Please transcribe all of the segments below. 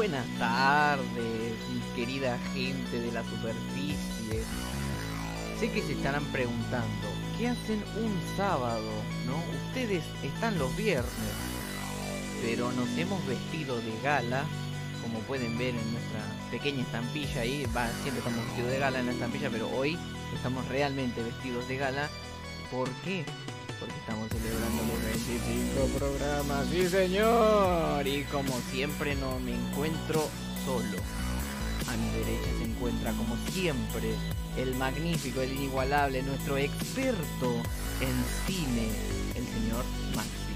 Buenas tardes, mi querida gente de la superficie. Sé que se estarán preguntando, ¿qué hacen un sábado? ¿No? Ustedes están los viernes, pero nos hemos vestido de gala, como pueden ver en nuestra pequeña estampilla ahí, va, siempre estamos vestidos de gala en la estampilla, pero hoy estamos realmente vestidos de gala. ¿Por qué? Estamos celebrando los 25 programas, sí señor. Y como siempre no me encuentro solo. A mi derecha se encuentra como siempre el magnífico, el inigualable, nuestro experto en cine, el señor Maxi.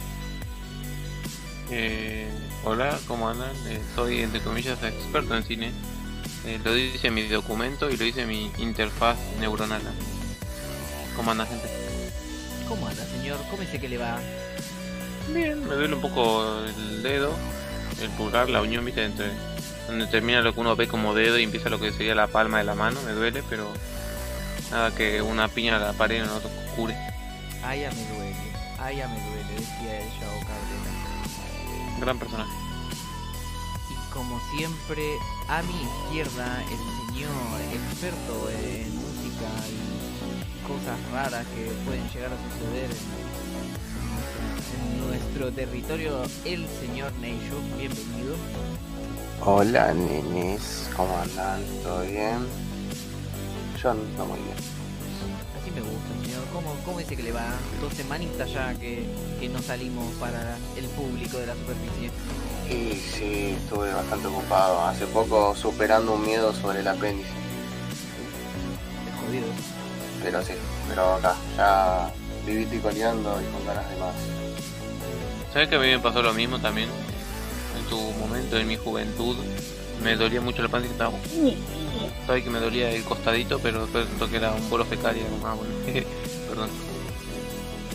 Eh, hola, ¿cómo andan? Eh, soy, entre comillas, experto en cine. Eh, lo dice mi documento y lo dice mi interfaz neuronal. ¿Cómo anda, gente? ¿Cómo anda, señor? ¿Cómo dice que le va? Bien, me duele un poco el dedo, el pulgar, la unión, viste, entre donde termina lo que uno ve como dedo y empieza lo que sería la palma de la mano, me duele, pero nada que una piña a la pared no nos cure. Ay, ya me duele, ay, ya me duele, decía el Shao Cabrera. Gran personaje. Y como siempre, a mi izquierda, el señor experto en música y cosas raras que pueden llegar a suceder en, nuestro territorio, el señor Neisho. Bienvenido. Hola nenes, ¿cómo andan? ¿Todo bien? Yo ando muy bien. Así me gusta, señor. ¿Cómo, cómo dice que le va? Dos semanitas ya que, que no salimos para el público de la superficie. Y sí, estuve bastante ocupado. Hace poco superando un miedo sobre el apéndice. De jodido. Pero sí, pero acá, ya vivito y coleando y con ganas de más. ¿Sabes que a mí me pasó lo mismo también? En tu momento, en mi juventud, me dolía mucho la panza y estaba... Sabes que me dolía el costadito, pero después sentó que era un bolo fecal y era como, ah, bueno, perdón.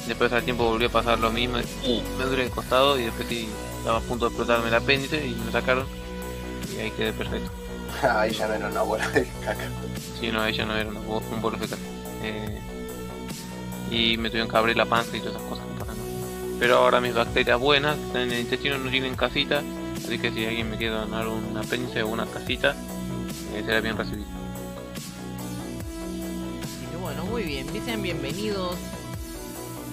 Después al tiempo volvió a pasar lo mismo, y, me duele el costado y después sí estaba a punto de explotarme el apéndice y me sacaron y ahí quedé perfecto. Ahí ya no era una bola de caca. Sí, no, ella no era una un bolo fecal. Eh, y me tuvieron que abrir la panza y todas esas cosas. Pero ahora mis bacterias buenas están en el intestino, no tienen casita. Así que si alguien me quiere donar un apéndice o una casita, eh, será bien recibido. Así bueno, muy bien. Sean bienvenidos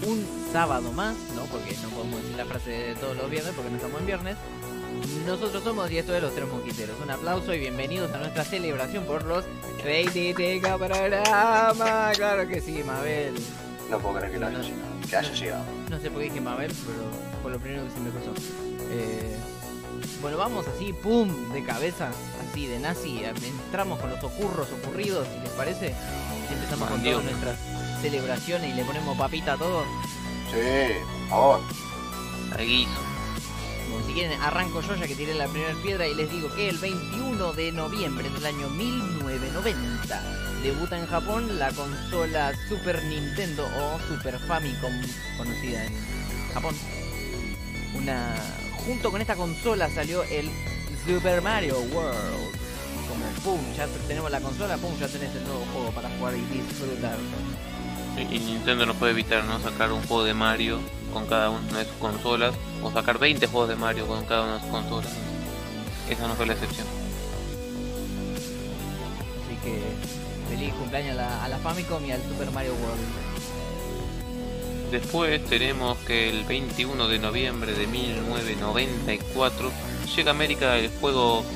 un sábado más, ¿no? Porque no podemos decir la frase de todos los viernes porque no estamos en viernes. Nosotros somos y esto de los tres mosquiteros. Un aplauso y bienvenidos a nuestra celebración por los 25 programas. Claro que sí, Mabel. No puedo creer que, lo haya No. llegado, que haya llegado. No sé por qué dije Mabel, pero fue lo primero que se me cruzó. Eh, bueno, vamos así, pum, de cabeza, así de nazi. Entramos con los ocurros ocurridos, si les parece. Empezamos con todas nuestras celebraciones y le ponemos papita a todo. Sí, por favor. Al guiso. Bueno, si quieren, arranco yo ya que tiré la primera piedra y les digo que el 21 de noviembre del año 1990 debuta en Japón la consola Super Nintendo o Super Famicom, conocida en Japón. Una junto con esta consola salió el Super Mario World. Como pum, ya tenemos la consola, pum, ya tenés el nuevo juego para jugar y disfrutar. Y Nintendo no puede evitar no sacar un juego de Mario con cada una de sus consolas o sacar 20 juegos de Mario con cada una de sus consolas. Esa no fue la excepción. Así que feliz cumpleaños a la, a la Famicom y al Super Mario World. Después tenemos que el 21 de noviembre de 1994 llega a América el juego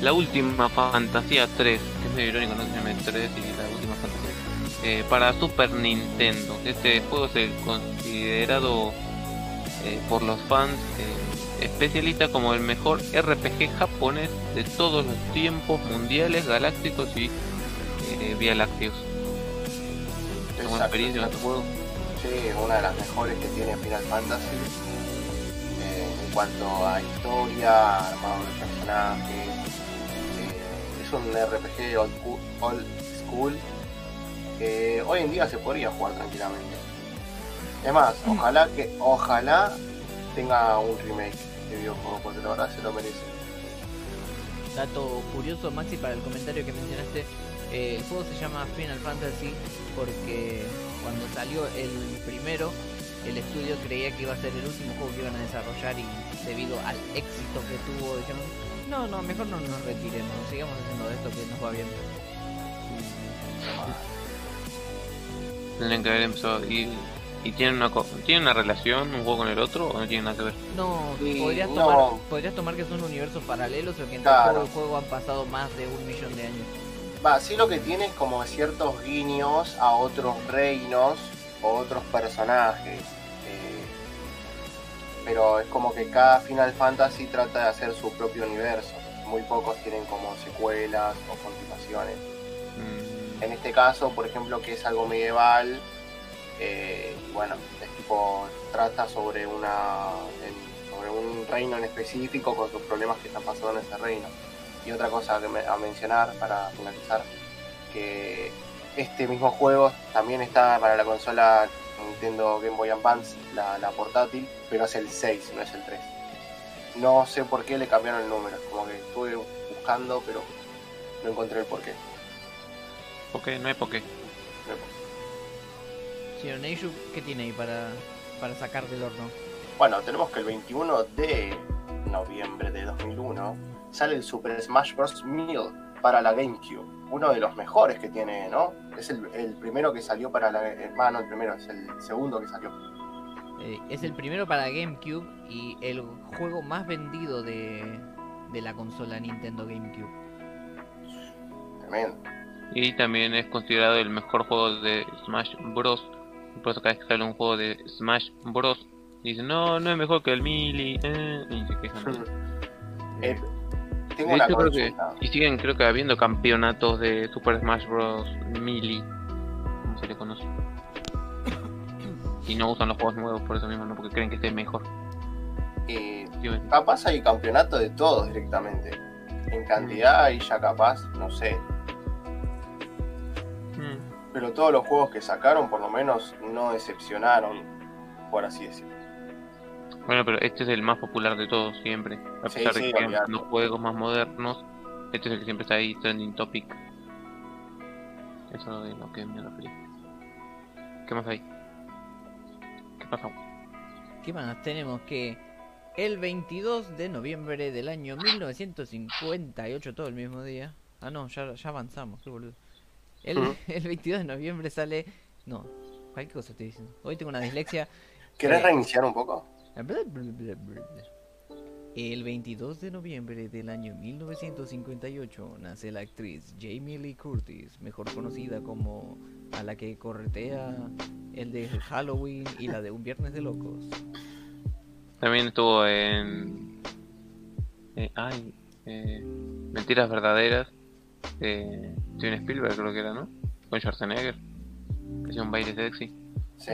La Última Fantasía 3, que es medio irónico, no se llama 3 y La Última Fantasía, eh, para Super Nintendo. Este juego es considerado eh, por los fans eh, especialistas como el mejor RPG japonés de todos los tiempos mundiales, galácticos y eh, vía lácteos. ¿Alguna Exacto, experiencia con este juego? Sí, es una de las mejores que tiene Final Fantasy. En cuanto a historia, armado de personajes. es un RPG old, old school hoy en día se podría jugar tranquilamente. Es más, ojalá que ojalá tenga un remake de videojuego porque la verdad se lo merece. Dato curioso, Maxi, para el comentario que mencionaste. eh, el juego se llama Final Fantasy porque cuando salió el primero, el estudio creía que iba a ser el último juego que iban a desarrollar y debido al éxito que tuvo, dijeron, No, no, mejor no nos retiremos, sigamos haciendo esto que nos va bien. Tendrían que haber empezado y ¿Y tienen una, ¿tienen una relación un juego con el otro o no tienen nada que ver? No, Sí, podrías, no. Tomar, podrías tomar que son universos paralelos o que entre Claro. juego y juego han pasado más de un millón de años. Va, sí lo que tiene es como ciertos guiños a otros reinos o otros personajes. eh, pero es como que cada Final Fantasy trata de hacer su propio universo. Muy pocos tienen como secuelas o continuaciones. En este caso, por ejemplo, que es algo medieval, eh, bueno, es tipo, trata sobre una sobre un reino en específico con sus problemas que están pasando en ese reino. Y otra cosa a mencionar para finalizar, que este mismo juego también está para la consola Nintendo Game Boy Advance, la, la portátil, pero es el 6, no es el 3. No sé por qué le cambiaron el número, como que estuve buscando, pero no encontré el porqué. ¿Por qué? No hay por qué. Señor Neishu, ¿qué tiene ahí para, para sacar del horno? Bueno, tenemos que el 21 de noviembre de 2001 sale el Super Smash Bros. Melee para la GameCube. Uno de los mejores que tiene, ¿no? Es el, el primero que salió para la... eh, ah, no, el primero, es el segundo que salió. Eh, es el primero para GameCube y el juego más vendido de, de la consola Nintendo GameCube. Tremendo. Y también es considerado el mejor juego de Smash Bros. Por eso cada vez que sale un juego de Smash Bros. Dicen, no, no es mejor que el Melee. Eh, y se quejan. Eh, tengo De una hecho, creo que, y siguen creo que habiendo campeonatos de Super Smash Bros. Melee, como se le conoce. Y no usan los juegos nuevos por eso mismo, no porque creen que esté mejor. Eh, Sí, bueno. capaz hay campeonato de todos directamente. En cantidad y ya capaz, no sé. Pero todos los juegos que sacaron por lo menos no decepcionaron, por así decirlo. Bueno, pero este es el más popular de todos siempre. A Sí, pesar sí, de que olvidate. los juegos más modernos, este es el que siempre está ahí, trending topic. Eso es lo que me refería. ¿Qué más hay? ¿Qué pasa? ¿Qué más? Tenemos que el 22 de noviembre del año 1958, todo el mismo día. Ah, no, ya, ya avanzamos, qué boludo. El, Ujú. el 22 de noviembre sale... No, cualquier cosa estoy diciendo. Hoy tengo una dislexia. ¿Querés Sí. reiniciar un poco? El 22 de noviembre del año 1958 nace la actriz Jamie Lee Curtis, mejor conocida como a la que corretea el de Halloween y la de Un Viernes de Locos. También estuvo en. eh, ay, eh, Mentiras Verdaderas. De Steven Spielberg, creo que era, ¿no? Con Schwarzenegger. Que hacía un baile sexy. Sí.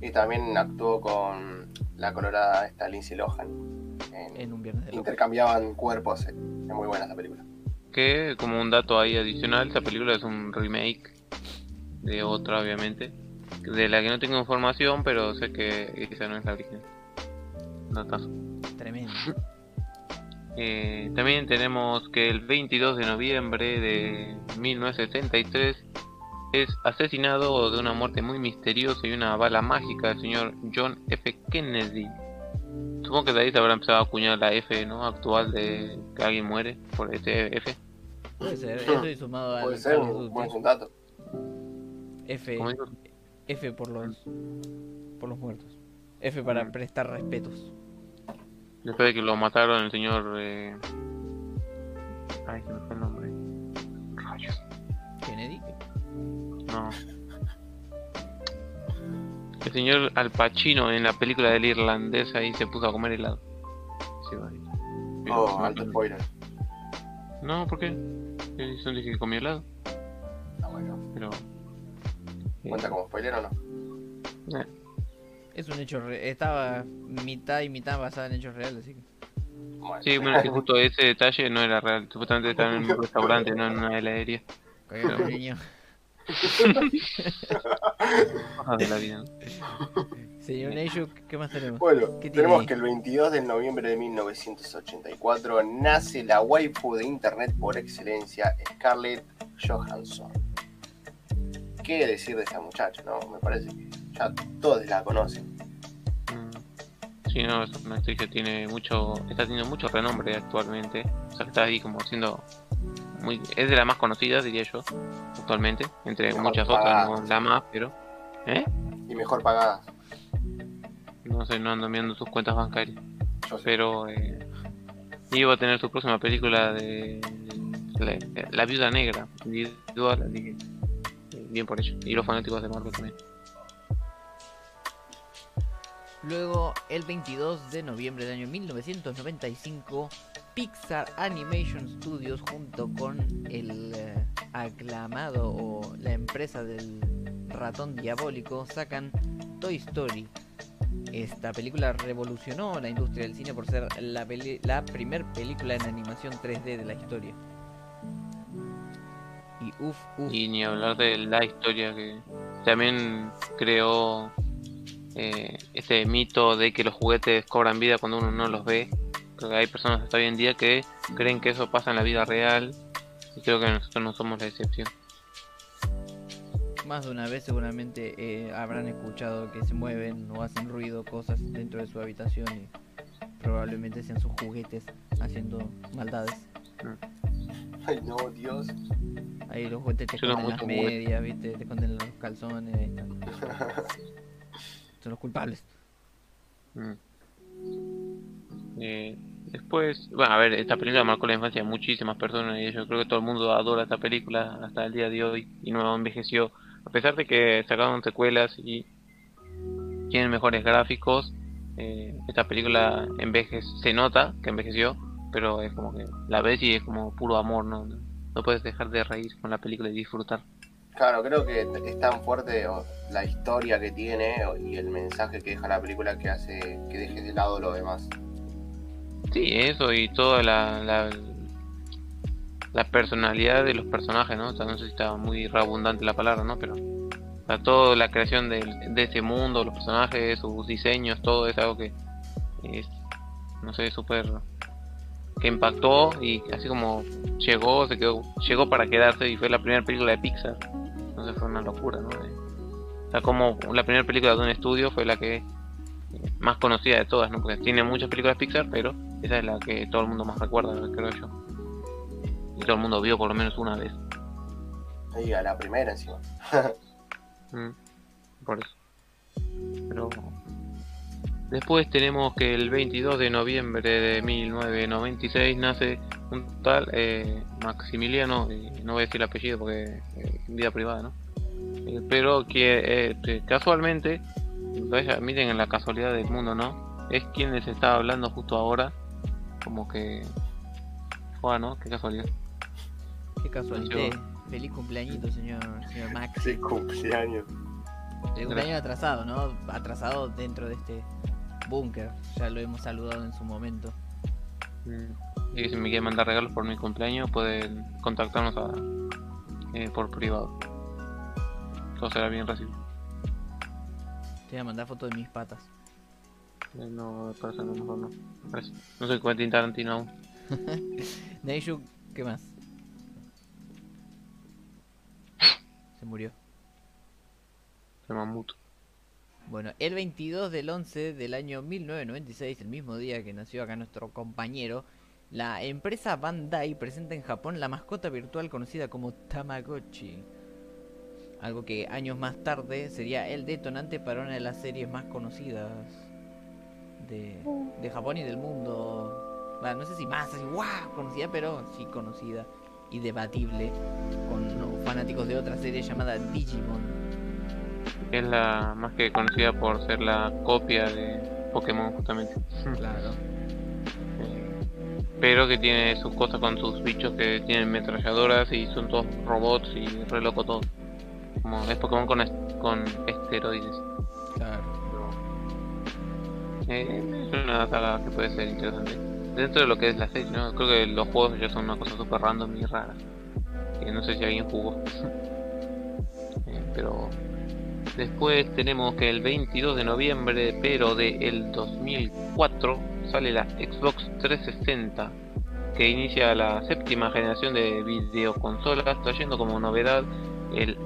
Y también actuó con la colorada esta Lindsay Lohan. En- En Un Viernes de intercambiaban cuerpos. eh. Es muy buena esa película. Que, como un dato ahí adicional, esta película es un remake de otra, obviamente. De la que no tengo información, pero sé que esa no es la original. Datazo. Tremendo. Eh, también tenemos que el 22 de noviembre de 1973 es asesinado de una muerte muy misteriosa y una bala mágica el señor John F. Kennedy. Supongo que de ahí se habrá empezado a acuñar la F ¿no? actual de que alguien muere por ese F. Puede ser, eso y sumado al Puede ser un buen dato. F, F por los por los muertos. F para Mm. prestar respetos. Después de que lo mataron el señor... Eh... Ay, se me fue el nombre. Rayos. Kennedy. No. El señor Al Pacino en la película del irlandés ahí se puso a comer helado. Sí, vale. Oh, no, alto spoiler. No, ¿por qué? Hizo- dije que comió helado, Ah, bueno. pero... eh, ¿Cuenta como spoiler o no? eh, Es un hecho re- estaba mitad y mitad basada en hechos reales, así que Bueno. Sí, bueno, que justo ese detalle no era real. Supuestamente estaba en un restaurante, no en una heladería. cagado niño. De la vida. Señor Neishu, ¿qué más tenemos? Bueno, ¿Qué tiene tenemos ahí? que el 22 de noviembre de 1984 nace la waifu de internet por excelencia, Scarlett Johansson. ¿Qué decir de esta muchacha? No, me parece que ya todos la conocen. Sí, no, es una actriz que tiene mucho, está teniendo mucho renombre actualmente. O sea, que está ahí como siendo muy, es de las más conocidas, diría yo, actualmente, entre Mejor muchas pagada. otras, no la más, pero, ¿eh? Y mejor pagadas. No sé, no ando mirando sus cuentas bancarias, Yo pero eh, iba a tener su próxima película de la, La Viuda Negra, individual, así que eh, bien por ello. Y los fanáticos de Marvel también. Luego, el 22 de noviembre del año 1995, Pixar Animation Studios junto con el eh, aclamado o la empresa del ratón diabólico sacan Toy Story. Esta película revolucionó la industria del cine por ser la, la primer película en animación 3D de la historia. Y uff, uff. Y ni hablar de la historia que también creó eh, este mito de que los juguetes cobran vida cuando uno no los ve. Creo que hay personas hasta hoy en día que creen que eso pasa en la vida real y creo que nosotros no somos la excepción. Más de una vez seguramente eh, habrán escuchado que se mueven o hacen ruido cosas dentro de su habitación y probablemente sean sus juguetes haciendo maldades. Ay, no, Dios. Ahí los juguetes te esconden las medias, ¿viste? te esconden los calzones, ahí están. Son los culpables. Mm. Eh, después, bueno, a ver, esta película marcó la infancia de muchísimas personas y yo creo que todo el mundo adora esta película hasta el día de hoy y no envejeció. A pesar de que sacaron secuelas y tienen mejores gráficos, eh, esta película envejece, se nota que envejeció, pero es como que la ves y es como puro amor, ¿no? No puedes dejar de reír con la película y disfrutar. Claro, creo que es tan fuerte la historia que tiene y el mensaje que deja la película que hace que dejes de lado lo demás. Sí, eso y toda la, la, personalidad de los personajes, ¿no? O sea, no sé si está muy abundante la palabra, ¿no? Pero o toda la creación de, de ese mundo, los personajes, sus diseños, todo es algo que es, no sé, súper que impactó y así como llegó, se quedó, llegó para quedarse y fue la primera película de Pixar. Entonces fue una locura, ¿no? O sea, como la primera película de un estudio fue la que más conocida de todas, ¿no? Porque tiene muchas películas Pixar, pero esa es la que todo el mundo más recuerda, creo yo. Y todo el mundo vio por lo menos una vez. Y a la primera encima. Mm, por eso. Pero después tenemos que el 22 de noviembre de 1996 nace un tal eh, Maximiliano, y no voy a decir el apellido porque eh, vida privada, ¿no? Eh, pero que eh, que casualmente, vaya, miren en la casualidad del mundo, ¿no? Es quien les está hablando justo ahora, como que... ¿no? Qué casualidad. Qué casualidad. Feliz cumpleañito, señor, señor Max. Sí, cumpleaños. Feliz cumpleaños atrasado, ¿no? Atrasado dentro de este búnker. Ya lo hemos saludado en su momento. Mm. Y si me quieren mandar regalos por mi cumpleaños, pueden contactarnos a, eh, por privado. Todo será bien recibido. Te voy a mandar fotos de mis patas. Eh, No, para eso no, mejor no. Gracias. No soy Quentin Tarantino aún. Neishu, ¿qué más? Se murió. Se mamut. Bueno, el 22 del 11 del año 1996, el mismo día que nació acá nuestro compañero, la empresa Bandai presenta en Japón la mascota virtual conocida como Tamagotchi. Algo que años más tarde sería el detonante para una de las series más conocidas de, de Japón y del mundo. Bueno, no sé si más así, wow, conocida, pero sí conocida y debatible con fanáticos de otra serie llamada Digimon. Es la más que conocida por ser la copia de Pokémon, justamente. Claro. Eh, Pero que tiene sus cosas con sus bichos que tienen metralladoras y son todos robots y re loco todo. Como es Pokémon con, est- con esteroides. Claro. Eh, es una saga que puede ser interesante. Dentro de lo que es la serie, ¿no? Creo que los juegos ya son una cosa super random y rara. Que no sé si alguien jugó. Eh, pero después tenemos que el 22 de noviembre, pero del 2004, sale la Xbox 360. Que inicia la séptima generación de videoconsolas, trayendo como novedad el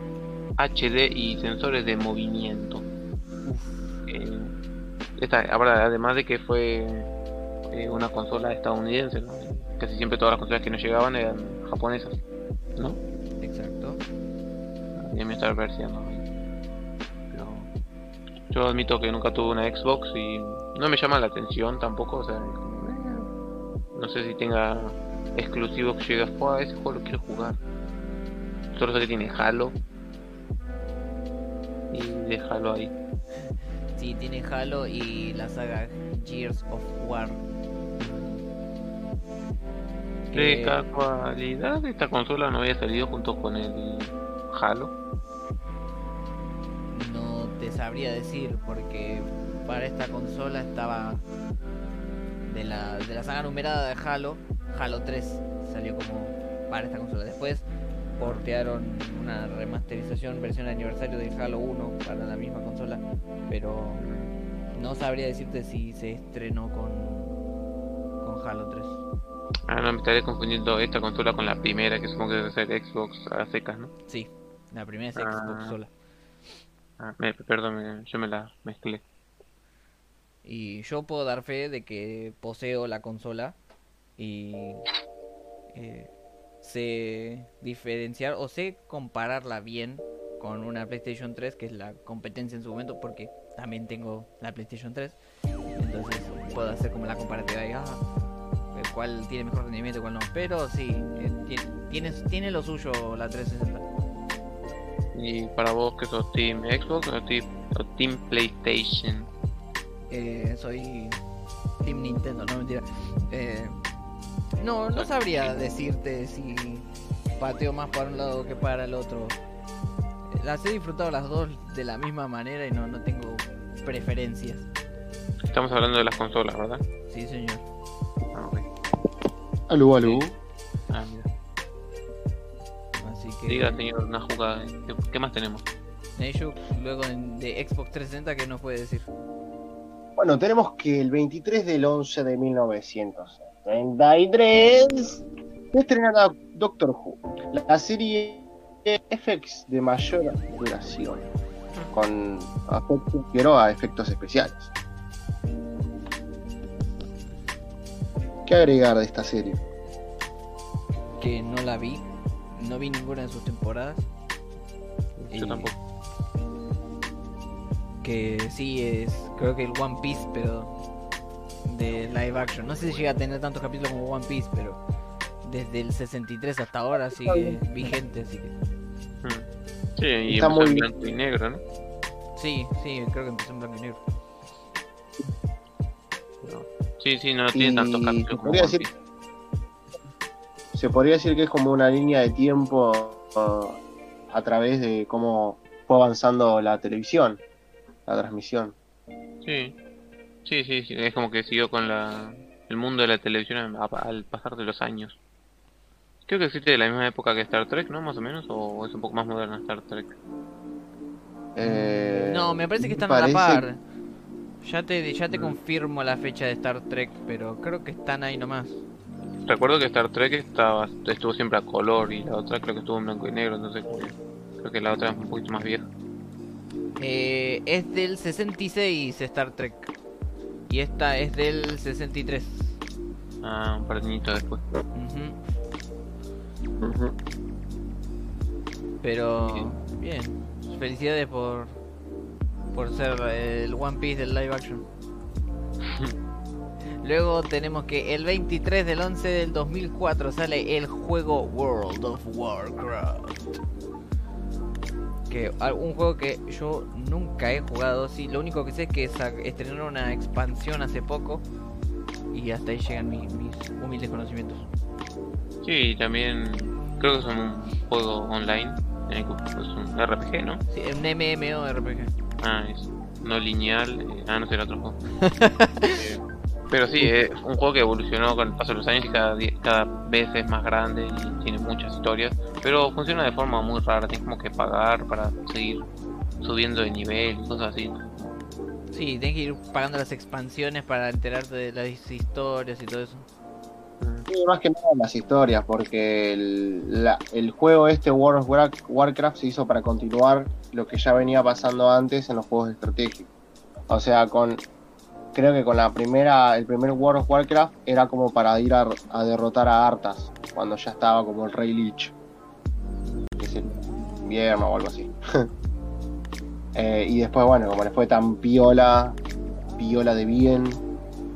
HD y sensores de movimiento. Eh, esta, ahora, además de que fue eh, una consola estadounidense, ¿no? casi siempre todas las consolas que nos llegaban eran japonesas, ¿no? Exacto. Y me estar verseando. Yo admito que nunca tuve una Xbox y no me llama la atención tampoco, o sea, no sé si tenga exclusivos que llegas, a ese juego lo quiero jugar. Solo sé que tiene Halo. Y déjalo ahí. Sí, tiene Halo y la saga Gears of War. De casualidad, esta consola no había salido junto con el Halo. Sabría decir porque para esta consola estaba de la, de la saga numerada de Halo, Halo 3 salió como para esta consola. Después portearon una remasterización versión de aniversario de Halo 1 para la misma consola, pero no sabría decirte si se estrenó con, con Halo 3. Ah, no, me estaré confundiendo esta consola con la primera, que supongo que debe ser Xbox a secas, ¿no? Sí, la primera es Ah. Xbox sola. Ah, me, perdón, me- yo me la mezclé. Y yo puedo dar fe de que poseo la consola y eh, sé diferenciar o sé compararla bien con una PlayStation 3, que es la competencia en su momento, porque también tengo la PlayStation 3. Entonces puedo hacer como la comparativa de ah, cuál tiene mejor rendimiento y cuál no. Pero sí, eh, tiene, tiene, tiene lo suyo la 360. Y para vos, que sos Team Xbox o Team, o team PlayStation? Eh, soy Team Nintendo, no mentira. Eh, no, no sabría decirte si pateo más para un lado que para el otro. Las he disfrutado las dos de la misma manera y no, no tengo preferencias. Estamos hablando de las consolas, ¿verdad? Sí, señor. Ah, ok. Aló, aló. Ah, mira. Que. Diga, señor, una jugada. ¿Qué, qué más tenemos? Neishu, luego de, de Xbox 360, ¿qué nos puede decir? Bueno, tenemos que el 23 del 11 de 1933 se estrena Doctor Who, la serie FX de mayor duración, con quiero a efectos especiales. ¿Qué agregar de esta serie? Que no la vi. No vi ninguna de sus temporadas. Yo Y- tampoco. que sí es creo que el One Piece pero de live action no sé si llega a tener tantos capítulos como One Piece pero desde el 63 hasta ahora sigue vigente así que. Sí, y Está empezó muy en blanco y negro, ¿no? sí sí creo que empezó en blanco y negro No. Sí, sí, no tiene tantos capítulos como One decir, Piece. Se podría decir que es como una línea de tiempo uh, a través de cómo fue avanzando la televisión, la transmisión. Sí. sí, sí, sí, es como que siguió con la, el mundo de la televisión a- al pasar de los años. Creo que existe de la misma época que Star Trek, ¿no? Más o menos, o es un poco más moderna Star Trek. Eh, no me parece que están a la par ya te ya te Mm. confirmo la fecha de Star Trek pero creo que están ahí nomás Recuerdo que Star Trek estaba estuvo siempre a color y la otra creo que estuvo en blanco y negro, entonces creo que la otra es un poquito más vieja. Eh, es del 66 Star Trek y esta es del 63 Ah, un par de añitos después. Pero bien, felicidades por por ser el One Piece del live action. Luego tenemos que el 23 del 11 del 2004 sale el juego World of Warcraft. Que un juego que yo nunca he jugado, sí, lo único que sé es que estrenaron una expansión hace poco y hasta ahí llegan mi- mis humildes conocimientos. Sí, también creo que es un juego online, es un RPG, ¿no? Sí, un MMORPG. Ah, es no lineal. eh, ah, no sé el otro juego. Eh, pero sí, es un juego que evolucionó con el paso de los años y cada, cada vez es más grande y tiene muchas historias. Pero funciona de forma muy rara, tienes como que pagar para seguir subiendo de nivel y cosas así. Sí, tienes que ir pagando las expansiones para enterarte de las historias y todo eso. Sí, más que nada las historias, porque el, la- el juego este World of War- Warcraft se hizo para continuar lo que ya venía pasando antes en los juegos de estrategia. O sea, con creo que con la primera, el primer World of Warcraft era como para ir a, a derrotar a Arthas, cuando ya estaba como el Rey Lich. Que es el invierno o algo así. Eh, y después, bueno, como le fue tan piola, piola de bien,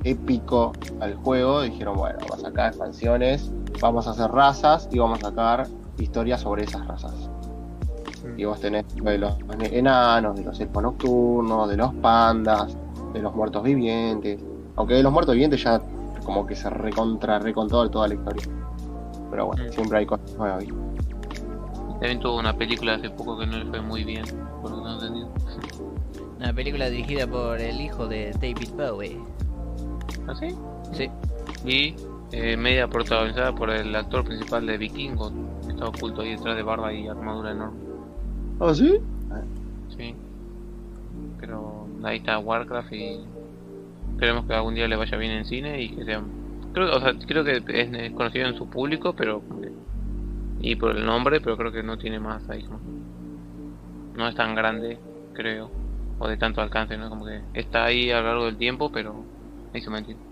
épico al juego, dijeron, bueno, vamos a sacar expansiones, vamos a hacer razas y vamos a sacar historias sobre esas razas. Y vos tenés de los enanos, de los elfos nocturnos, de los pandas, de los muertos vivientes. Aunque de los muertos vivientes ya como que se recontra, recontó toda la historia. Pero bueno, Mm. siempre hay cosas nuevas ahí. También tuvo una película hace poco que no le fue muy bien, por lo que tengo entendido. Una película dirigida por el hijo de David Bowie. ¿Ah, sí? Sí. Y eh, media protagonizada por el actor principal de Vikingos, que está oculto ahí detrás de barba y armadura enorme. ¿Ah, sí? Sí. Pero ahí está Warcraft y esperemos que algún día le vaya bien en cine y que sea... Creo, o sea, creo que es, conocido en su público, pero... como Y por el nombre, pero creo que no tiene más ahí. como- No es tan grande, creo. O de tanto alcance, ¿no? Como que está ahí a lo largo del tiempo, pero... Ahí se me entiende.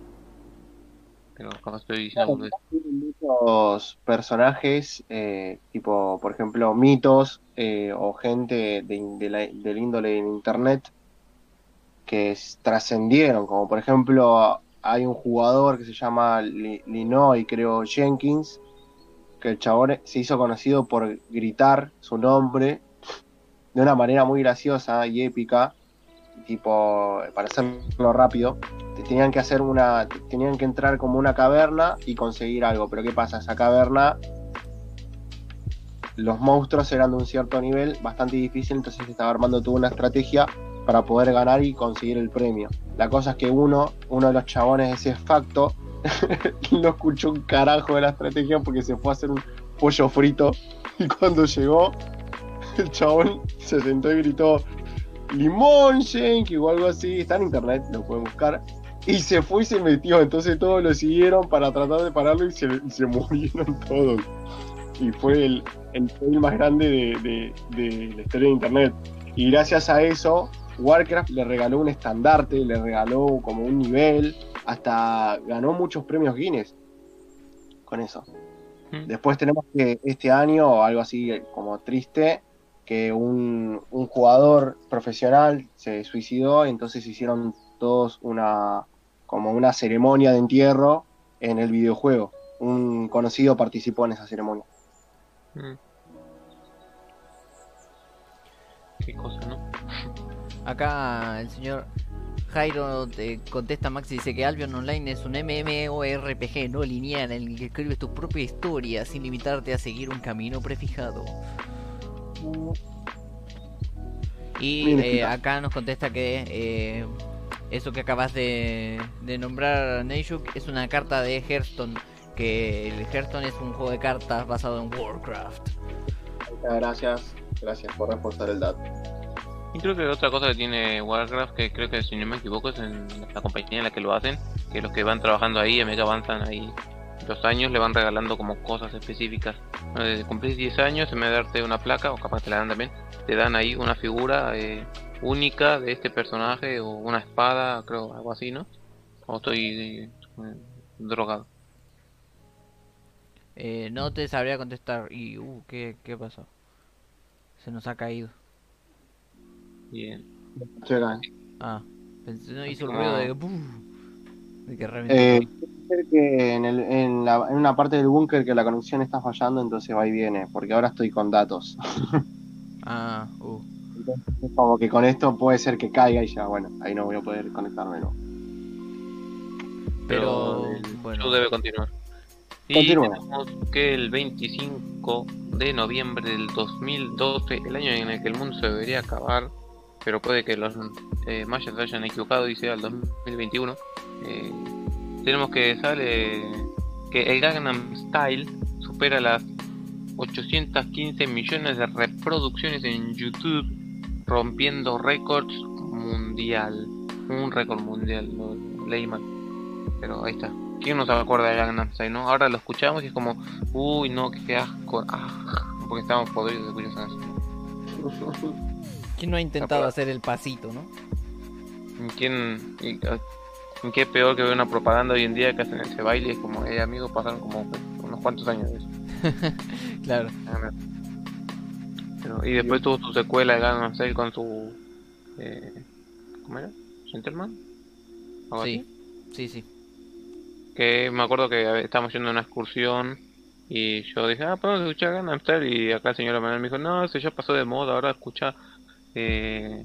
Pero capaz estoy diciendo... boludez. Tienen muchos personajes, eh, tipo, por ejemplo, mitos eh, o gente de, de la- del índole en internet que trascendieron, como por ejemplo hay un jugador que se llama Li- Linoy, creo, Jenkins, que el chabón se hizo conocido por gritar su nombre de una manera muy graciosa y épica, tipo, para hacerlo rápido, te tenían que hacer una, tenían que entrar como una caverna y conseguir algo, pero ¿qué pasa? Esa caverna, los monstruos eran de un cierto nivel, bastante difícil, entonces se estaba armando toda una estrategia para poder ganar y conseguir el premio. La cosa es que uno, uno de los chabones ese facto, no escuchó un carajo de la estrategia porque se fue a hacer un pollo frito y cuando llegó, el chabón se sentó y gritó limón Yankee o algo así, está en internet, lo pueden buscar. Y se fue y se metió, entonces todos lo siguieron para tratar de pararlo y se, y murieron todos. Y fue el, el fail más grande de, de- de la historia de internet. Y gracias a eso, Warcraft le regaló un estandarte, le regaló como un nivel, hasta ganó muchos premios Guinness con eso. Mm. Después tenemos que este año, algo así como triste, que un, un jugador profesional se suicidó y entonces hicieron todos una como una ceremonia de entierro en el videojuego. Un conocido participó en esa ceremonia. Mm. Qué cosa, ¿no? Acá el señor Jairo te contesta a Max y dice que Albion Online es un MMORPG no lineal en el que escribes tu propia historia sin limitarte a seguir un camino prefijado. Y eh, acá nos contesta que eh, eso que acabas de, de nombrar, Neishuk, es una carta de Hearthstone. Que el Hearthstone es un juego de cartas basado en Warcraft. Muchas gracias, gracias por reforzar el dato. Y creo que otra cosa que tiene Warcraft, que creo que si no me equivoco es en la compañía en la que lo hacen, que los que van trabajando ahí, a medida que avanzan ahí los años, le van regalando como cosas específicas. Desde cumplir 10 años, en vez de darte una placa, o capaz te la dan también, te dan ahí una figura eh, única de este personaje, o una espada, creo, algo así, ¿no? O estoy eh, drogado. Eh, no te sabría contestar. Y, uh, ¿qué, ¿qué pasó? Se nos ha caído. Bien. Ah, pensé, no hizo el Como- ruido de, de que reventó. Eh, puede ser que en, el- en la- en una parte del búnker que la conexión está fallando, entonces va y viene, porque ahora estoy con datos. Ah, uh. Entonces, como que con esto puede ser que caiga y ya, bueno, ahí no voy a poder conectarme, ¿no? Pero, bueno. debe continuar. Y Continúa. tenemos que el 25 de noviembre del 2012, el año en el que el mundo se debería acabar, pero puede que los eh, se hayan equivocado y sea el 2021, eh, tenemos que sale que el Gangnam Style supera las 815 millones de reproducciones en YouTube, rompiendo récords mundial. Un récord mundial, lo leí. Pero ahí está. ¿Quién no se acuerda de Gangnam Style, no? Ahora lo escuchamos y es como, uy, no, qué asco. Ah, porque estamos podridos de escuchar. ¿Quién no ha intentado Acuerdo. hacer el pasito, no? ¿Quién? y, ah, qué peor que ver una propaganda hoy en día que hacen ese baile? Es como, eh, amigos, pasaron como unos cuantos años de eso. claro. Pero, y después tuvo su secuela de Gangnam Style con su... Eh, ¿Cómo era? ¿Gentleman? ¿Algo Sí, así? sí, sí. Que me acuerdo que estábamos yendo a una excursión y yo dije, ah, podemos escuchar Gangnam Style y acá el señor Manuel me dijo, no, eso ya pasó de moda, ahora escucha eh,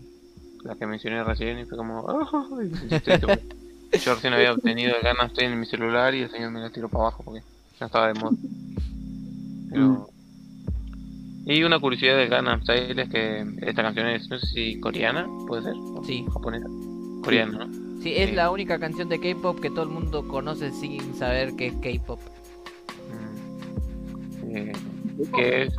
la que mencioné recién y fue como, "Oh", y porque yo recién había obtenido el Gangnam Style en mi celular y el señor me la tiró para abajo porque ya estaba de moda. Pero... Y una curiosidad de Gangnam Style es que esta canción es, no sé si coreana, puede ser, o Sí. japonesa, coreana, ¿no? Sí, es Sí. la única canción de K-pop que todo el mundo conoce sin saber que es K-pop. Mm. Eh, que es-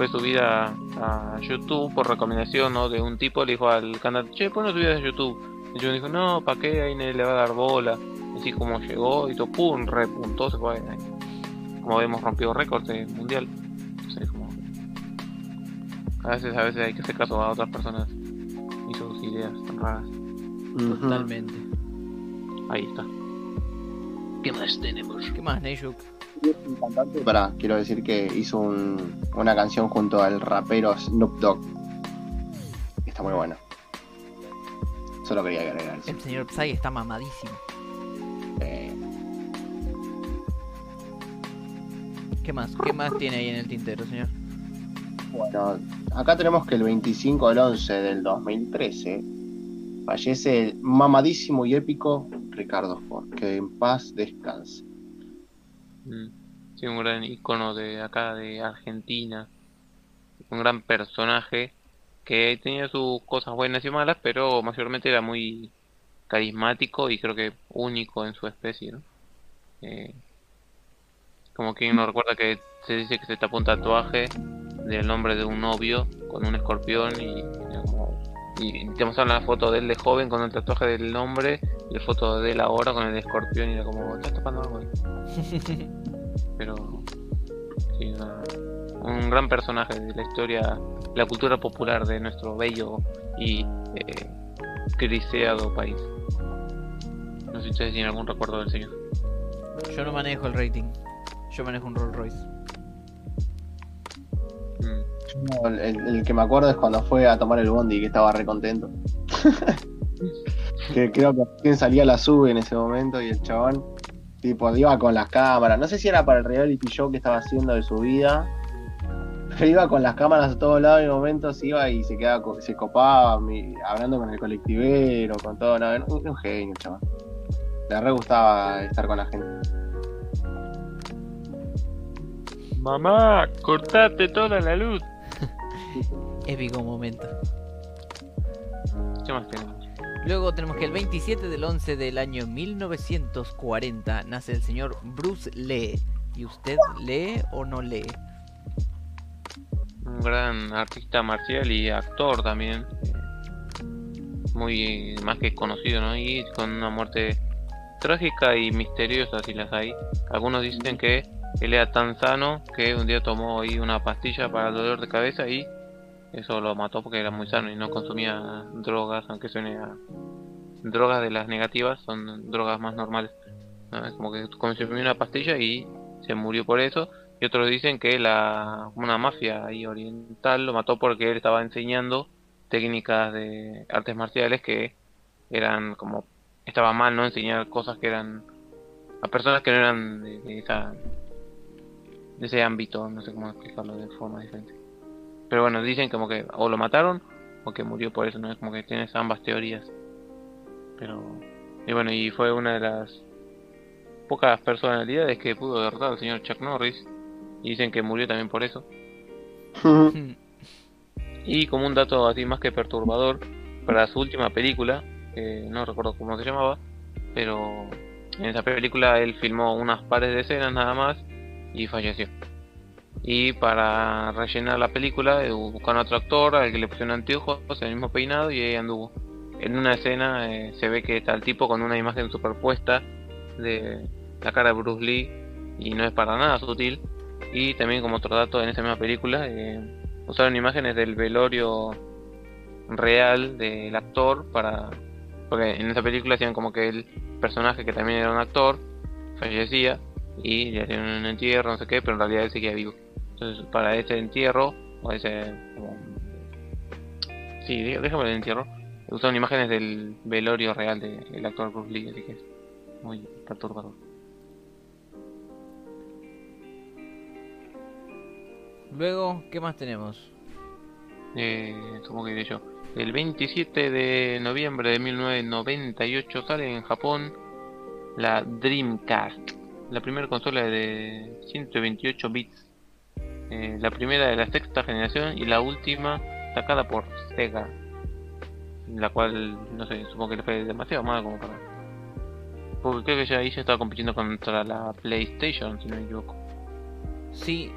fue subida a YouTube por recomendación ¿no? de un tipo, le dijo al canal, che, ponlo subida a YouTube. Y yo dijo, no, ¿para qué? Ahí nadie le va a dar bola. Así como llegó y todo, pum, repuntó, se fue ahí. Como vemos, rompió récords mundial. Entonces, como... A veces, a veces hay que hacer caso a otras personas y sus ideas tan raras. Totalmente. Ahí está. ¿Qué más tenemos? ¿Qué más, Neyuk? Pará, quiero decir que hizo un- una canción junto al rapero Snoop Dogg. Está muy buena. Solo quería agregar eso. El señor Psy está mamadísimo. Eh, ¿Qué más? ¿Qué más tiene ahí en el tintero, señor? bueno, acá tenemos que el 25 del 11 del 2013 fallece el mamadísimo y épico Ricardo Ford. Que en paz descanse. Mm. Sí, un gran icono de acá de Argentina. Un gran personaje que tenía sus cosas buenas y malas, pero mayormente era muy carismático y creo que único en su especie, ¿no? Eh, como que uno recuerda que se dice que se tapó un tatuaje del nombre de un novio con un escorpión y, y te mostraron la foto de él de joven con el tatuaje del nombre y la foto de él ahora con el escorpión y era como, estás tapando algo ahí?". pero sí, una- un gran personaje de la historia, la cultura popular de nuestro bello y eh, criseado país. No sé si ustedes tienen algún recuerdo del señor. Yo no manejo el rating. Yo manejo un Rolls Royce. No, el, el que me acuerdo es cuando fue a tomar el bondi que estaba re contento. que creo que salía la sube en ese momento y el chabón tipo iba con las cámaras. No sé si era para el reality show que estaba haciendo de su vida. Pero iba con las cámaras a todos lados y en momentos iba y se quedaba se copaba mi- hablando con el colectivero, con todo, no, era un, un genio, chaval. Le re gustaba estar con la gente. Mamá, cortate toda la luz. Épico momento. ¿Qué más tenemos? Luego tenemos que el 27 del 11 del año 1940 nace el señor Bruce Lee. ¿Y usted lee o no lee? Un gran artista marcial y actor también. Muy más que conocido, ¿no? Y con una muerte trágica y misteriosa, si las hay. Algunos dicen que él era tan sano que un día tomó ahí una pastilla para el dolor de cabeza y eso lo mató porque era muy sano y no consumía drogas, aunque suene drogas de las negativas, son drogas más normales. ¿no? Es como que consumió una pastilla y se murió por eso. Y otros dicen que la una mafia ahí oriental lo mató porque él estaba enseñando técnicas de artes marciales que eran como estaba mal no enseñar cosas que eran a personas que no eran de, de esa de ese ámbito, no sé cómo explicarlo de forma diferente. Pero bueno, dicen como que o lo mataron o que murió por eso, no es como que tienes ambas teorías. Pero y bueno, y fue una de las pocas personalidades que pudo derrotar al señor Chuck Norris y dicen que murió también por eso. Y como un dato así más que perturbador, para su última película, que no recuerdo cómo se llamaba, pero en esa película él filmó unas pares de escenas nada más y falleció. Y para rellenar la película eh, buscaron a otro actor al que le pusieron anteojos, el mismo peinado y ahí anduvo. En una escena eh, se ve que está el tipo con una imagen superpuesta de la cara de Bruce Lee y no es para nada sutil. Y también como otro dato en esa misma película eh, usaron imágenes del velorio real del actor para porque en esa película hacían como que él personaje que también era un actor fallecía y le hacían un entierro, no sé qué, pero en realidad él seguía vivo. Entonces, para ese entierro, o ese. Como... Sí, déjame el entierro. Usaron imágenes del velorio real del actor Bruce Lee, así que es muy perturbador. Luego, ¿qué más tenemos? Eh, supongo que diré yo. El 27 de noviembre de 1998 sale en Japón la Dreamcast, la primera consola de 128 bits, eh, la primera de la sexta generación y la última sacada por Sega, la cual, no sé, supongo que le fue demasiado mal como para... Porque creo que ya ahí ya estaba compitiendo contra la PlayStation, si no me equivoco. Sí,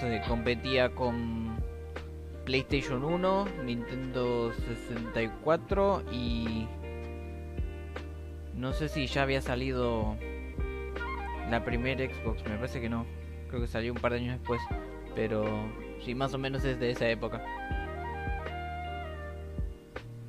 se competía con PlayStation 1, Nintendo 64 y no sé si ya había salido la primera Xbox, me parece que no. Creo que salió un par de años después, pero sí, más o menos es de esa época.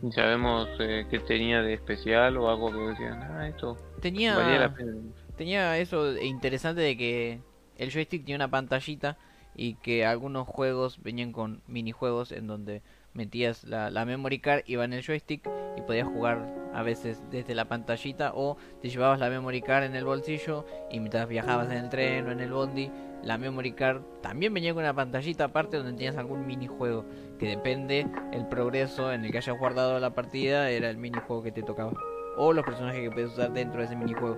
¿Y sabemos eh, qué tenía de especial o algo que decían? Ah, esto tenía, valía la pena. Tenía eso interesante de que el joystick tenía una pantallita y que algunos juegos venían con minijuegos en donde metías la, la memory card, iba en el joystick y podías jugar a veces desde la pantallita o te llevabas la memory card en el bolsillo y mientras viajabas en el tren o en el bondi, la memory card también venía con una pantallita aparte donde tenías algún minijuego que depende el progreso en el que hayas guardado la partida, era el minijuego que te tocaba o los personajes que puedes usar dentro de ese minijuego.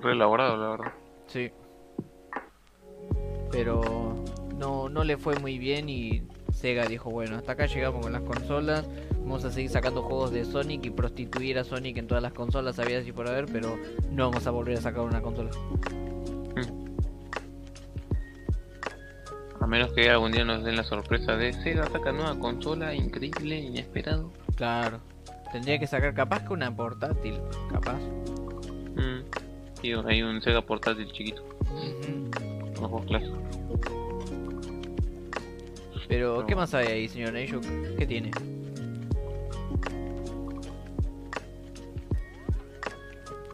Re elaborado, la verdad. Sí. Pero no, no le fue muy bien y Sega dijo, bueno, hasta acá llegamos con las consolas, vamos a seguir sacando juegos de Sonic y prostituir a Sonic en todas las consolas, había así por haber, pero no vamos a volver a sacar una consola. A menos que algún día nos den la sorpresa de Sega saca nueva consola, increíble, inesperado. Claro, tendría que sacar capaz que una portátil, capaz. Mm. Sí, hay un Sega portátil chiquito, clásicos. Pero, No. ¿qué más hay ahí, señor Neisho? ¿Qué tiene?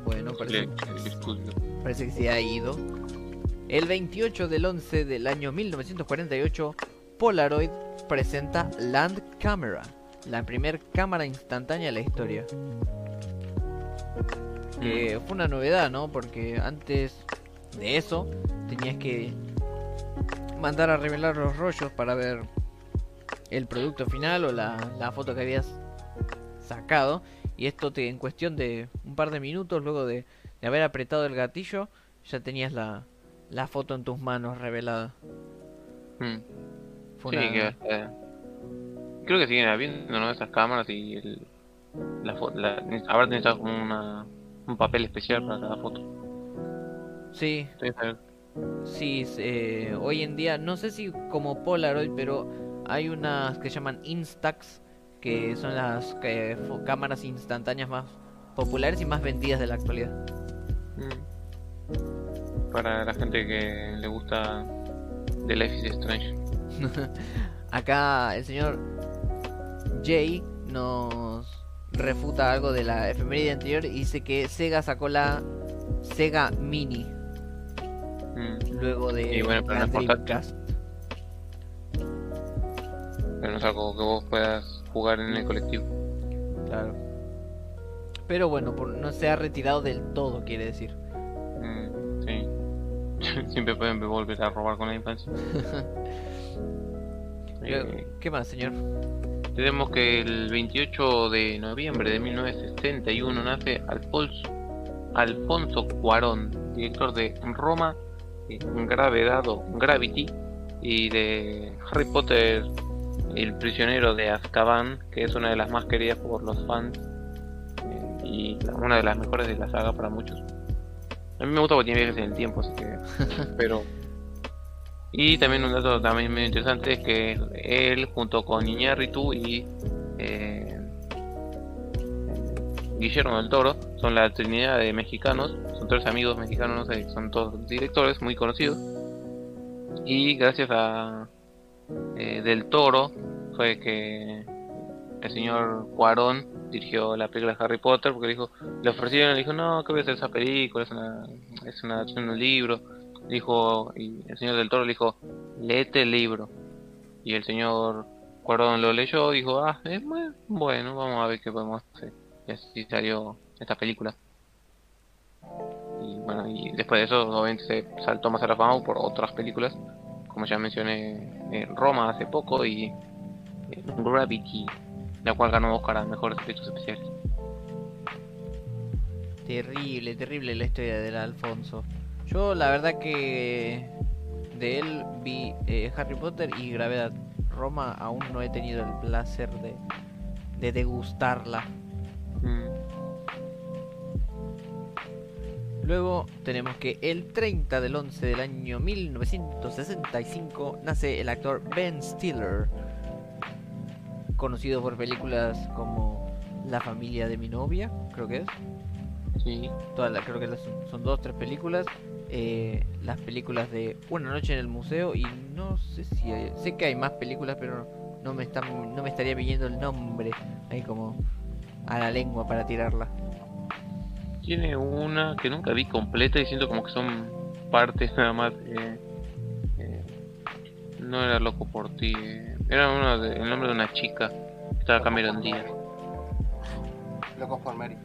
Bueno, parece, El- el estudio. Parece que se ha ido. El 28 del 11 del año 1948, Polaroid presenta Land Camera, la primer cámara instantánea de la historia. Que fue una novedad, ¿no? Porque antes de eso tenías que mandar a revelar los rollos para ver el producto final o la, la foto que habías sacado. Y esto te, en cuestión de un par de minutos, luego de, de haber apretado el gatillo, ya tenías la, la foto en tus manos revelada. Mm. Fue Sí, que hasta- Creo que siguen habiendo ¿no? esas cámaras y el... la foto. La... Ahora necesitas como una... un papel especial para cada foto. Sí, Sí, eh, hoy en día, no sé si como Polaroid, pero hay unas que llaman Instax, que son las que- fo- cámaras instantáneas más populares y más vendidas de la actualidad. Mm. Para la gente que le gusta The Life is Strange. Acá el señor Jay nos refuta algo de la efeméride anterior y dice que Sega sacó la Sega Mini Mm. luego de Y bueno, pero no es. Pero no es algo que vos puedas jugar en el colectivo. Claro. Pero bueno, por- no se ha retirado del todo, quiere decir. Mm, sí. Siempre pueden volver a robar con la infancia. Eh, ¿Qué más, señor? tenemos que el 28 de noviembre de 1961 nace Alfonso, Alfonso Cuarón, director de Roma, eh, Gravedad o Gravity y de Harry Potter, el prisionero de Azkaban, que es una de las más queridas por los fans y una de las mejores de la saga para muchos. A mí me gusta porque tiene viajes en el tiempo, así que. pero. Y también un dato también medio interesante es que él, junto con Iñárritu y. eh, Guillermo del Toro, son la trinidad de mexicanos, son tres amigos mexicanos, no sé, son todos directores muy conocidos. Y gracias a eh, Del Toro fue que el señor Cuarón dirigió la película Harry Potter porque dijo, le ofrecieron, le dijo, no, ¿qué voy a hacer esa película? Es una, es una adaptación de un libro. Dijo, y el señor del Toro le dijo, léete el libro. Y el señor Cuarón lo leyó y dijo, ah, es muy bueno, vamos a ver qué podemos hacer. Y así salió esta película. Y bueno, y después de eso, obviamente se saltó más a la fama por otras películas, como ya mencioné, en Roma hace poco y eh, Gravity, la cual ganó Oscar a mejores efectos especiales. Terrible, terrible la historia del Alfonso. Yo la verdad que de él vi eh, Harry Potter y Gravedad. Roma aún no he tenido el placer de, de degustarla. Mm. Luego tenemos que el 30 del 11 del año 1965 nace el actor Ben Stiller, conocido por películas como La familia de mi novia, creo que es. Sí, Todas las- creo que las- son dos tres películas. eh, las películas de Una noche en el museo y no sé si hay- sé que hay más películas, pero no me están no me estaría pidiendo el nombre ahí como a la lengua para tirarla. tiene una que nunca vi completa y siento como que son partes nada más. eh, eh, no era loco por ti, eh, era uno de- el nombre de una chica. Estaba Cameron Díaz. Locos por Mary.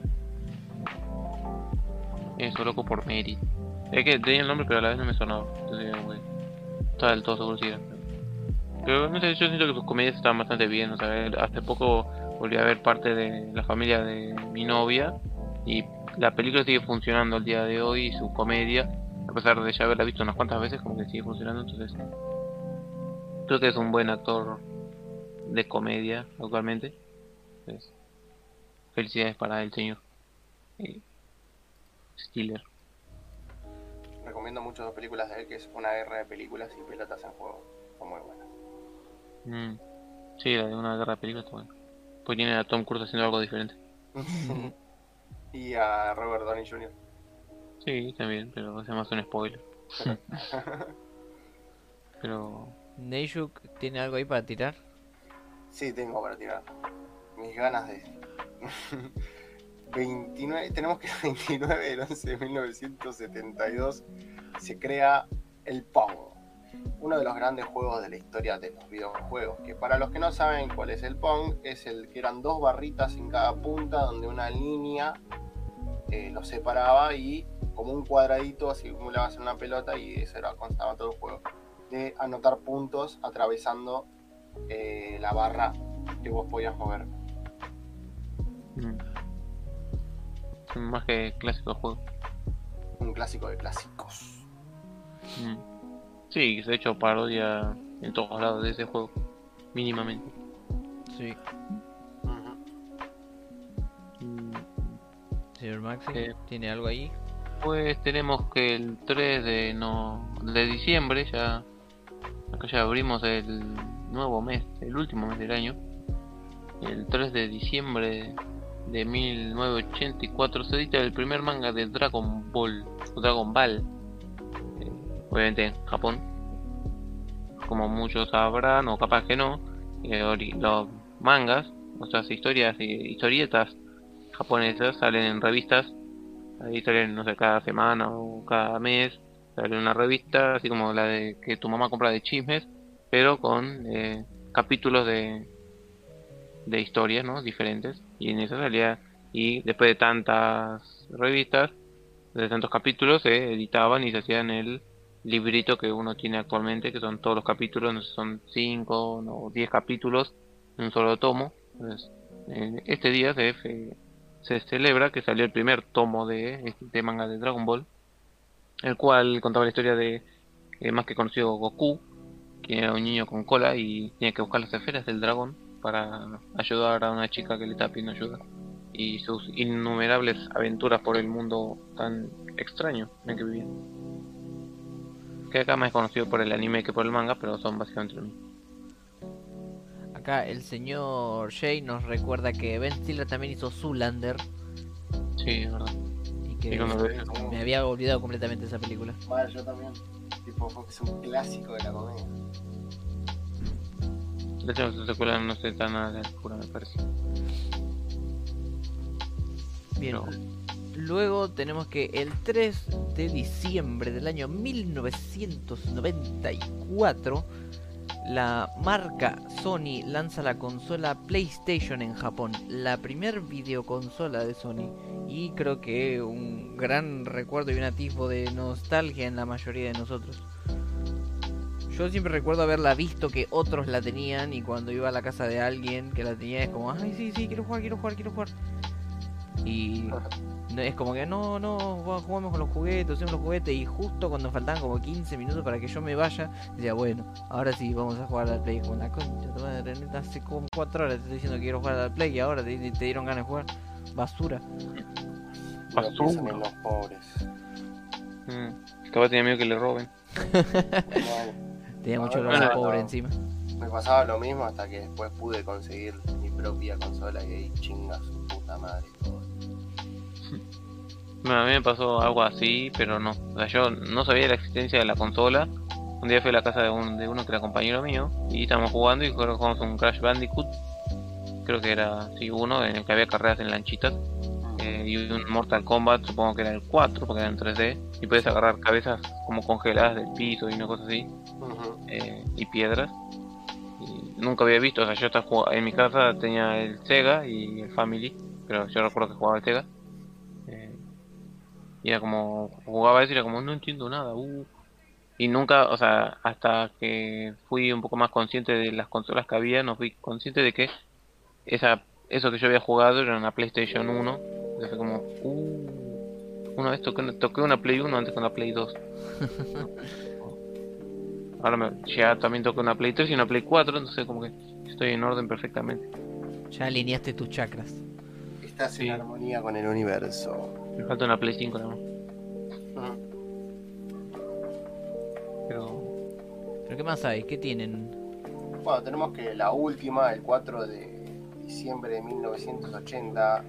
Eso, loco por Mary. Es que tenía el nombre, pero a la vez no me sonaba. Entonces, güey. Estaba del todo seguro si era. Pero no sé, yo siento que sus comedias estaban bastante bien. O sea, hace poco volví a ver parte de la familia de mi novia. Y la película sigue funcionando al día de hoy. Su comedia, a pesar de ya haberla visto unas cuantas veces, como que sigue funcionando. Entonces, creo que es un buen actor de comedia actualmente. Entonces, felicidades para el señor eh, Stiller. Recomiendo mucho dos películas de él, que es Una guerra de películas y Pelotas en juego. Son muy buenas. Mm. Sí, la de una guerra de películas está buena. Pues tiene a Tom Cruise haciendo algo diferente. y a Robert Downey Jr. Sí, también, pero es más un spoiler. pero Neyuk tiene algo ahí para tirar. Sí, tengo para tirar. Mis ganas de. 29, tenemos que el 29 del 11 de 1972 se crea el Pong, uno de los grandes juegos de la historia de los videojuegos. Que para los que no saben cuál es el Pong, es el que eran dos barritas en cada punta donde una línea eh, los separaba y como un cuadradito así acumulabas en una pelota y eso era constaba todo el juego. De anotar puntos atravesando eh, la barra que vos podías mover. mm. es más que clásico juego. Un clásico de clásicos. Mm. Sí, se ha hecho parodia en todos lados de ese juego, mínimamente. Sí. Mm. señor Maxi, Eh. tiene algo ahí. Pues tenemos que el 3 de no de diciembre ya acá ya abrimos el nuevo mes, el último mes del año. El 3 de diciembre de 1984 se edita el primer manga de Dragon Ball, o Dragon Ball. eh, obviamente en Japón. Como muchos sabrán o capaz que no, eh, los mangas, sea, historias y historietas japonesas salen en revistas Ahí salen, no sé, cada semana o cada mes sale una revista, así como la de que tu mamá compra de chismes, pero con eh, capítulos de, de historias, ¿no? Diferentes. Y en esa salía, y después de tantas revistas, de tantos capítulos, se editaban y se hacían el librito que uno tiene actualmente, que son todos los capítulos, no sé, son 5 o 10 capítulos en un solo tomo. Entonces, en este día se, se celebra que salió el primer tomo de este manga de Dragon Ball, el cual contaba la historia de el más que conocido Goku, que era un niño con cola y tenía que buscar las esferas del dragón para ayudar a una chica que le estaba pidiendo ayuda. Y sus innumerables aventuras por el mundo tan extraño en el que vivía. Que acá más es conocido por el anime que por el manga, pero son básicamente lo mismo. Acá el señor Jay nos recuerda que Ben Stiller también hizo Zoolander Sí, es verdad. Que me había olvidado completamente esa película. Vale, yo también. Tipo, es un clásico de la comedia. De hecho, su secuela no se tan a la me parece. Bien. No. Luego tenemos que el 3 de diciembre del año 1994, la marca Sony lanza la consola PlayStation en Japón, la primer videoconsola de Sony. Y creo que un gran recuerdo y un atisbo de nostalgia en la mayoría de nosotros. Yo siempre recuerdo haberla visto que otros la tenían y cuando iba a la casa de alguien que la tenía es como, ay, sí, sí, quiero jugar, quiero jugar, quiero jugar. Y no, es como que no, no, jugamos con los juguetes, usemos los juguetes. Y justo cuando faltaban como 15 minutos para que yo me vaya, decía, bueno, ahora sí, vamos a jugar al Play. Con la concha, tu madre, neta, hace como 4 horas te estoy diciendo que quiero jugar al Play y ahora te, te dieron ganas de jugar. Basura. En los pobres. Mm. Capaz tenía miedo que le roben. Tenía mucho Ahora, olor a bueno. pobre encima. me pasaba lo mismo hasta que después pude conseguir mi propia consola y ahí chinga su puta madre todo. A mí me pasó algo así, pero no. O sea, yo no sabía la existencia de la consola. Un día fui a la casa de, un, de uno que era compañero mío y estábamos jugando y creo que jugamos un Crash Bandicoot. Creo que era, sí, uno en el que había carreras en lanchitas. eh, y un Mortal Kombat, supongo que era el 4 porque era en 3D. Y puedes agarrar cabezas como congeladas del piso y una cosa así. Eh, y piedras. Y nunca había visto, o sea, yo estaba en mi casa tenía el Sega y el Family, pero yo recuerdo que jugaba el Sega. Y era como, jugaba eso y era como, no entiendo nada. uh". Y nunca, o sea, hasta que fui un poco más consciente de las consolas que había, no fui consciente de que esa eso que yo había jugado era una PlayStation 1. Entonces fue como, uh, una vez toqué, toqué una Play 1 antes con la Play 2. Ahora me, ya también toqué una Play 3 y una Play 4, entonces como que estoy en orden perfectamente. Ya alineaste tus chakras. Estás Sí. en armonía con el universo. Me falta una Play 5 nada más. Pero ¿Pero qué más hay? ¿Qué tienen? Bueno, tenemos que la última, el 4 de diciembre de 1980,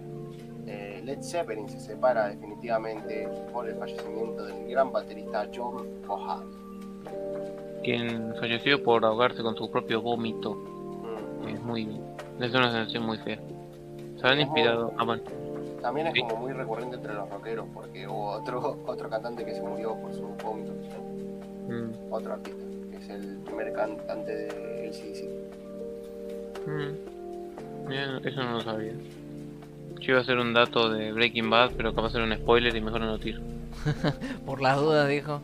eh, Led Zeppelin se separa definitivamente por el fallecimiento del gran baterista John Bonham. quien falleció por ahogarse con su propio vómito. Mm. Es muy. Es una sensación muy fea. Se han inspirado. muy- Ah, bueno. También es como muy recurrente entre los rockeros porque hubo otro, otro cantante que se murió por su vómito, Mm, otro artista, que es el primer cantante de ACDC. mm. Eso no lo sabía. Yo iba a hacer un dato de Breaking Bad, pero capaz era un spoiler y mejor no lo tiro. Por las dudas, dijo.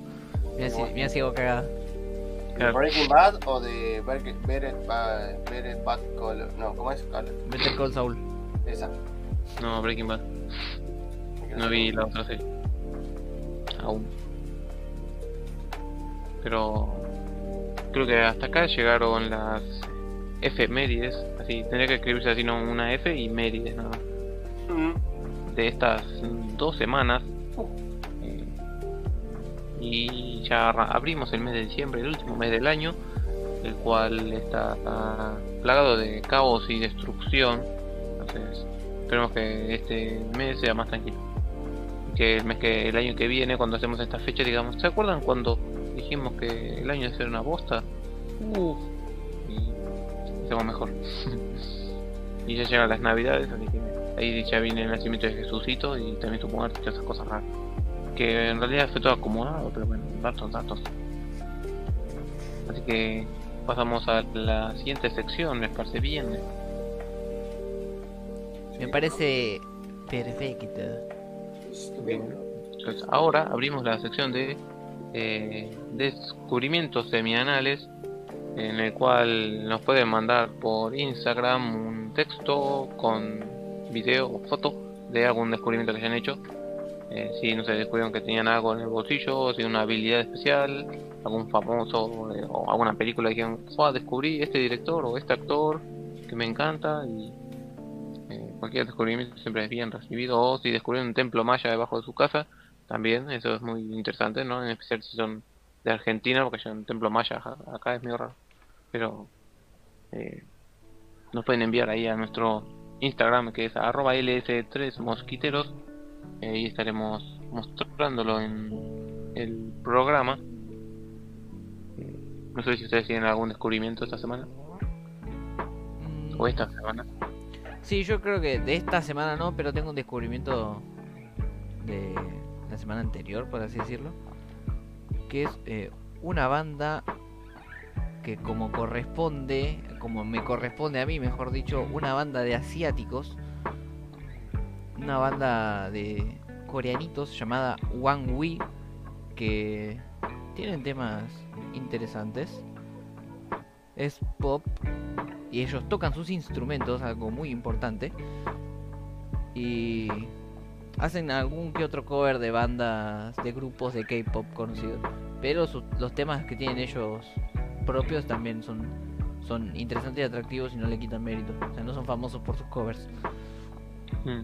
Mira si, mira si hago cagada. ¿De Claro. Breaking Bad o de Better, Better, Ba- Better Bad Call? No, ¿cómo es? Better Call Saul. Esa. No, Breaking Bad. No vi la otra serie. Aún. Pero creo que hasta acá llegaron las efemérides. Así, tendría que escribirse así, no una F y mérides nada más. Mm. De estas dos semanas. Eh, y ya abrimos el mes de diciembre, el último mes del año. El cual está plagado de caos y destrucción. Entonces, esperemos que este mes sea más tranquilo. Que el mes que el año que viene cuando hacemos esta fecha digamos. ¿se acuerdan cuando dijimos que el año debe ser una bosta? Uff y hacemos mejor. Y ya llegan las navidades así que ahí ya viene el nacimiento de Jesucito y también su muerte y todas esas cosas raras. Que en realidad fue todo acomodado pero bueno datos datos. Así que pasamos a la siguiente sección me parece bien Me parece perfecto. Bien. Entonces, ahora abrimos la sección de eh, descubrimientos semianales, en el cual nos pueden mandar por Instagram un texto con video o foto de algún descubrimiento que hayan hecho. Eh, si no se descubrieron que tenían algo en el bolsillo, si una habilidad especial, algún famoso eh, o alguna película que dijeron, "Fua, descubrí este director o este actor que me encanta y cualquier descubrimiento siempre es bien recibido. O si descubrieron un templo maya debajo de su casa, también eso es muy interesante, ¿no? En especial si son de Argentina, porque hay un templo maya acá, es medio raro. Pero eh, nos pueden enviar ahí a nuestro Instagram que es arroba ls3mosquiteros eh, y estaremos mostrándolo en el programa. No sé si ustedes tienen algún descubrimiento esta semana. o esta semana. Sí, yo creo que de esta semana no, pero tengo un descubrimiento de la semana anterior, por así decirlo, que es eh, una banda que como corresponde, como me corresponde a mí, mejor dicho, una banda de asiáticos, una banda de coreanitos llamada One We, que tienen temas interesantes. Es pop y ellos tocan sus instrumentos, algo muy importante. Y hacen algún que otro cover de bandas, de grupos de K-pop conocidos. Pero sus- los temas que tienen ellos propios también son, son interesantes y atractivos y no le quitan mérito. O sea, no son famosos por sus covers. Mm.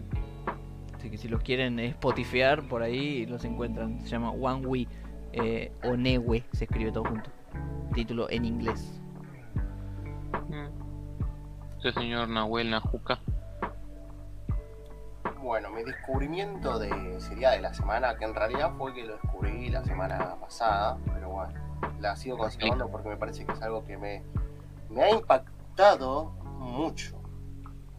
Así que si los quieren spotifear por ahí los encuentran. Se llama One We eh, Onewe, se escribe todo junto. Título en inglés. Ese señor Nahuel Najuca. Bueno, mi descubrimiento de sería de la semana, que en realidad fue que lo descubrí la semana pasada, pero bueno, la sigo conservando porque me parece que es algo que me, me ha impactado mucho.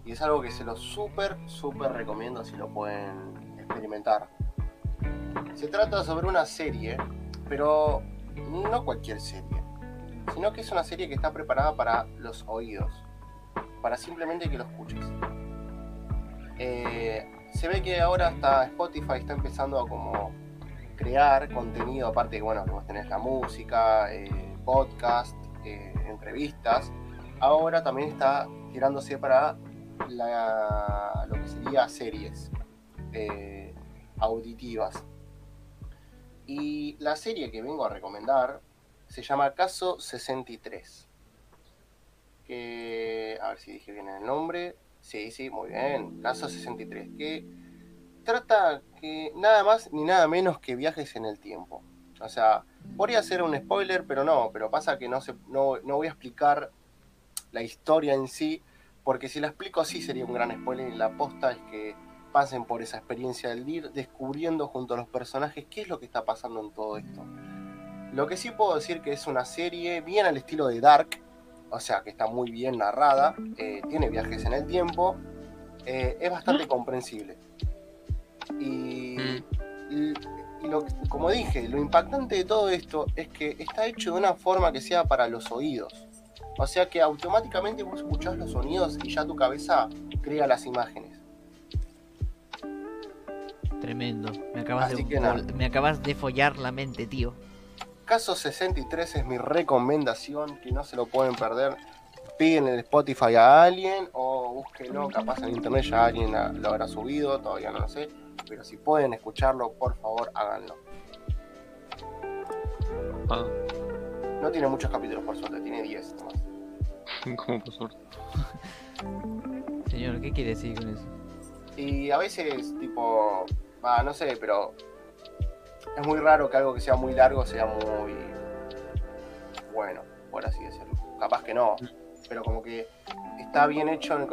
Y es algo que se lo súper, súper recomiendo si lo pueden experimentar. Se trata sobre una serie, pero no cualquier serie, sino que es una serie que está preparada para los oídos, para simplemente que lo escuches. Eh, se ve que ahora hasta Spotify está empezando a como crear contenido, aparte que bueno, que vos tenés la música, eh, podcast, eh, entrevistas, ahora también está tirándose para lo que sería series auditivas. Y la serie que vengo a recomendar se llama Caso 63. Que, a ver si dije bien el nombre. Sí, sí, muy bien. Caso 63. Que trata que nada más ni nada menos que viajes en el tiempo. O sea, podría ser un spoiler, pero no. Pero pasa que no, se, no, no voy a explicar la historia en sí. Porque si la explico así sería un gran spoiler. Y la aposta es que pasen por esa experiencia del ir descubriendo junto a los personajes qué es lo que está pasando en todo esto. Lo que sí puedo decir que es una serie bien al estilo de Dark, o sea que está muy bien narrada, eh, tiene viajes en el tiempo, eh, es bastante comprensible. Y, y- y lo, como dije, lo impactante de todo esto es que está hecho de una forma que sea para los oídos. O sea que automáticamente vos escuchás los sonidos y ya tu cabeza crea las imágenes. Tremendo. Me acabas, Así de, me acabas de follar la mente, tío. Caso 63 es mi recomendación, que no se lo pueden perder. Piden el Spotify a alguien o búsquenlo, capaz en internet ya alguien la- lo habrá subido, todavía no lo sé. Pero si pueden escucharlo, por favor, háganlo. Ah, No tiene muchos capítulos, por suerte, tiene 10 nomás. como por suerte. Señor, ¿qué quiere decir con eso? Y a veces, tipo, va, no sé, pero es muy raro que algo que sea muy largo sea muy bueno, por así decirlo. Capaz que no, pero como que está bien hecho, en-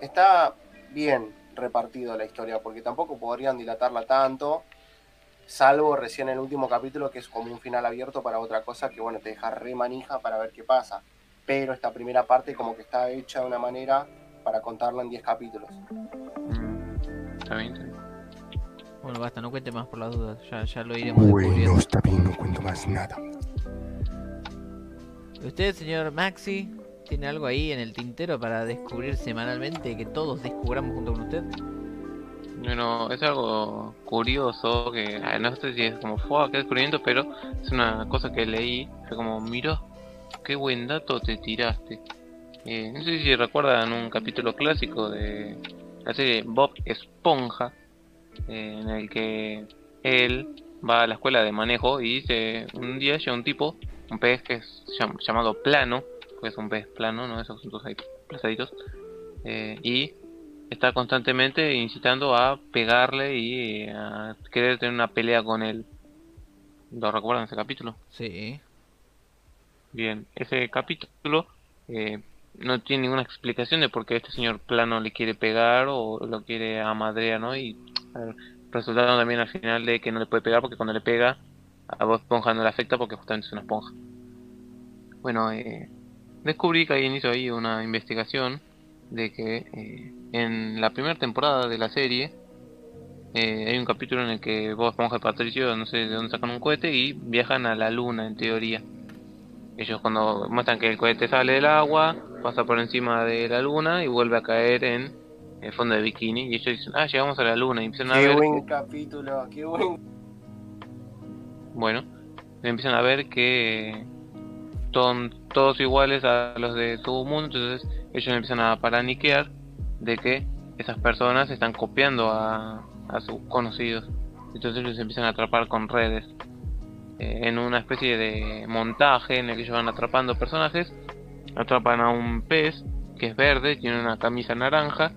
está bien repartido la historia, porque tampoco podrían dilatarla tanto, salvo recién el último capítulo que es como un final abierto para otra cosa que, bueno, te deja re manija para ver qué pasa. Pero esta primera parte como que está hecha de una manera para contarla en 10 capítulos. Mm, está bien. Bueno, basta, no cuente más por las dudas. Ya, ya lo iremos Bueno, descubriendo. está bien, no cuento más nada. ¿Usted, señor Maxi, tiene algo ahí en el tintero para descubrir semanalmente que todos descubramos junto con usted? Bueno, es algo curioso que ah, no sé si es como fue qué descubrimiento, pero es una cosa que leí. Fue como, mira, qué buen dato te tiraste. Eh, no sé si recuerdan un capítulo clásico de la serie Bob Esponja, eh, en el que él va a la escuela de manejo y dice, un día llega un tipo, un pez que es llam- llamado plano, que es un pez plano, no esos asuntos ahí plazaditos, eh, y está constantemente incitando a pegarle y a querer tener una pelea con él. ¿Lo recuerdan ese capítulo? Sí. Bien, ese capítulo eh, no tiene ninguna explicación de por qué este señor plano le quiere pegar o lo quiere amadrear, ¿no? Y ver, resultando también al final de que no le puede pegar porque cuando le pega a Bob Esponja no le afecta porque justamente es una esponja. Bueno, eh, descubrí que alguien hizo ahí una investigación de que eh, en la primera temporada de la serie eh, hay un capítulo en el que vos, Esponja y Patricio, no sé de dónde sacan un cohete y viajan a la luna en teoría. Ellos cuando muestran que el cohete sale del agua, pasa por encima de la luna y vuelve a caer en el fondo de bikini. Y ellos dicen, ah, llegamos a la luna. Y empiezan a Qué ver, buen capítulo, qué buen. bueno, empiezan a ver que son todos iguales a los de su mundo. Entonces ellos empiezan a paraniquear de que esas personas están copiando a, a sus conocidos. Entonces los empiezan a atrapar con redes. En una especie de montaje en el que ellos van atrapando personajes. Atrapan a un pez que es verde, tiene una camisa naranja.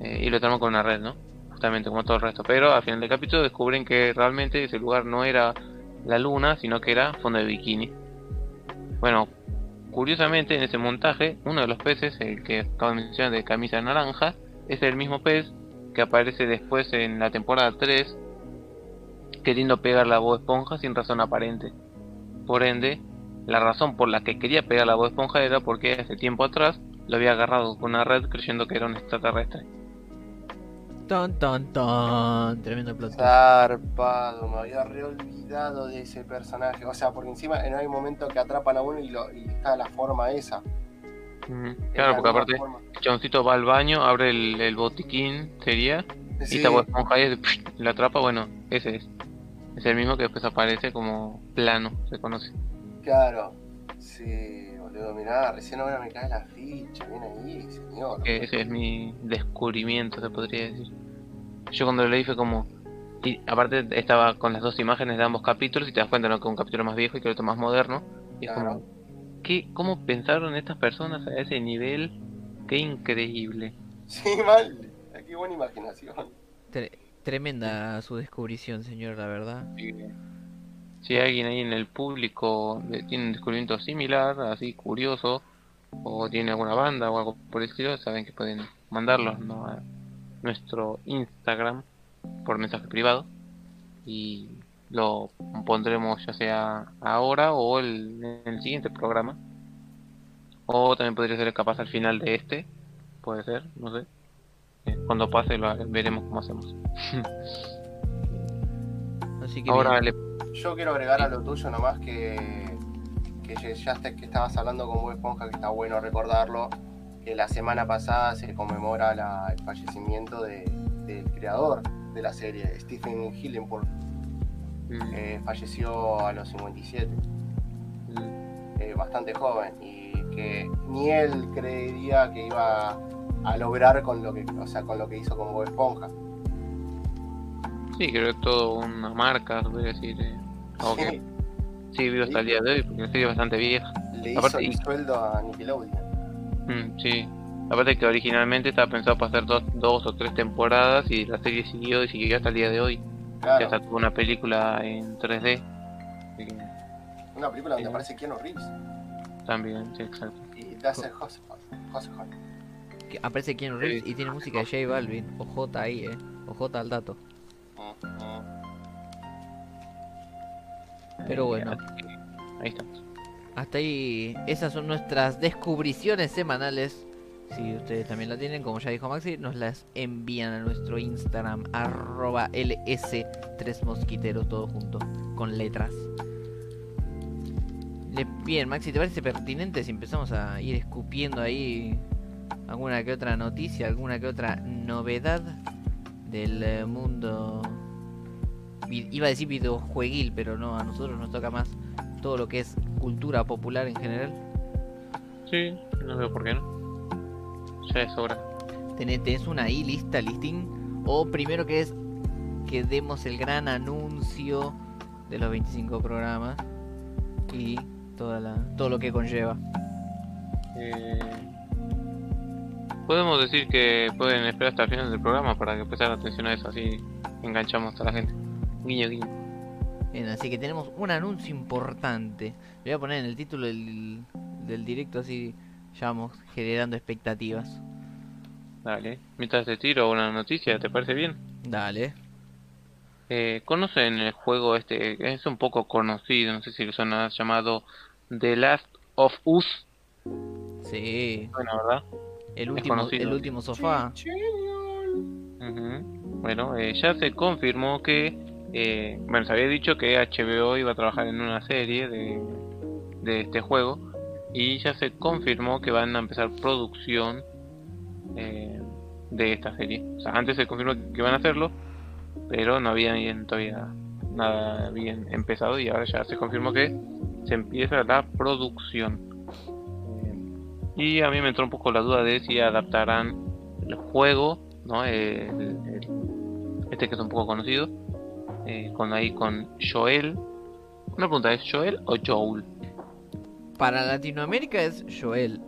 eh, y lo atrapan con una red, ¿no? Justamente como todo el resto. Pero al final del capítulo descubren que realmente ese lugar no era la luna, sino que era fondo de bikini. Bueno, curiosamente en ese montaje, uno de los peces, el que acabo de mencionar de camisa naranja, es el mismo pez que aparece después en la temporada 3 queriendo pegar la voz esponja sin razón aparente. Por ende, la razón por la que quería pegar la voz esponja era porque hace tiempo atrás lo había agarrado con una red creyendo que era un extraterrestre. Ton, ton, ton. Tremendo plot. Zarpado, me había reolvidado de ese personaje. O sea, porque encima en hay un momento que atrapan a uno y, lo, y está la forma esa. Mm, Es Claro, la porque aparte forma. el chaboncito va al baño, abre el, el botiquín, sería, y Sí, esta voz esponja ahí y la atrapa, bueno, ese es. Es el mismo que después aparece como plano, se conoce. claro. Sí, boludo, mirá, recién ahora me cae la ficha. Bien ahí, señor. que ese es mi descubrimiento, se podría decir. Yo cuando lo leí fue como... Y aparte estaba con las dos imágenes de ambos capítulos y te das cuenta ¿no? que un capítulo más viejo y que el otro más moderno. Y es como... ¿qué, ¿Cómo pensaron estas personas a ese nivel? Qué increíble. Sí, mal. Qué buena imaginación. Tremenda su descubrición, señor, la verdad. Si, alguien ahí en el público tiene un descubrimiento similar, así curioso, o tiene alguna banda o algo por el estilo, saben que pueden mandarlos ¿no? a nuestro Instagram por mensaje privado y lo pondremos ya sea ahora o el, en el siguiente programa. O también podría ser capaz al final de este, puede ser, no sé. Eh, Cuando pase lo veremos cómo hacemos. Así que Ahora le Yo quiero agregar a lo tuyo nomás que, que ya- esté- que estabas hablando con Bob Esponja, que está bueno recordarlo, que la semana pasada se conmemora la- el fallecimiento de- del creador de la serie, Stephen Hillenburg, mm, eh, falleció a los 57, mm, eh, bastante joven, y que ni él creería que iba a lograr con lo que, o sea, con lo que hizo con Bob Esponja. Sí, creo que es todo una marca, se podría decir. eh, que sigue vivo hasta el día de hoy, porque la serie es bastante vieja. Le hizo Aparte, el y- sueldo a Nickelodeon. Mm, sí. Aparte que originalmente estaba pensado para hacer dos, dos o tres temporadas y la serie siguió y siguió hasta el día de hoy. Ya hasta tuvo una película en 3D. así que una película donde Sí. aparece Keanu Reeves también, sí, exacto. y Dustin Hoffman. Que aparece Keanu Reeves y tiene música de J Balvin. OJ ahí, eh. OJ al dato. Pero bueno. ahí estamos. Hasta ahí, esas son nuestras descubriciones semanales. Si ustedes también la tienen, como ya dijo Maxi, nos las envían a nuestro Instagram, arroba ls3 mosquiteros, todo junto, con letras. Le- Bien, Maxi, ¿te parece pertinente si empezamos a ir escupiendo ahí alguna que otra noticia, alguna que otra novedad del eh, mundo? Iba a decir videojueguil, pero no, a nosotros nos toca más todo lo que es cultura popular en general. Sí, no veo por qué no. Ya es hora. ¿Tenés, tenés una ahí lista, listing? ¿O primero que es que demos el gran anuncio de los 25 programas y toda la, todo lo que conlleva? Eh, podemos decir que pueden esperar hasta el final del programa para que prestar atención a eso, así enganchamos a la gente. Guiño, guiño. Bien, así que tenemos un anuncio importante. Le voy a poner en el título del, del directo así ya vamos generando expectativas. Dale. Mientras te tiro una noticia, ¿te parece bien? Dale. Eh, ¿Conocen el juego este? Es un poco conocido, no sé si lo suena, llamado The Last of Us. Sí. Bueno, ¿verdad? El último, el último sofá. Bueno, eh, ya se confirmó que, eh, bueno, se había dicho que HBO iba a trabajar en una serie de, de este juego y ya se confirmó que van a empezar producción eh, de esta serie. O sea, antes se confirmó que iban a hacerlo, pero no había bien todavía nada bien empezado y ahora ya se confirmó que se empieza la producción. Eh, y a mí me entró un poco la duda de si adaptarán el juego, ¿no? El- el- este que es un poco conocido, eh, con ahí con Joel. Una pregunta, ¿es Joel o Joel? Para Latinoamérica es Joel.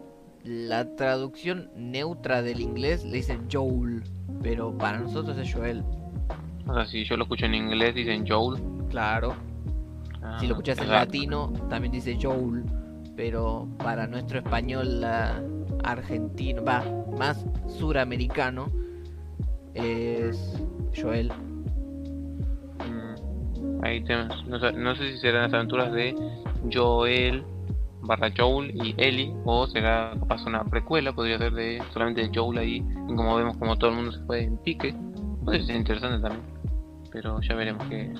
La traducción neutra del inglés le dice Joel. Pero para nosotros es Joel. O sea, si yo lo escucho en inglés dicen Joel. Claro. Ah, Si lo escuchas en latino, también dice Joel. Pero para nuestro español argentino, va, más suramericano, es Joel. mm, ahí tenemos, no sé si serán las aventuras de Joel barra Joel y Ellie o será capaz una precuela, podría ser de solamente de Joel ahí, y como vemos como todo el mundo se fue en pique, podría ser interesante también, pero ya veremos qué,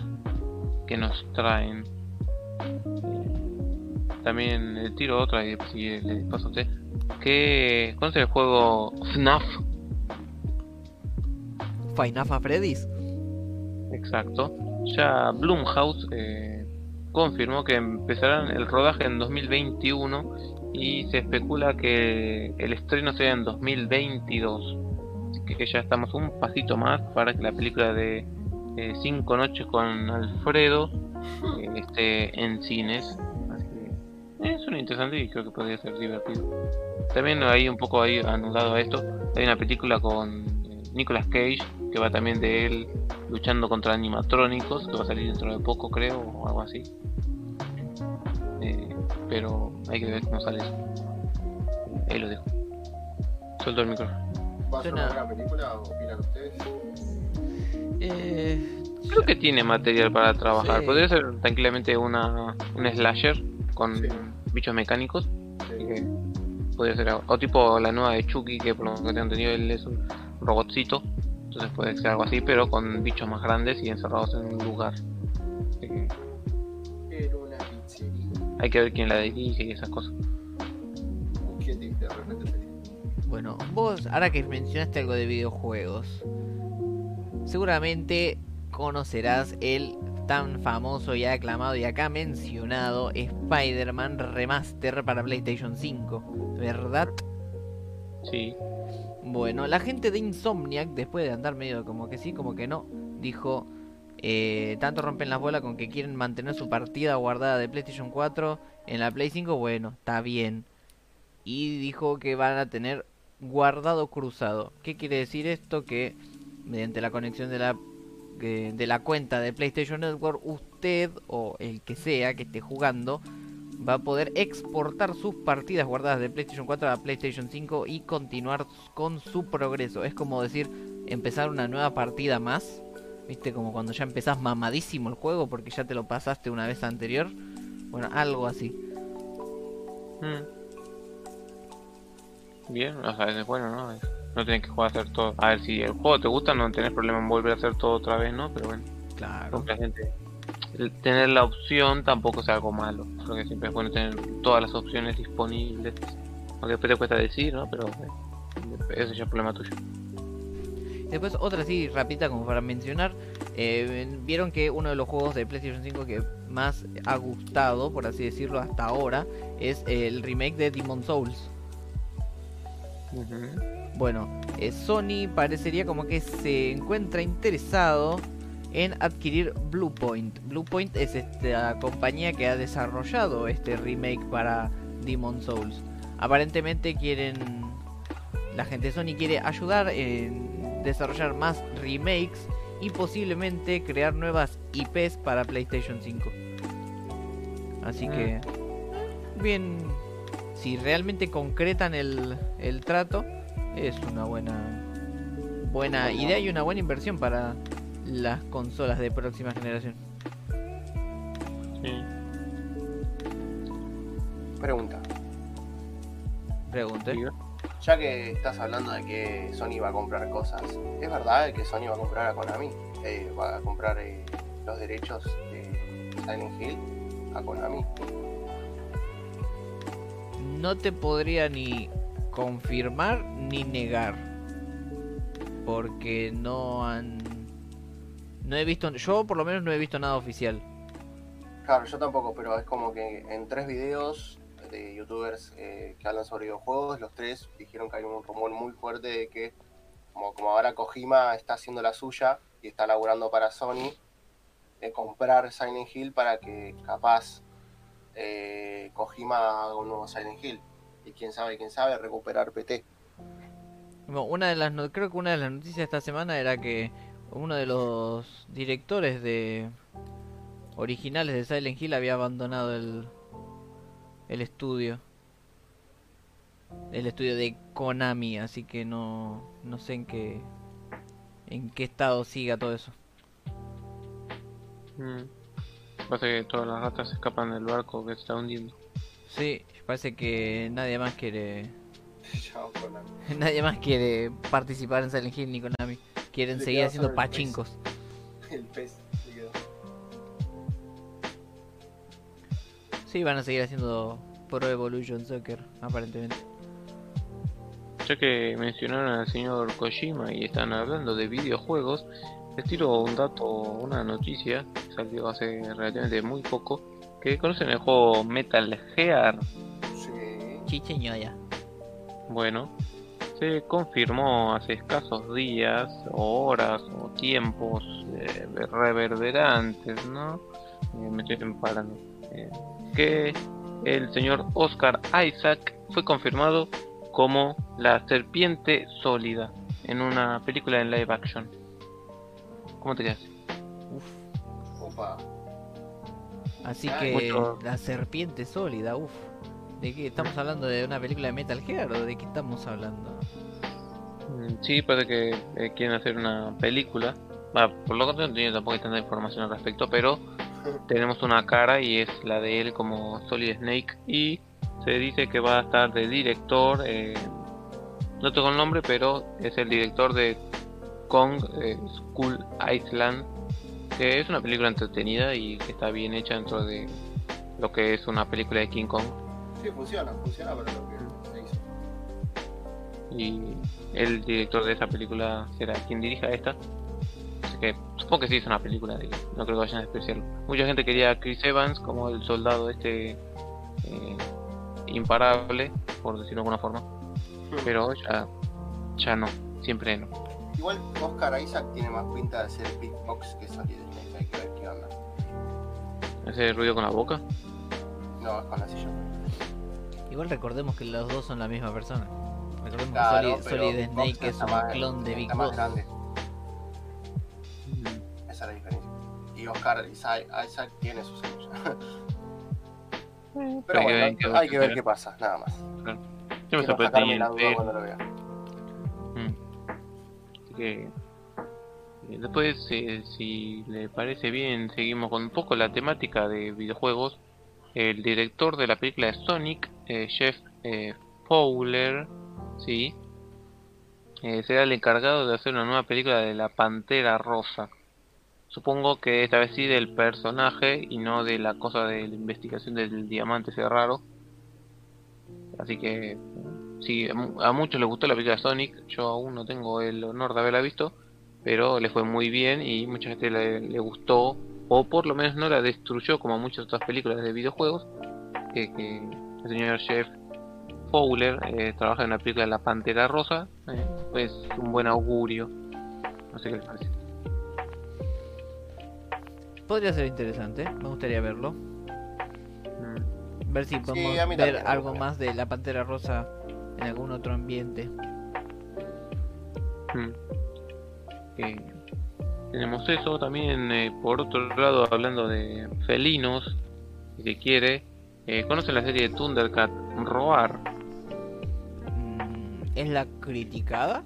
qué nos traen. También eh, tiro otra y si le paso a usted. ¿Qué conoce el juego FNAF? Fainafa Freddy's. Exacto. Ya Blumhouse eh, confirmó que empezarán el rodaje en 2021 y se especula que el estreno sea en 2022. Así que ya estamos un pasito más para que la película de eh, Cinco Noches con Alfredo eh, esté en cines. Es un interesante y creo que podría ser divertido. También hay un poco ahí anulado a esto. Hay una película con eh, Nicolas Cage que va también de él luchando contra animatrónicos, que va a salir dentro de poco creo, o algo así. Eh, pero hay que ver cómo sale eso. Ahí lo dejo. Suelto el micrófono. ¿Va a ser una buena película? ¿Opinan ustedes? Eh, Creo que tiene material para trabajar. Sí. Podría ser tranquilamente una un slasher con Sí. bichos mecánicos. así Sí. que podría ser algo. O tipo la nueva de Chucky, que por lo que tengo entendido él es un robotcito. Entonces puede ser algo así, pero con bichos más grandes y encerrados en un lugar. Así que En una pizzería. hay que ver quién la dirige y esas cosas. Bueno, vos, ahora que mencionaste algo de videojuegos, seguramente conocerás el tan famoso y aclamado y acá mencionado Spider-Man Remaster para PlayStation 5, ¿verdad? Sí. Bueno, la gente de Insomniac, después de andar medio como que sí, como que no, dijo, eh, tanto rompen las bolas con que quieren mantener su partida guardada de PlayStation 4 en la Play 5, bueno, está bien. Y dijo que van a tener guardado cruzado. ¿Qué quiere decir esto? Que mediante la conexión de la que- de la cuenta de PlayStation Network, usted o el que sea que esté jugando va a poder exportar sus partidas guardadas de PlayStation 4 a PlayStation 5 y continuar con su progreso. Es como decir, empezar una nueva partida más. ¿Viste? Como cuando ya empezás mamadísimo el juego porque ya te lo pasaste una vez anterior. Bueno, algo así. Mm. Bien, o sea, es bueno, ¿no? Es- No tenés que jugar a hacer todo. A ver, si el juego te gusta, no tenés problema en volver a hacer todo otra vez, ¿no? Pero bueno, Claro. gente. tener la opción tampoco es algo malo. Creo que siempre es bueno tener todas las opciones disponibles. Aunque después te cuesta decir, ¿no? Pero eh, eso ya es problema tuyo. Después otra así rapidita como para mencionar. eh, Vieron que uno de los juegos de PlayStation 5 que más ha gustado, por así decirlo, hasta ahora, es el remake de Demon Souls. Bueno, eh, Sony parecería como que se encuentra interesado en adquirir Bluepoint. Bluepoint es esta compañía que ha desarrollado este remake para Demon Souls. Aparentemente quieren... La gente de Sony quiere ayudar en desarrollar más remakes y posiblemente crear nuevas IPs para PlayStation 5. Así Mm. que... Bien... Si realmente concretan el, el trato, es una buena buena idea y una buena inversión para las consolas de próxima generación. Sí. Pregunta. Pregunte. Ya que estás hablando de que Sony va a comprar cosas, ¿es verdad que Sony va a comprar a Konami? Eh, va a comprar eh, los derechos de Silent Hill a Konami. No te podría ni confirmar ni negar. Porque no han... No he visto... Yo por lo menos no he visto nada oficial. Claro, yo tampoco, pero es como que en tres videos de youtubers eh, que hablan sobre videojuegos, los tres dijeron que hay un rumor muy fuerte de que como, como ahora Kojima está haciendo la suya y está laburando para Sony, de comprar Silent Hill para que capaz eh, Kojima haga un nuevo Silent Hill. Y quién sabe, quién sabe, recuperar PT. Bueno, una de las no- creo que una de las noticias de esta semana era que uno de los directores de originales de Silent Hill había abandonado el el estudio. El estudio de Konami, así que no no sé en qué en qué estado siga todo eso. Mm. Pasa que todas las ratas escapan del barco que se está hundiendo. Sí, parece que nadie más quiere Chao, Konami. nadie más quiere participar en Silent Hill ni Konami. Quieren seguir haciendo solo el pez. pachincos. El pez. se quedó. Sí, van a seguir haciendo Pro Evolution Soccer, aparentemente. Ya que mencionaron al señor Kojima y están hablando de videojuegos, les tiro un dato, una noticia que salió hace relativamente muy poco, que conocen el juego Metal Gear. Sí. Chicheñoya. Bueno, se confirmó hace escasos días, o horas, o tiempos eh, reverberantes, ¿no? Eh, me estoy parando. Eh, que el señor Oscar Isaac fue confirmado como la serpiente sólida en una película en live action. ¿Cómo te quedas? Uf. Opa. Así que mucho- la serpiente sólida, uff. ¿De qué estamos hablando? ¿De una película de Metal Gear o de qué estamos hablando? Mm, Sí, parece que eh, quieren hacer una película. Por lo que tengo entendido tampoco hay tanta información al respecto, pero tenemos una cara y es la de él como Solid Snake y se dice que va a estar de director, eh, no tengo el nombre, pero es el director de Kong eh, School Island, que es una película entretenida y que está bien hecha dentro de lo que es una película de King Kong. Sí, funciona, funciona para lo que se hizo. y el director de esa película será quien dirija esta. Así que supongo que sí es una película, de- no creo que vayan a despreciarlo. Mucha gente quería a Chris Evans como el soldado este eh, imparable, por decirlo de alguna forma, pero ya, ya no, siempre no. Igual Oscar Isaac tiene más pinta de ser Big Box que Solid Snake, hay que ver qué onda. Ese ruido con la boca. No, es con la silla. Igual recordemos que los dos son la misma persona. Recordemos Claro, que Solid, pero Solid Big Snake es un más- clon de Big está más Boss. grande, esa es la diferencia. Y Oscar Isaac, Isaac tiene sus años. Pero Hay que bueno, ver qué hay que ver qué pasa, nada más. Yo me sorprendí sacarme en eh, después, eh, si le parece bien, seguimos con un poco la temática de videojuegos. El director de la película de Sonic, eh, Jeff Fowler, sí, será el encargado de hacer una nueva película de la Pantera Rosa. Supongo que esta vez sí del personaje y no de la cosa de la investigación del diamante ese raro. Así que Sí, a mu- a muchos les gustó la película de Sonic, yo aún no tengo el honor de haberla visto, pero le fue muy bien y mucha gente le, le gustó, o por lo menos no la destruyó como muchas otras películas de videojuegos, que, que el señor Jeff Fowler eh, trabaja en la película de La Pantera Rosa, eh, pues un buen augurio, no sé qué les parece. Podría ser interesante, me gustaría verlo. Mm, Ver si podemos ver algo más de la Pantera Rosa en algún otro ambiente. Mm. Eh, tenemos eso también, eh, por otro lado, hablando de felinos, si se quiere, eh, ¿conocen la serie de Thundercat Roar? Mm, ¿Es la criticada?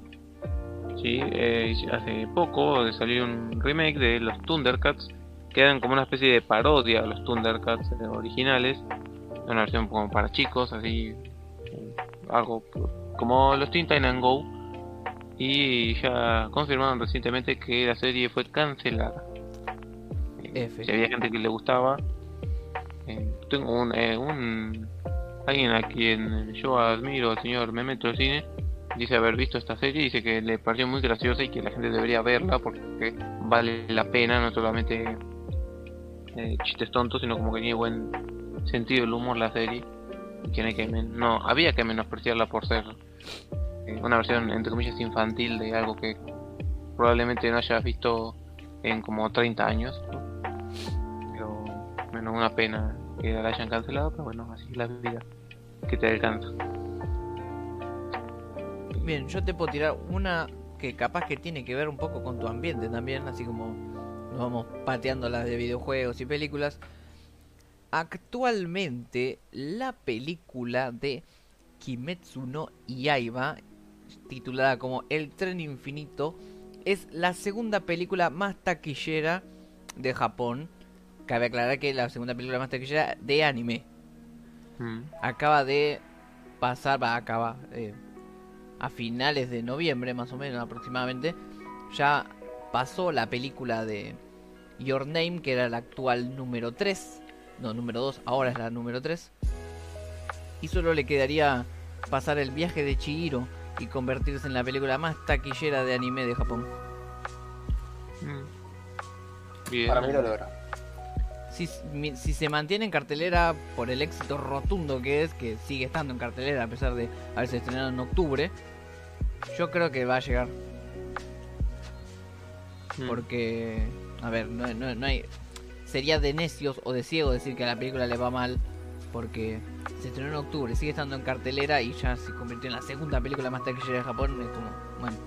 Sí, eh, hace poco salió un remake de los Thundercats, que eran como una especie de parodia a los Thundercats originales, una versión como para chicos, así, algo como los Teen Titans Go y ya confirmaron recientemente que la serie fue cancelada. F. Si había gente que le gustaba, eh, tengo un, eh, un alguien a quien yo admiro, el señor Memento del Cine, dice haber visto esta serie y dice que le pareció muy graciosa y que la gente debería verla porque vale la pena, no solamente eh, chistes tontos, sino como que tiene buen sentido el humor la serie y que men- no había que menospreciarla por ser eh, una versión entre comillas infantil de algo que probablemente no hayas visto en como 30 años pero bueno una pena que la hayan cancelado pero bueno así es la vida que te alcanza Bien, yo te puedo tirar una que capaz que tiene que ver un poco con tu ambiente también, así como nos vamos pateando las de videojuegos y películas. Actualmente, la película de Kimetsu no Yaiba, titulada como El tren infinito, es la segunda película más taquillera de Japón. Cabe aclarar que la segunda película más taquillera de anime Mm. acaba de pasar, va, acaba eh, a finales de noviembre más o menos aproximadamente, ya pasó la película de Your Name, que era la actual número 3, no, número 2, ahora es la número 3, y solo le quedaría pasar el viaje de Chihiro y convertirse en la película más taquillera de anime de Japón. Mm. Bien. Para mí lo logra. Si, si se mantiene en cartelera por el éxito rotundo que es, que sigue estando en cartelera a pesar de haberse estrenado en octubre, yo creo que va a llegar. Mm. Porque, a ver, no, no- no hay. Sería de necios o de ciego decir que a la película le va mal. Porque se estrenó en octubre, sigue estando en cartelera y ya se convirtió en la segunda película más taquillera de Japón. Es como, bueno,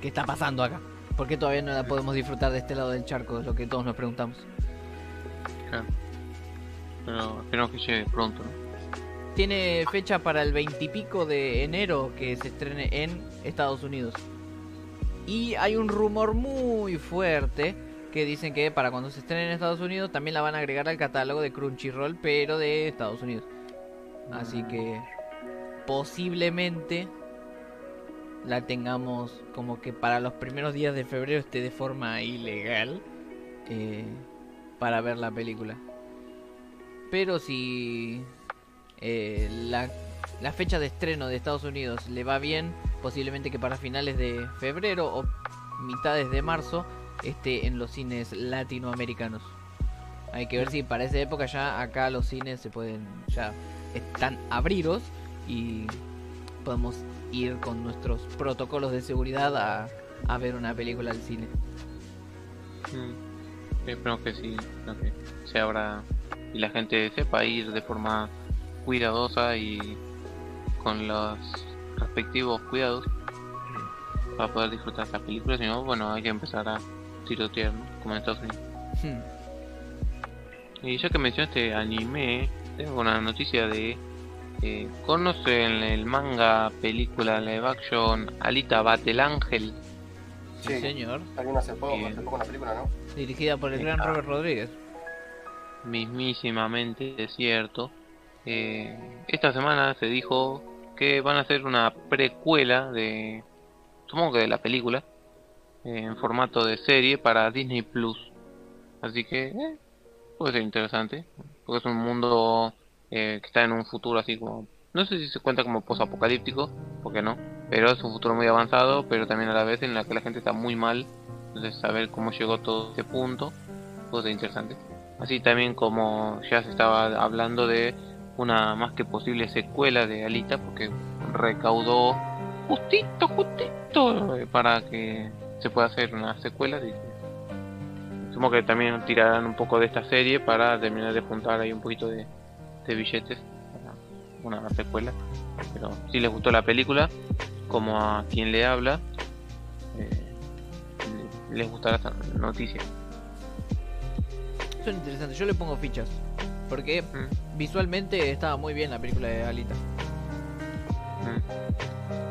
¿qué está pasando acá? ¿Por qué todavía no la podemos disfrutar de este lado del charco? Es lo que todos nos preguntamos. Claro. Pero que llegue pronto, ¿no? Tiene fecha para el 20 y pico de enero que se estrene en Estados Unidos. Y hay un rumor muy fuerte que dicen que para cuando se estrene en Estados Unidos también la van a agregar al catálogo de Crunchyroll, pero de Estados Unidos. Así que posiblemente la tengamos como que para los primeros días de febrero esté de forma ilegal eh, para ver la película. Pero si eh, la, la fecha de estreno de Estados Unidos le va bien, posiblemente que para finales de febrero o mitades de marzo esté en los cines latinoamericanos. Hay que ver si para esa época ya acá los cines se pueden, ya están abridos y podemos ir con nuestros protocolos de seguridad a, a ver una película al cine. Mm. Esperemos que sí, no, que se abra y la gente sepa ir de forma cuidadosa y con los respectivos cuidados para poder disfrutar las películas. Si no, bueno, hay que empezar a tirotear, ¿no? Como en Estados Unidos. Hmm. Y ya que mencionaste anime, tengo una noticia de. Eh, ¿Conocen el manga película live action Alita Battle Angel? Sí, Sí. señor. Salió hace poco, hace poco una película, ¿no? Dirigida por el Sí, gran ah. Robert Rodríguez. mismísimamente es cierto. Eh, esta semana se dijo que van a hacer una precuela de, supongo que de la película, en formato de serie para Disney Plus. Así que eh, puede ser interesante, porque es un mundo eh, que está en un futuro así como, no sé si se cuenta como posapocalíptico, porque no, pero es un futuro muy avanzado, pero también a la vez en la que la gente está muy mal. Entonces saber cómo llegó todo este punto puede ser interesante. Así también como ya se estaba hablando de una más que posible secuela de Alita, porque recaudó justito, justito eh, para que se pueda hacer una secuela. Supongo que también tirarán un poco de esta serie para terminar de juntar ahí un poquito de, de billetes para una secuela. Pero si les gustó la película, como a quien le habla, eh, le- les gustará esta noticia. Son interesantes, yo le pongo fichas. Porque Mm. visualmente estaba muy bien la película de Alita. Mm.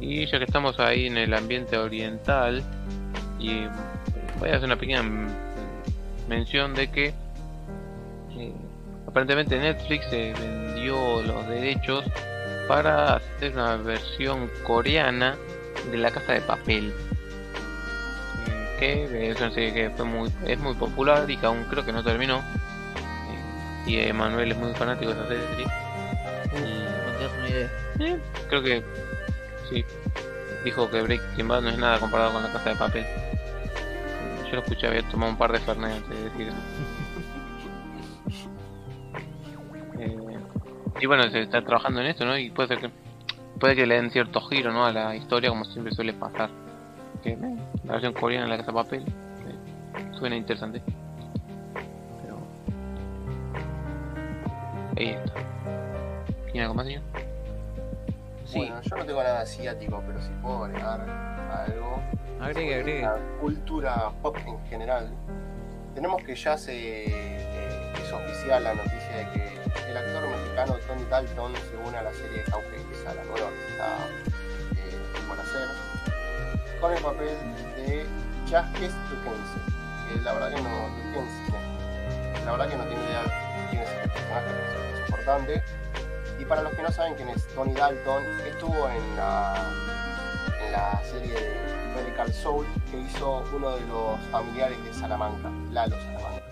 Y ya que estamos ahí en el ambiente oriental, y voy a hacer una pequeña mención de que eh, aparentemente Netflix se vendió los derechos para hacer una versión coreana de La Casa de Papel. Eh, que es una serie que fue muy, es muy popular y que aún creo que no terminó. Eh, y Emanuel es muy fanático de esa serie. Y No te das una idea. creo que sí. Dijo que Breaking Bad no es nada comparado con La Casa de Papel. Yo lo escuché, había tomado un par de Fernet antes de decir. Eh, y bueno, se está trabajando en esto, ¿no? Y puede ser que puede que le den cierto giro, ¿no? A la historia, como siempre suele pasar. Que eh, la versión coreana de la casa de papel eh, suena interesante. Pero ahí está. ¿Tiene algo más, señor? Sí, Bueno, yo no tengo nada asiático, pero si puedo agregar algo. agregue, agregue. La cultura pop en general. Tenemos que ya se eh, es oficial la noticia de que el actor mexicano Tony Dalton se une a la serie Hawkins, a la nueva que está eh, por hacer, con el papel de Jasques Dickinson, que la verdad que no Dickinson, la verdad que no tengo idea quién es el personaje, pero es importante. Para los que no saben quién es Tony Dalton, estuvo en la, en la serie de Medical Soul que hizo uno de los familiares de Salamanca, Lalo Salamanca.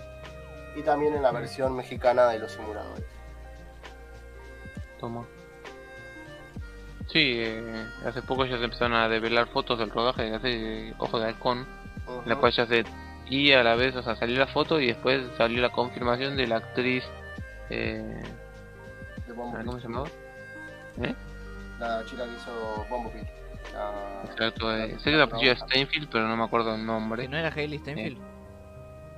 Y también en la versión mexicana de los simuladores. Toma. Sí, eh, hace poco ya se empezaron a develar fotos del rodaje de serie Ojo de Halcón, en la cual ya se. Y a la vez, o sea, salió la foto y después salió la confirmación de la actriz. Eh, De Bumblebee. ¿Cómo se llamaba? ¿Eh? La chica que hizo Bumblebee. La... Exacto, eh, sé que la apellido es Steinfeld, pero no me acuerdo el nombre. ¿No era Hailey Steinfeld?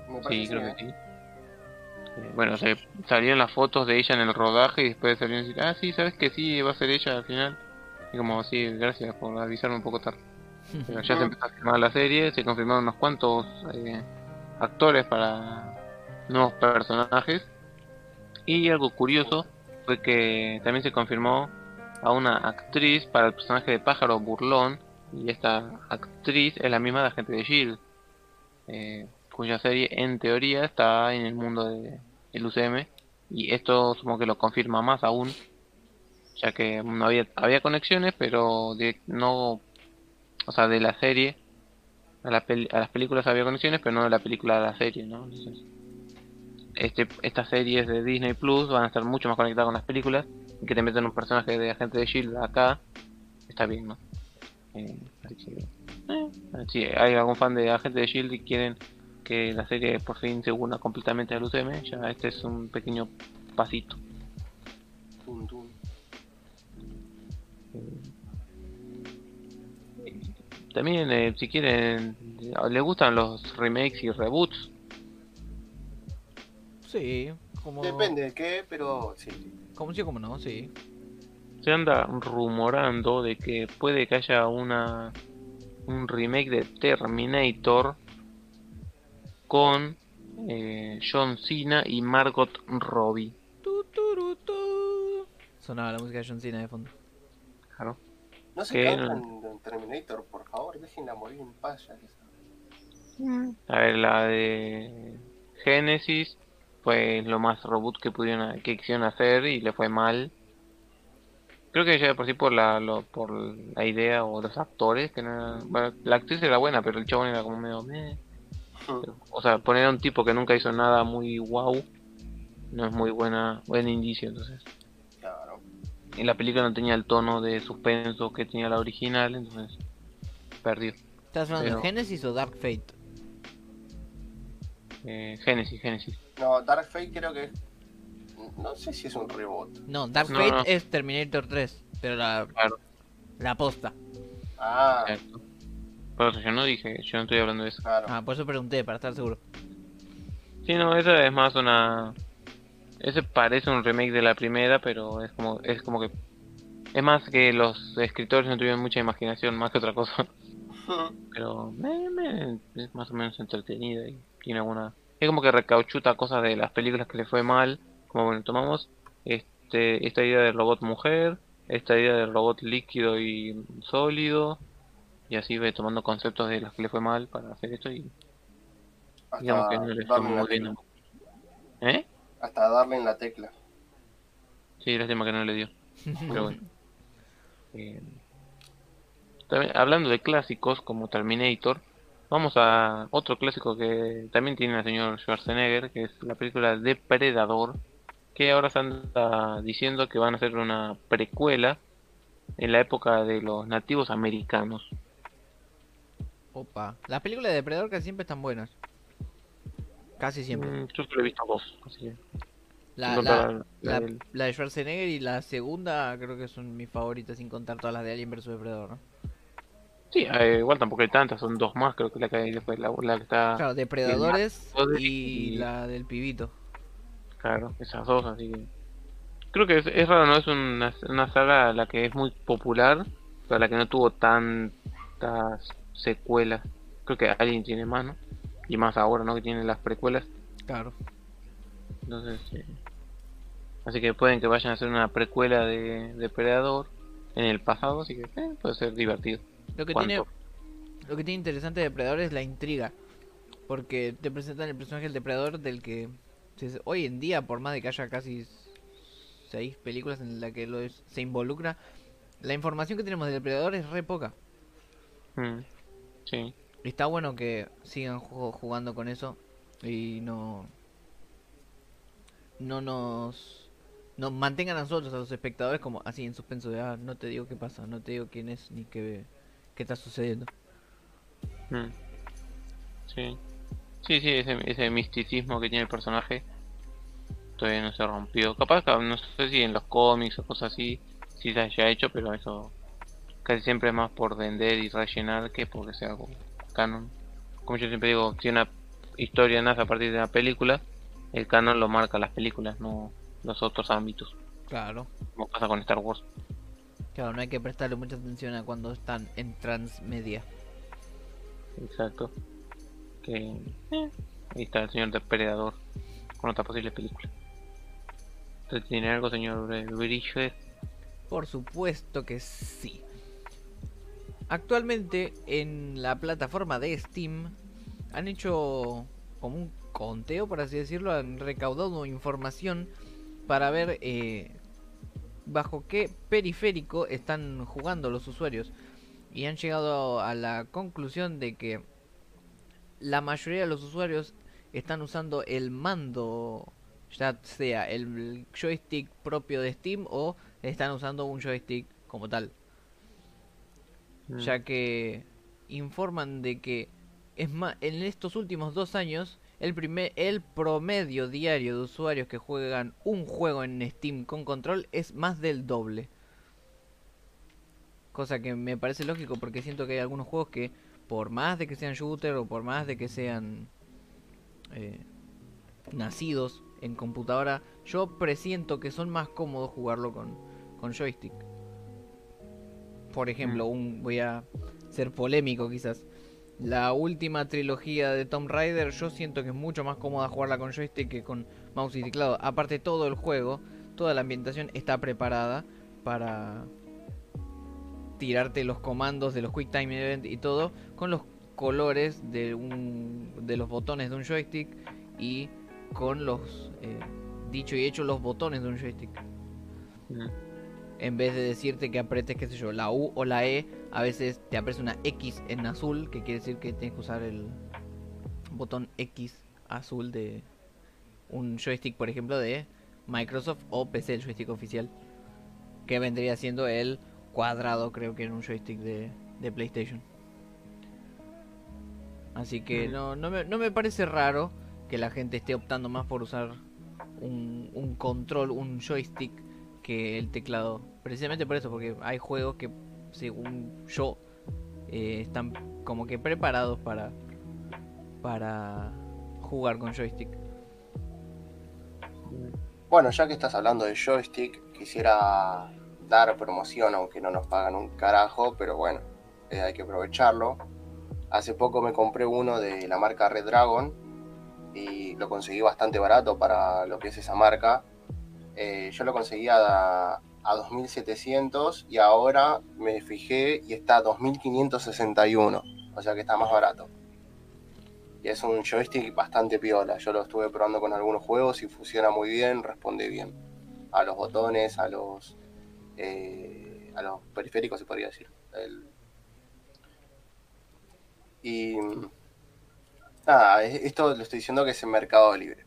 Me Sí, creo ¿eh? que sí. Eh, Bueno, se salieron las fotos de ella en el rodaje y después salieron a decir, ah, sí, sabes que sí, va a ser ella al final. Y como, sí, gracias por avisarme un poco tarde. Pero ya se empezó a filmar la serie, se confirmaron unos cuantos eh, actores para nuevos personajes. Y algo curioso que también se confirmó a una actriz para el personaje de Pájaro Burlón. Y esta actriz es la misma de Agente de Shield, eh, cuya serie en teoría está en el mundo de, del UCM. Y esto supongo que lo confirma más aún, ya que no había, había conexiones, pero no o sea, de la serie a las películas había conexiones, pero no de la película a la serie, ¿no? Entonces, este, estas series de Disney Plus van a estar mucho más conectadas con las películas y que te meten un personaje de agente de Shield acá, está bien, ¿no? Eh, así que, eh, si hay algún fan de agente de Shield y quieren que la serie por fin se una completamente al UCM, ya este es un pequeño pasito. Tun, tun. También, eh, si quieren, les gustan los remakes y reboots, Sí, como... Depende de qué, pero sí. Como sí, como no, sí. se anda rumorando de que puede que haya una un remake de Terminator con eh, John Cena y Margot Robbie. Tu. Sonaba la música de John Cena de fondo. Claro. No se ¿Qué? cansan en Terminator, por favor, déjenla morir en paz ya. esa. A ver, la de Genesis fue lo más reboot que pudieron que quisieron hacer y le fue mal. Creo que ya de por sí por la lo- por la idea o los actores que no era- bueno, la actriz era buena, pero el chabón era como medio meh. Pero, O sea, poner a un tipo que nunca hizo nada muy wow no es muy buena buen indicio, entonces. Claro. En la película no tenía el tono de suspenso que tenía la original, entonces perdió. ¿Estás hablando Pero- de Genesis o Dark Fate? Eh, Genesis, Genesis. No, Dark Fate creo que es. No sé si es un reboot. No, Dark No, Fate no. es Terminator 3, pero la, Claro. la posta. Ah, Exacto. Por eso yo no dije, yo no estoy hablando de eso. claro. Ah, por eso pregunté, para estar seguro. Sí, no, esa es más una. Ese parece un remake de la primera, pero es como, es como que. Es más que los escritores no tuvieron mucha imaginación, más que otra cosa. Pero me, me- es más o menos entretenida y tiene alguna. Es como que recauchuta cosas de las películas que le fue mal. Como bueno, tomamos este esta idea del robot mujer, esta idea del robot líquido y sólido, y así ve tomando conceptos de los que le fue mal para hacer esto y digamos que no le fue muy bien. ¿Eh? Hasta darle en la tecla. Sí, lástima que no le dio. Pero bueno. Eh, también, hablando de clásicos como Terminator, vamos a otro clásico que también tiene el señor Schwarzenegger, que es la película Depredador, que ahora se anda diciendo que van a hacer una precuela en la época de los nativos americanos. Opa. Las películas de Depredador casi siempre están buenas. Casi siempre. Mm, yo solo he visto dos, así que... La, no, la- la- la la- del- la de Schwarzenegger y la segunda creo que son mis favoritas sin contar todas las de Alien vs Depredador, ¿no? Sí, eh, igual tampoco hay tantas, son dos más, creo que la que hay después, la, la que está... Claro, Depredadores y y- la del pibito. Claro, esas dos, así que... Creo que es, es raro, ¿no? Es una, una saga a la que es muy popular, pero a la que no tuvo tantas secuelas. Creo que Alien tiene más, ¿no? Y más ahora, ¿no? Que tiene las precuelas. Claro. Entonces, eh, así que pueden que vayan a hacer una precuela de Depredador en el pasado, así que eh, puede ser divertido. Lo que ¿Cuánto? tiene lo que tiene interesante de Depredador es la intriga. Porque te presentan el personaje del Depredador del que hoy en día, por más de que haya casi seis películas en la que lo es- se involucra, la información que tenemos del Depredador es re poca. Mm, sí, Está bueno que sigan ju- jugando con eso y no no nos nos mantengan a nosotros a los espectadores como así en suspenso de ah, no te digo qué pasa, no te digo quién es ni qué qué está sucediendo. mm, sí, sí, sí, ese, ese misticismo que tiene el personaje todavía no se rompió. Capaz, que, no sé si en los cómics o cosas así, sí se haya hecho, pero eso casi siempre es más por vender y rellenar que porque sea canon. Como yo siempre digo, si una historia nace a partir de una película, el canon lo marca las películas, no los otros ámbitos, Claro. como pasa con Star Wars. Claro, no hay que prestarle mucha atención a cuando están en transmedia. Exacto. Que eh, ahí está el señor Depredador con otra posible película. ¿Usted tiene algo, señor Bridget? Por supuesto que sí. Actualmente en la plataforma de Steam han hecho como un conteo, por así decirlo, han recaudado información para ver eh, bajo qué periférico están jugando los usuarios. Y han llegado a la conclusión de que la mayoría de los usuarios están usando el mando, ya sea el joystick propio de Steam o están usando un joystick como tal Mm, ya que informan de que es más en estos últimos dos años el primer el promedio diario de usuarios que juegan un juego en Steam con control es más del doble cosa que me parece lógico porque siento que hay algunos juegos que por más de que sean shooter o por más de que sean eh, nacidos en computadora yo presiento que son más cómodos jugarlo con, con joystick por ejemplo, un voy a ser polémico quizás. La última trilogía de Tomb Raider yo siento que es mucho más cómoda jugarla con joystick que con mouse y teclado. Aparte todo el juego, toda la ambientación está preparada para tirarte los comandos de los Quick Time Event y todo con los colores de un de los botones de un joystick y con los eh, dicho y hecho los botones de un joystick mm, en vez de decirte que apretes, qué sé yo, la U o la E, a veces te aparece una X en azul, que quiere decir que tienes que usar el botón X azul de un joystick, por ejemplo, de Microsoft o PC, el joystick oficial, que vendría siendo el cuadrado, creo que en un joystick de, de PlayStation. Así que no, no, me, no me parece raro que la gente esté optando más por usar un, un control, un joystick que el teclado. Precisamente por eso, porque hay juegos que, según yo, eh, están como que preparados para para jugar con joystick. Bueno, ya que estás hablando de joystick, quisiera dar promoción, aunque no nos pagan un carajo, pero bueno, eh, hay que aprovecharlo. Hace poco me compré uno de la marca Red Dragon y lo conseguí bastante barato para lo que es esa marca. Eh, yo lo conseguí a, a 2700 y ahora me fijé y está a 2561, o sea que está más barato. Y es un joystick bastante piola. Yo lo estuve probando con algunos juegos y funciona muy bien, responde bien a los botones, a los eh, a los periféricos, se podría decir. Y nada, esto lo estoy diciendo que es en Mercado Libre.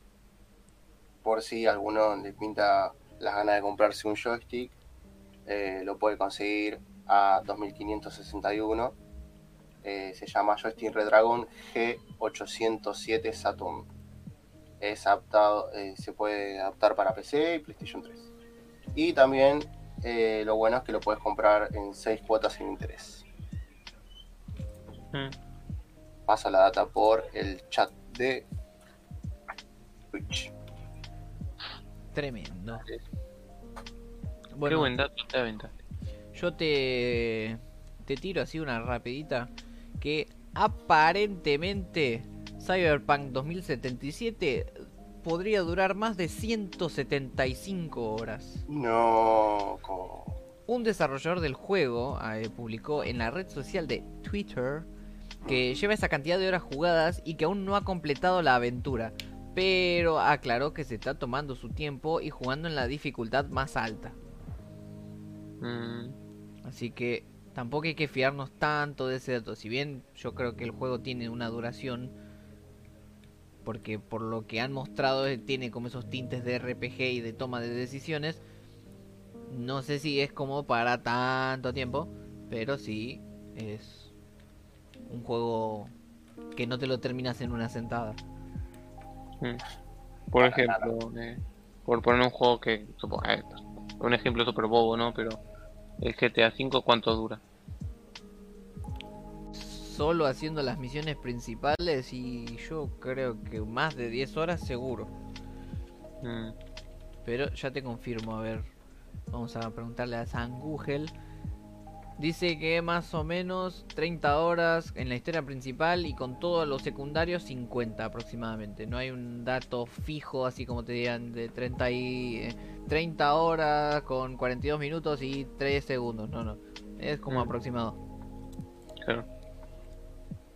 Por si alguno le pinta las ganas de comprarse un joystick, eh, lo puede conseguir a 2561. Eh, se llama Joystick Redragon G807 Saturn. Es adaptado, eh, se puede adaptar para PC y PlayStation 3. Y también eh, lo bueno es que lo puedes comprar en 6 cuotas sin interés. Mm. Paso la data por el chat de Twitch. Tremendo. Qué Bueno, buen dato te aventaste. yo te, te tiro así una rapidita que aparentemente Cyberpunk 2077 podría durar más de 175 horas. No. Un desarrollador del juego eh, publicó en la red social de Twitter que lleva esa cantidad de horas jugadas y que aún no ha completado la aventura, pero aclaró que se está tomando su tiempo y jugando en la dificultad más alta. Mm, Así que tampoco hay que fiarnos tanto de ese dato. Si bien yo creo que el juego tiene una duración, porque por lo que han mostrado eh, tiene como esos tintes de RPG y de toma de decisiones, no sé si es como para tanto tiempo, pero sí es un juego que no te lo terminas en una sentada. Mm. Por ejemplo, eh, por poner un juego que. eh, un ejemplo súper bobo, ¿no? Pero. El GTA V, ¿cuánto dura? Solo haciendo las misiones principales y yo creo que más de 10 horas seguro. Mm, Pero ya te confirmo, a ver. Vamos a preguntarle a San Google. Dice que más o menos 30 horas en la historia principal y con todos los secundarios 50 aproximadamente. No hay un dato fijo así como te digan de 30 y eh, 30 horas con 42 minutos y 3 segundos. No, no. Es como Mm. aproximado. claro.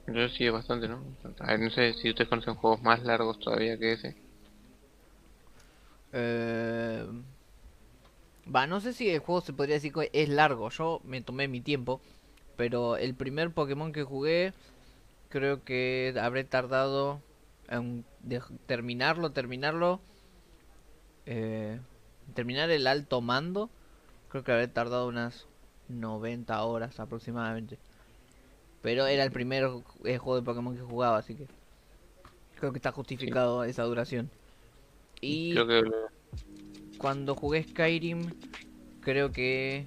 Yo sí es bastante, ¿no? A ver, no sé si ustedes conocen juegos más largos todavía que ese. Eh... Va, no sé si el juego se podría decir que es largo. Yo me tomé mi tiempo. Pero el primer Pokémon que jugué, creo que habré tardado en terminarlo, terminarlo. eh, terminar el alto mando. Creo que habré tardado unas 90 horas aproximadamente. Pero era el primer eh, juego de Pokémon que jugaba, así que creo que está justificado esa duración. Y Creo que cuando jugué Skyrim, creo que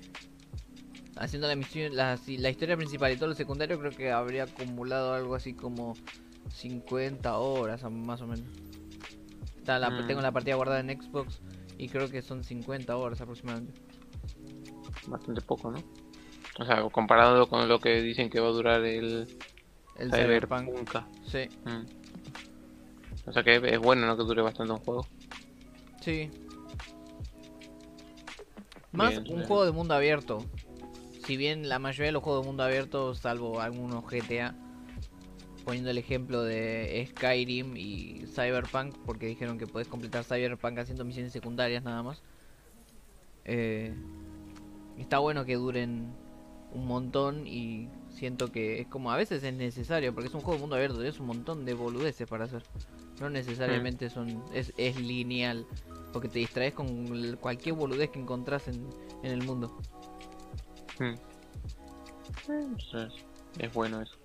haciendo la misión, la, historia principal y todo lo secundario, creo que habría acumulado algo así como 50 horas más o menos. Está la, Mm. Tengo la partida guardada en Xbox y creo que son 50 horas aproximadamente. bastante poco, ¿no? O sea, comparado con lo que dicen que va a durar el El Cyberpunk. Cyberpunk. Sí, Mm. O sea que es bueno, ¿no? Que dure bastante un juego. sí. Más Bien, un bien. juego de mundo abierto. Si bien la mayoría de los juegos de mundo abierto, salvo algunos GTA, poniendo el ejemplo de Skyrim y Cyberpunk, porque dijeron que puedes completar Cyberpunk haciendo misiones secundarias nada más. Eh, está bueno que duren un montón y siento que es como a veces es necesario, porque es un juego de mundo abierto, es un montón de boludeces para hacer. No necesariamente son es, es lineal, porque te distraes con cualquier boludez que encontrás en, en el mundo. Mm. Entonces, es bueno eso.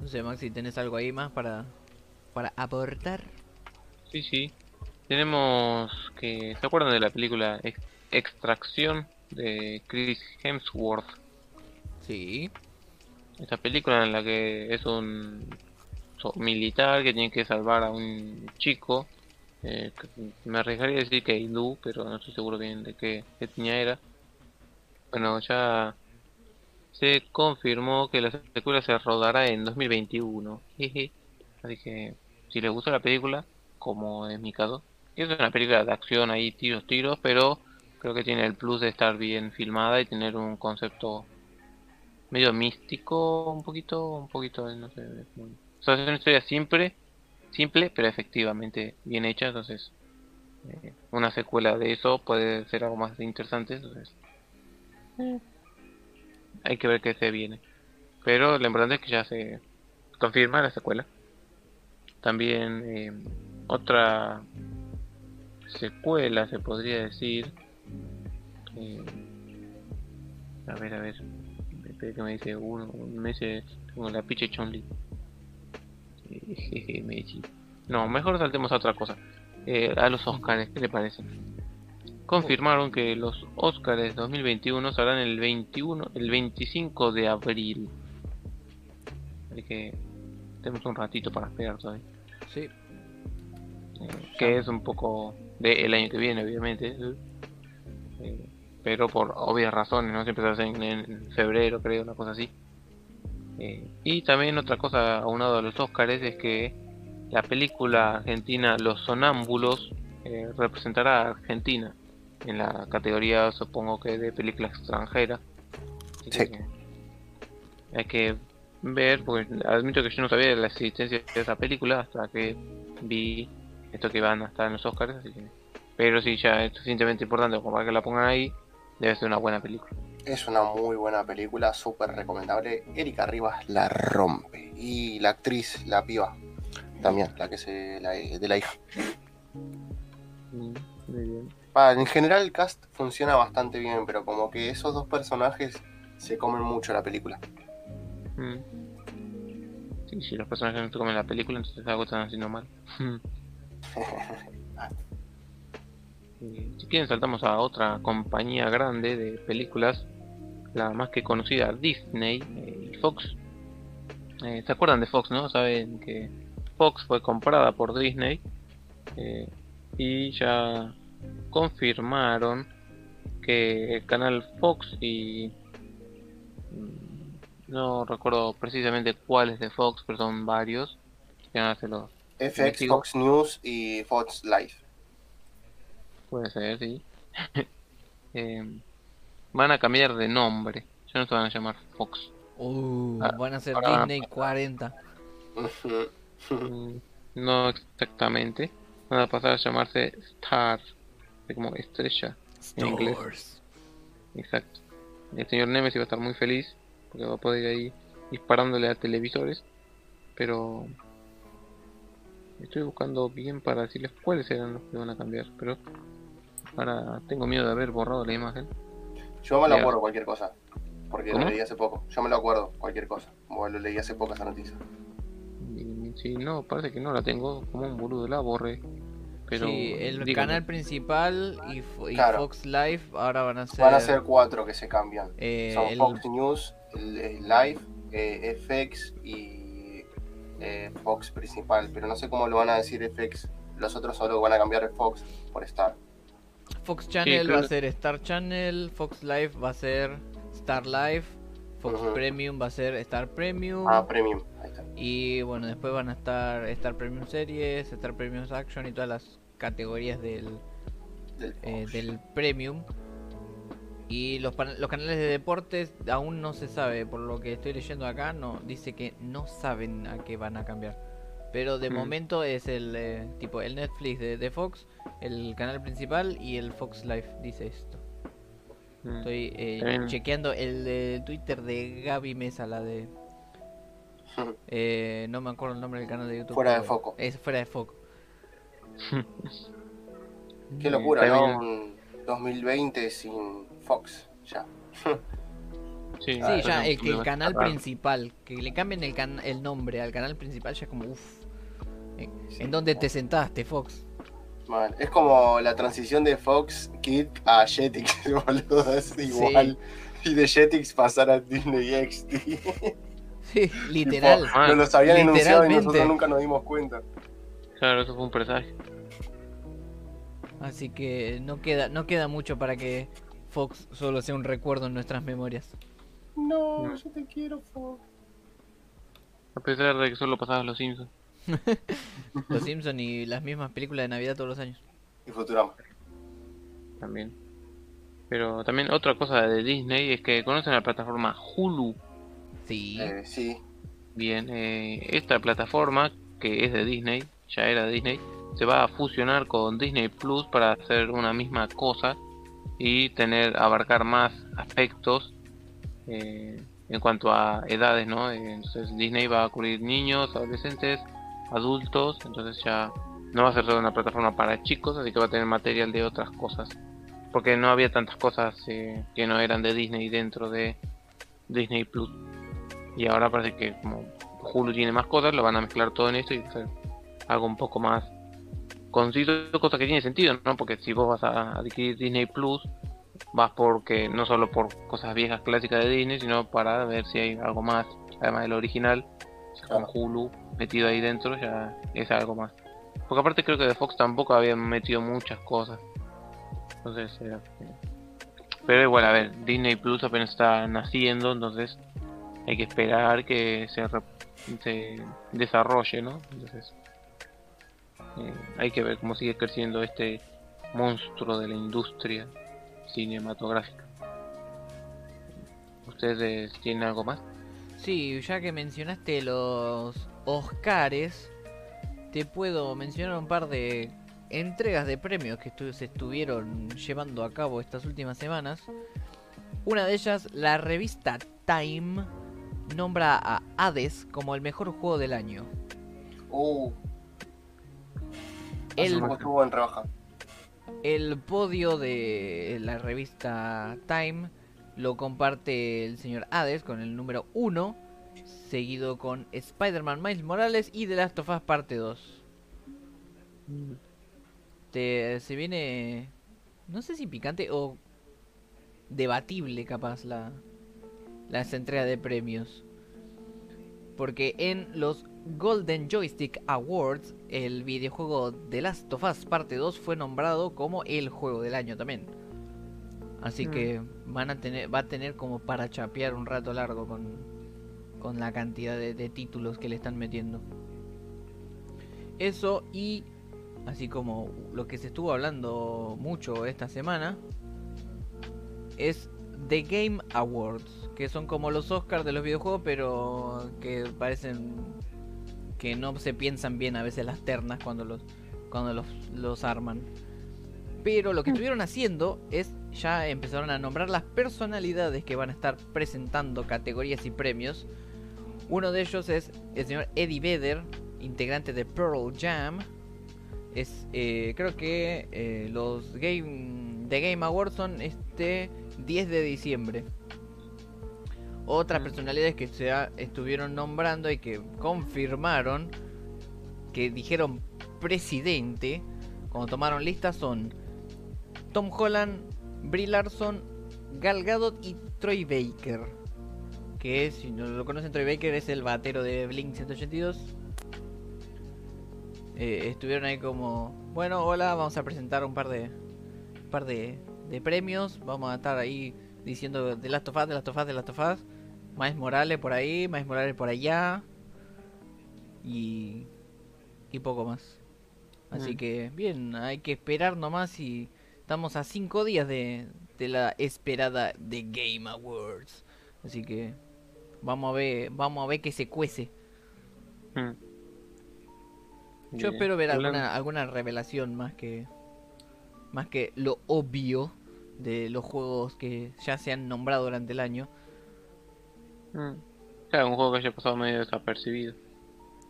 No sé, Maxi, ¿tenés algo ahí más para, para aportar? Sí, sí. Tenemos que... ¿Se acuerdan de la película Ex- Extracción de Chris Hemsworth? Sí. Esta película en la que es un militar que tiene que salvar a un chico. eh, me arriesgaría a decir que hindú, pero no estoy seguro bien de qué etnia era. Bueno, ya se confirmó que la secuela se rodará en 2021. Jeje. Así que si les gustó la película, como es mi caso, es una película de acción ahí, tiros, tiros, pero creo que tiene el plus de estar bien filmada y tener un concepto medio místico, un poquito, un poquito, no sé, muy- o es una historia simple, simple, pero efectivamente bien hecha, entonces eh, una secuela de eso puede ser algo más interesante. Entonces, eh, hay que ver qué se viene. Pero lo importante es que ya se confirma la secuela. También eh, otra secuela, se podría decir. A ver, a ver. Espera que me dice uno. Me dice. Tengo la piche Chonli. Jeje, me dice. No, mejor saltemos a otra cosa. Eh, a los Oscars, ¿qué le parece? Confirmaron que los Oscars 2021 serán el 21, el 25 de abril. Así que tenemos un ratito para esperar todavía. Sí. Eh, que es un poco del año que viene, obviamente. Eh, pero por obvias razones, ¿no? Siempre se hacen en febrero, creo, una cosa así. Eh, y también otra cosa aunado a los Oscars es que la película argentina Los Sonámbulos eh, representará a Argentina en la categoría, supongo que de película extranjera. Así Sí. que hay que ver, porque admito que yo no sabía de la existencia de esa película hasta que vi esto que van a estar en los Oscars, así que... Pero si ya es suficientemente importante como para que la pongan ahí, debe ser una buena película. Es una muy buena película, súper recomendable. Erika Rivas la rompe. Y la actriz, la piba, también, la que se la, de la hija. Mm, Muy bien. Pa, en general el cast funciona bastante bien, pero como que esos dos personajes se comen mucho la película. Mm. Sí, si los personajes no se comen la película, entonces algo están haciendo mal. Y si quieren saltamos a otra compañía grande de películas, la más que conocida Disney eh, y Fox. Eh, ¿Se acuerdan de Fox, no? Saben que Fox fue comprada por Disney eh, y ya confirmaron que el canal Fox y mm, no recuerdo precisamente cuáles de Fox, pero son varios. Ya se los FX. Fox News y Fox Live. Puede ser, sí. Eh, van a cambiar de nombre. Ya no se van a llamar Fox. Uh, Ah, van a ser Disney 40. Mm, No exactamente. Van a pasar a llamarse Star. Como estrella. En inglés. Exacto. El señor Nemesis va a estar muy feliz. Porque va a poder ir ahí disparándole a televisores. Pero... Estoy buscando bien para decirles cuáles eran los que van a cambiar. Pero... Ahora tengo miedo de haber borrado la imagen. Yo me lo acuerdo cualquier cosa. Porque ¿Cómo? lo leí hace poco. Yo me lo acuerdo cualquier cosa. Bueno, lo leí hace poco esa noticia. Si no, parece que no la tengo. Como un boludo la borré. Pero sí, el canal principal y, Fo- y Claro. Fox Live ahora van a ser. Van a ser cuatro que se cambian. eh, Son el- Fox News, el, el Live, eh, FX y eh, Fox principal. Pero no sé cómo lo van a decir FX. Los otros solo van a cambiar Fox por Star. Fox Channel va a ser Star Channel, Fox Live va a ser Star Live, Fox. Premium va a ser Star Premium. Ah, Premium. Ahí está. Y bueno, después van a estar Star Premium Series, Star Premium Action y todas las categorías del, Del eh, del Premium. Y los, los canales de deportes aún no se sabe, por lo que estoy leyendo acá, no dice que no saben a qué van a cambiar. Pero de momento es el eh, tipo el Netflix de, de Fox, el canal principal y el Fox Live, dice esto. Mm. Estoy eh, chequeando el de Twitter de Gaby Mesa, la de... eh, no me acuerdo el nombre del canal de YouTube. Fuera de foco. Es fuera de foco. Qué locura, ¿no? Un 2020 sin Fox. Ya. Sí, Sí, Ah, ya, no, el, que el no, canal raro. principal, que le cambien el, can- el nombre al canal principal ya es como, uff. ¿En, Sí. en dónde te sentaste, Fox? Mal. Es como la transición de Fox Kid a Jetix, boludo. Es igual. Y de Jetix pasar a Disney XD. Sí, literal. Ah, Nos los habían anunciado y nosotros nunca nos dimos cuenta. Claro, eso fue un presagio. Así que no queda, no queda mucho para que Fox solo sea un recuerdo en nuestras memorias. No, No. yo te quiero, Fox. A pesar de que solo pasabas los Simpsons. Los Simpson y las mismas películas de Navidad todos los años. Y Futurama. también. Pero también otra cosa de Disney es que conocen la plataforma Hulu. Sí. Eh, sí. Bien, eh, esta plataforma que es de Disney, ya era de Disney, se va a fusionar con Disney Plus para hacer una misma cosa y tener abarcar más aspectos eh, en cuanto a edades, ¿no? Entonces Disney va a cubrir niños, adolescentes, adultos, entonces ya no va a ser solo una plataforma para chicos, así que va a tener material de otras cosas. Porque no había tantas cosas eh, que no eran de Disney dentro de Disney Plus. Y ahora parece que como Hulu tiene más cosas, lo van a mezclar todo en esto y hacer algo un poco más conciso, cosa que tiene sentido, ¿no? Porque si vos vas a adquirir Disney Plus, vas porque no solo por cosas viejas clásicas de Disney, sino para ver si hay algo más, además del original, con Hulu metido ahí dentro, ya es algo más. Porque aparte creo que de Fox tampoco habían metido muchas cosas. Entonces, pero igual, a ver, Disney Plus apenas está naciendo, entonces hay que esperar que se, se desarrolle, ¿no? Entonces, eh, hay que ver cómo sigue creciendo este monstruo de la industria cinematográfica. ¿Ustedes tienen algo más? Sí, ya que mencionaste los Oscars, te puedo mencionar un par de entregas de premios que se estuvieron llevando a cabo estas últimas semanas. Una de ellas, la revista Time, nombra a Hades como el mejor juego del año. Uh. El, en el podio de la revista Time lo comparte el señor Hades con el número 1, seguido con Spider-Man Miles Morales y The Last of Us Parte 2. Te, se viene, no sé si picante o debatible capaz la las entregas de premios. Porque en los Golden Joystick Awards, el videojuego The Last of Us Parte 2 fue nombrado como el juego del año también. Así que van a tener, va a tener como para chapear un rato largo con, con la cantidad de, de títulos que le están metiendo. Eso y así como lo que se estuvo hablando mucho esta semana es The Game Awards, que son como los Oscars de los videojuegos, pero que parecen que no se piensan bien a veces las ternas cuando los cuando los, los arman. Pero lo que estuvieron haciendo es ya empezaron a nombrar las personalidades que van a estar presentando categorías y premios. Uno de ellos es el señor Eddie Vedder, integrante de Pearl Jam. Es, eh, creo que eh, los Game, The Game Awards son este 10 de diciembre. Otras personalidades que se estuvieron nombrando y que confirmaron que dijeron presidente cuando tomaron lista son Tom Holland, Brie Larson, Gal Gadot y Troy Baker. Que si no lo conocen, Troy Baker es el batero de Blink 182. Eh, estuvieron ahí como, bueno, hola, vamos a presentar un par de, un par de, de premios. Vamos a estar ahí diciendo de Last of Us, de Last of Us, de Last of Us. Más Morales por ahí, más Morales por allá. Y, y poco más. Así mm. que, bien, hay que esperar nomás y estamos a cinco días de, de la esperada The Game Awards. Así que vamos a ver, vamos a ver que se cuece. Mm. Yo espero ver alguna, alguna revelación más que más que lo obvio de los juegos que ya se han nombrado durante el año. Mm. Claro, un juego que haya pasado medio desapercibido.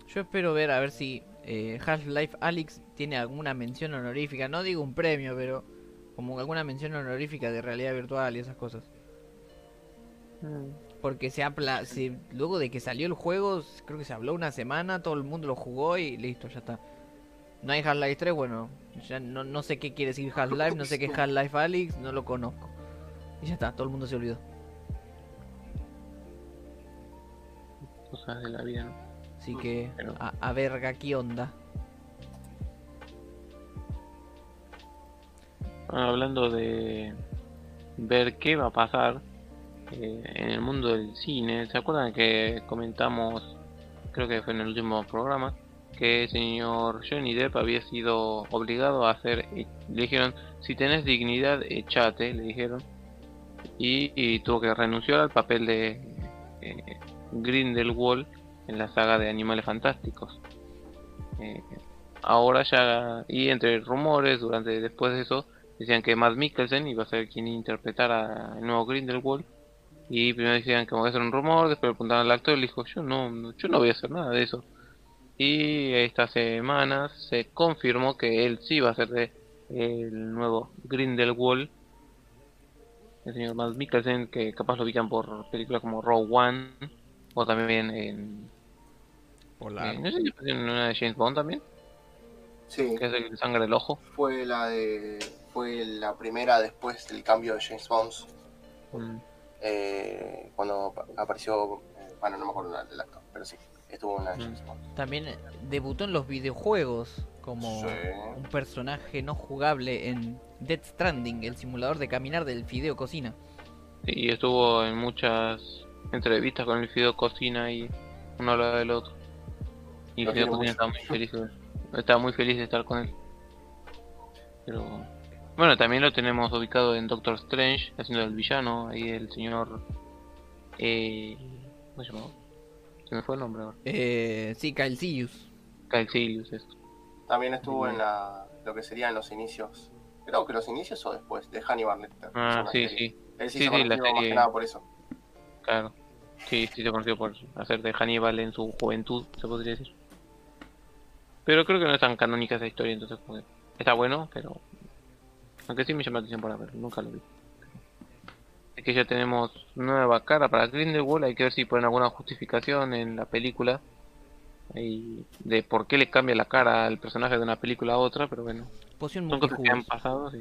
Yo espero ver a ver si eh, Half-Life Alyx tiene alguna mención honorífica. No digo un premio, pero como alguna mención honorífica de realidad virtual y esas cosas. Mm. Porque se habla, luego de que salió el juego, creo que se habló una semana, todo el mundo lo jugó y listo, ya está. No hay Half-Life 3, bueno, ya no, no sé qué quiere decir Half-Life, no sé qué es Half-Life Alyx, no lo conozco. Y ya está, todo el mundo se olvidó. Cosas de la vida, ¿no? Así que, a, a verga, ¿qué onda? Hablando de ver qué va a pasar eh, en el mundo del cine, ¿se acuerdan que comentamos, creo que fue en el último programa, que el señor Johnny Depp había sido obligado a hacer, le dijeron, si tenés dignidad, echate, le dijeron, y, tuvo que renunciar al papel de eh, Grindelwald en la saga de Animales Fantásticos. Eh, ahora ya, y entre rumores, durante después de eso, decían que Matt Mikkelsen iba a ser quien interpretara el nuevo Grindelwald. Y primero decían que iba a ser un rumor, después le preguntaron al actor y le dijo, yo no, yo no voy a hacer nada de eso. Y estas semanas se confirmó que él sí va a ser de el nuevo Grindelwald. El señor Matt Mikkelsen, que capaz lo ubican por películas como Rogue One, o también en... Hola. eh, no sé si en una de James Bond también, Sí, que es el sangre del ojo. fue la de fue la primera después del cambio de James Bond. Mm. eh, cuando ap- apareció, eh, bueno, no me acuerdo el actor, pero sí, estuvo en la de James Bond. También eh, debutó en los videojuegos como Sí. un personaje no jugable en Dead Stranding, el simulador de caminar del Fideo Cocina. Y estuvo en muchas entrevistas con el Fideo Cocina y uno habla del otro. Y Lo Fideo Cocina estaba muy feliz de, estaba muy feliz de estar con él. Pero bueno, también lo tenemos ubicado en Doctor Strange, haciendo el villano, ahí el señor eh, ¿cómo se llamaba? Se me fue el nombre ahora. Eh, sí, Kyle Sirius. Caecilius, eso. También estuvo en la, lo que serían los inicios, creo que los inicios o después, de Hannibal Lecter. Ah, sí, serie. sí, Él sí, Sí, se sí, la conoció más serie- que nada por eso. claro. Sí, sí se conoció por hacer de Hannibal en su juventud, se podría decir. Pero creo que no es tan canónica esa historia, entonces que está bueno, pero... Aunque sí me llama la atención para verlo, nunca lo vi. Que ya tenemos nueva cara para Grindelwald, hay que ver si ponen alguna justificación en la película. Ahí de por qué le cambia la cara al personaje de una película a otra, pero bueno, Poción son cosas que han multijugos. pasado, sí.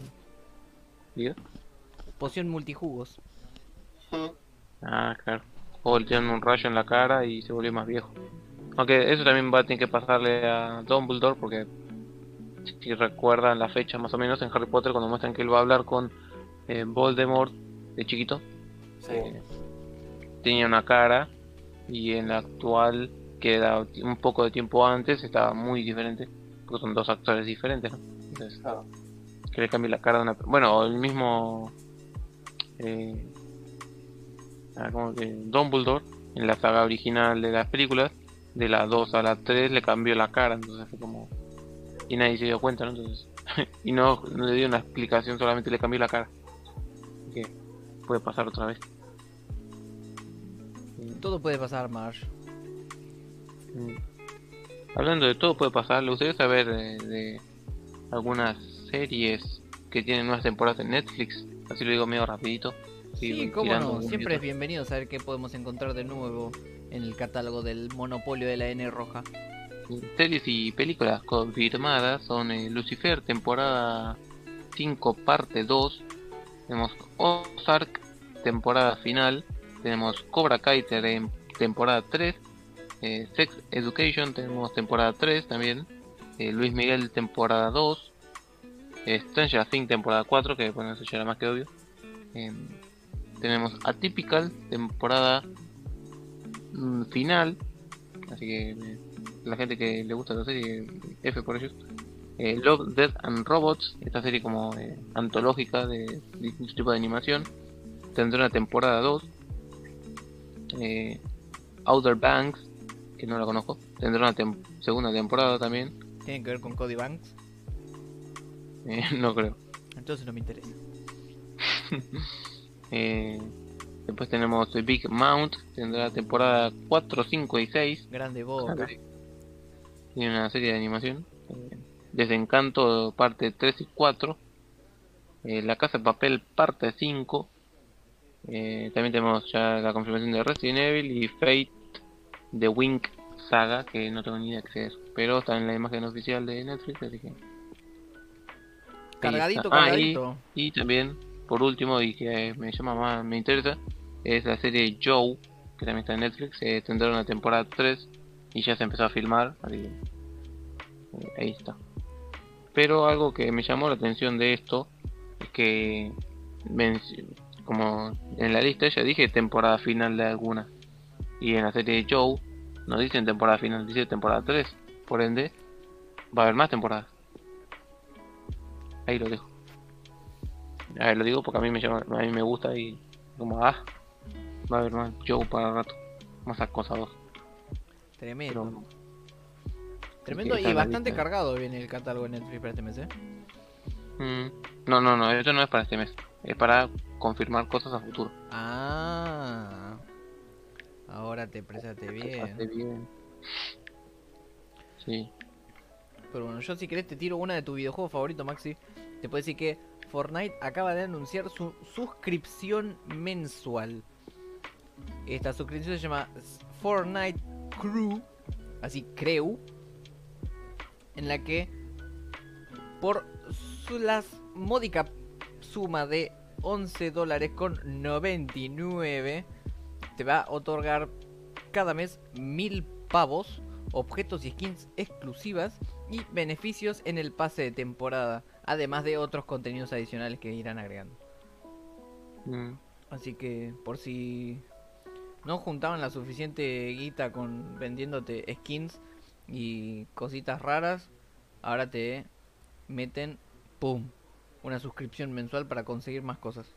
¿Diga? Poción multijugos. Ah, claro. O le tiran un rayo en la cara y se volvió más viejo. Aunque eso también va a tener que pasarle a Dumbledore porque si recuerdan la fecha más o menos en Harry Potter cuando muestran que él va a hablar con eh, Voldemort de chiquito, Sí. eh, tenía una cara y en la actual que era un poco de tiempo antes estaba muy diferente porque son dos actores diferentes, ¿no? Entonces, claro. que le cambie la cara de una bueno el mismo eh, ah, ¿cómo que? Dumbledore en la saga original de las películas de la 2 a la 3 le cambió la cara entonces fue como y nadie se dio cuenta ¿no? entonces y no, no le dio una explicación solamente le cambió la cara Así que puede pasar otra vez Todo puede pasar, Marsh. Mm. Hablando de todo puede pasar, ¿le gustaría saber de algunas series que tienen nuevas temporadas en Netflix? Así lo digo medio rapidito. Sí, cómo no. Siempre es bienvenido saber qué podemos encontrar de nuevo en el catálogo del monopolio de la N roja. Series y películas confirmadas son eh, Lucifer, temporada 5, parte 2. Tenemos Ozark, temporada final. Tenemos Cobra Kai, tem- temporada 3. eh, Sex Education, tenemos temporada 3 también. eh, Luis Miguel, temporada 2. eh, Stranger Things, temporada 4, que bueno, eso ya era más que obvio. Em, tenemos Atypical, temporada mm, final. Así que eh, la gente que le gusta la serie, F por ellos. Eh, Love, Death and Robots, esta serie como eh, antológica de distintos tipos de animación, tendrá una temporada 2. Eh, Outer Banks, que no la conozco, tendrá una tem- segunda temporada también. ¿Tienen que ver con Cody Banks? Eh, no creo. Entonces no me interesa. Después tenemos The Big Mount, tendrá temporada 4, 5 y 6. Grande boca. Tiene una serie de animación. Eh, Desencanto parte 3 y 4. Eh, la Casa de Papel parte 5. Eh, también tenemos ya la confirmación de Resident Evil y Fate The Wink Saga, que no tengo ni idea qué es. Pero está en la imagen oficial de Netflix, así que... Cargadito, Ah, y- cargadito. Y también, por último, y que me llama más, me interesa, es la serie Joe, que también está en Netflix, eh, tendrá una temporada 3 y ya se empezó a filmar, eh, ahí está. Pero algo que me llamó la atención de esto es que, como en la lista ya dije temporada final de alguna, y en la serie Joe no dicen temporada final, dice temporada 3, por ende va a haber más temporadas. Ahí lo dejo. A ver, lo digo porque a mí me llama, a mí me gusta y como ah, va a haber más Joe para rato, más acosador. Tremendo. Pero Tremendo y bastante lista. cargado viene el catálogo de Netflix para este mes, ¿eh? Mm, No, no, no, esto no es para este mes. Es para confirmar cosas a futuro. Ah. Ahora te prestaste bien. bien. Sí. Pero bueno, yo si querés te tiro una de tu videojuego favorito, Maxi. Te puedo decir que Fortnite acaba de anunciar su suscripción mensual. Esta suscripción se llama Fortnite Crew, así Crew, en la que por su- las módica suma de 11 dólares con 99 te va a otorgar cada mes mil pavos, objetos y skins exclusivas y beneficios en el pase de temporada, además de otros contenidos adicionales que irán agregando. Mm, Así que por si no juntaban la suficiente guita con vendiéndote skins y cositas raras, ahora te meten, ¡pum! Una suscripción mensual para conseguir más cosas.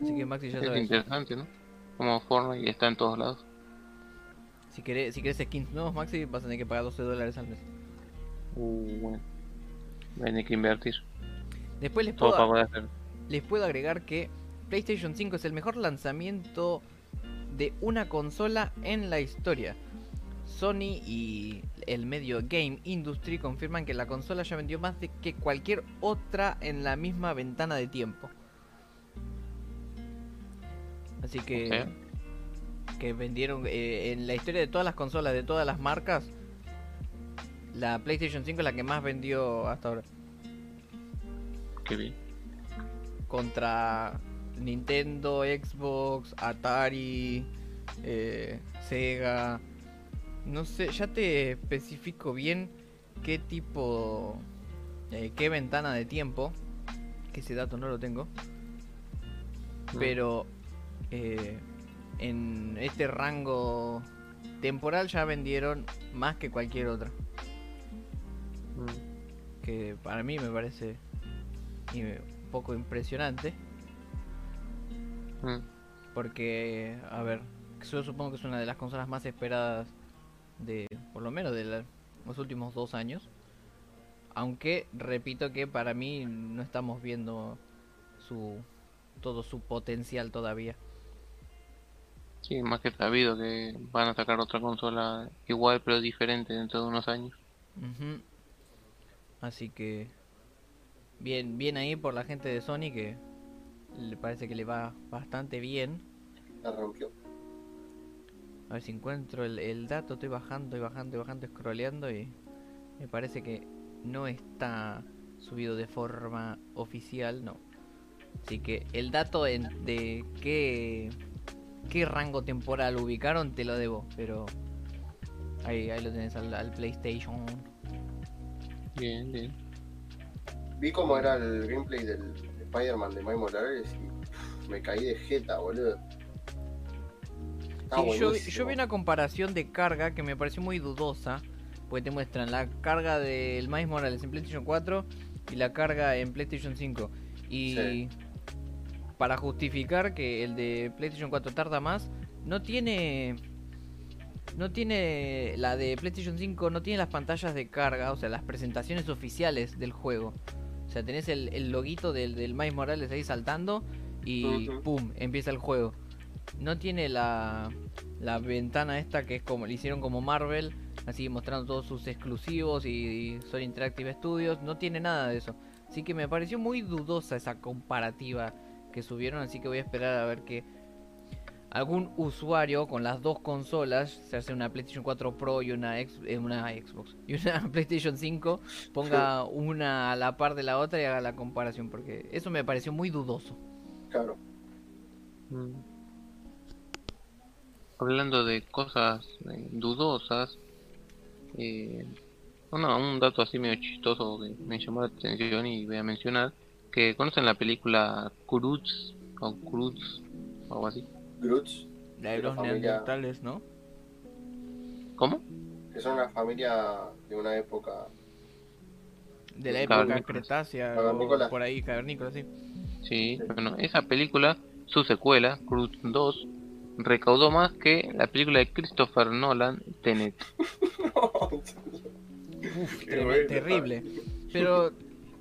Así que Maxi ya Es sabes, interesante, ¿no? Como Fortnite está en todos lados. si querés, si querés skins nuevos Maxi vas a tener que pagar 12 dólares al mes. Uh, bueno. Tiene que invertir. Después les Todo puedo, para poder hacer. les puedo agregar que PlayStation 5 es el mejor lanzamiento de una consola en la historia. Sony y el medio Game Industry confirman que la consola ya vendió más de que cualquier otra en la misma ventana de tiempo. Así que, O sea, que vendieron eh, en la historia de todas las consolas de todas las marcas. La PlayStation 5 es la que más vendió hasta ahora. qué bien. contra Nintendo, Xbox, Atari, eh, Sega. No sé, ya te especifico bien qué tipo, eh, qué ventana de tiempo, que ese dato no lo tengo, Mm, pero eh, en este rango temporal ya vendieron más que cualquier otra, mm, que para mí me parece un poco impresionante. Mm. Porque, a ver, yo supongo que es una de las consolas más esperadas de, por lo menos de la- los últimos dos años. Aunque, repito que para mí no estamos viendo su todo su potencial todavía. Sí, más que sabido que van a sacar otra consola igual pero diferente dentro de unos años. Ujú. Así que, bien, bien ahí por la gente de Sony que le parece que le va bastante bien. La rompió. A ver si encuentro el, el dato, estoy bajando y bajando y bajando, scrolleando y me parece que no está subido de forma oficial, no. Así que el dato en- de qué, qué rango temporal ubicaron te lo debo, pero ahí, ahí lo tenés al, al PlayStation. Bien, bien. Vi cómo era el gameplay del Spider-Man de Miles Morales y me caí de jeta, boludo. Sí, yo, vi- buenísimo. yo vi una comparación de carga que me pareció muy dudosa. Porque te muestran la carga del Miles Morales en PlayStation 4 y la carga en PlayStation 5. Y Sí. para justificar que el de PlayStation 4 tarda más, no tiene. No tiene. La de PlayStation 5 no tiene las pantallas de carga, o sea, las presentaciones oficiales del juego. O sea, tenés el, el loguito del, del Miles Morales ahí saltando y. ¡pum! empieza el juego. No tiene la, la ventana esta que es como le hicieron como Marvel, así mostrando todos sus exclusivos y, y Sony Interactive Studios. No tiene nada de eso. Así que me pareció muy dudosa esa comparativa que subieron, así que voy a esperar a ver que algún usuario con las dos consolas, se hace una PlayStation 4 Pro y una, ex- eh, una Xbox y una PlayStation 5, ponga una a la par de la otra y haga la comparación, porque eso me pareció muy dudoso. Claro. Mm. Hablando de cosas eh, dudosas, eh, bueno, un dato así medio chistoso que me llamó la atención y voy a mencionar, que conocen la película Cruz o Cruz o algo así. Groots, La de los familia- neandertales, ¿no? ¿Cómo? que son una familia de una época. De la época cretácea, o por ahí, cavernícolas, sí. Sí, bueno, esa película, su secuela, Cruz 2, recaudó más que la película de Christopher Nolan, Tenet. Uf, bueno, terrible. Pero,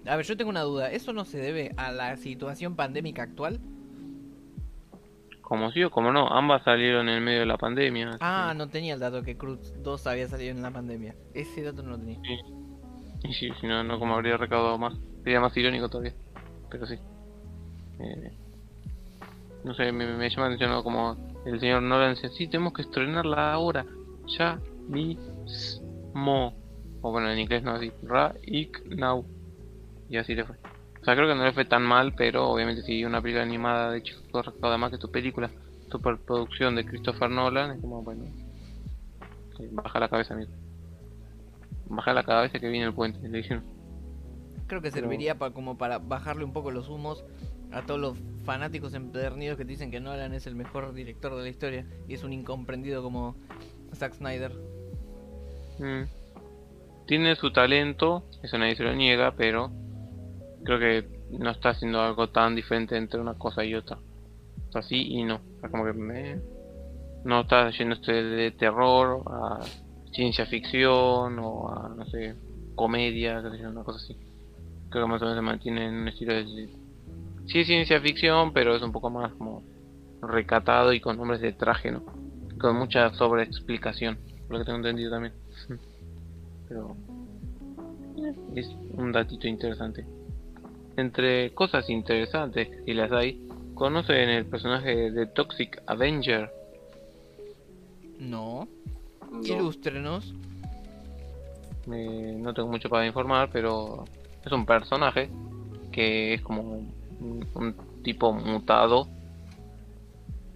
a ver, yo tengo una duda. ¿Eso no se debe a la situación pandémica actual? Como sí o como no, ambas salieron en medio de la pandemia. Ah, no tenía el dato que Cruz 2 había salido en la pandemia. Ese dato no lo tenía. Y sí, si no, no como habría recaudado más. Sería más irónico todavía. Pero sí. Eh, no sé, me, me llama la atención ¿no? como el señor Nolan decía, sí, tenemos que estrenarla ahora. Ya mismo. O bueno, en inglés no así. Ra, ik, now. Y así le fue. O sea, creo que no le fue tan mal, pero obviamente si una película animada de chicos recauda más que tu película, superproducción de Christopher Nolan, es como, bueno, eh, baja la cabeza, amigo. Baja la cabeza que viene el puente, le dijeron. Creo que serviría pa- como para bajarle un poco los humos a todos los fanáticos empedernidos que te dicen que Nolan es el mejor director de la historia y es un incomprendido como Zack Snyder. Mm. Tiene su talento, eso nadie se lo niega, pero creo que no está haciendo algo tan diferente entre una cosa y otra. O sea, y no. O como que me... no está yéndose de terror a ciencia ficción o a, no sé, comedia, qué sé una cosa así. Creo que más o menos se mantiene en un estilo de... Sí es ciencia ficción, pero es un poco más como recatado y con nombres de traje, ¿no? Con mucha sobreexplicación, por lo que tengo entendido también. Pero es un datito interesante. Entre cosas interesantes, si las hay, conocen el personaje de Toxic Avenger. No. No. Ilústrenos. Eh, no tengo mucho para informar, pero es un personaje que es como un, un tipo mutado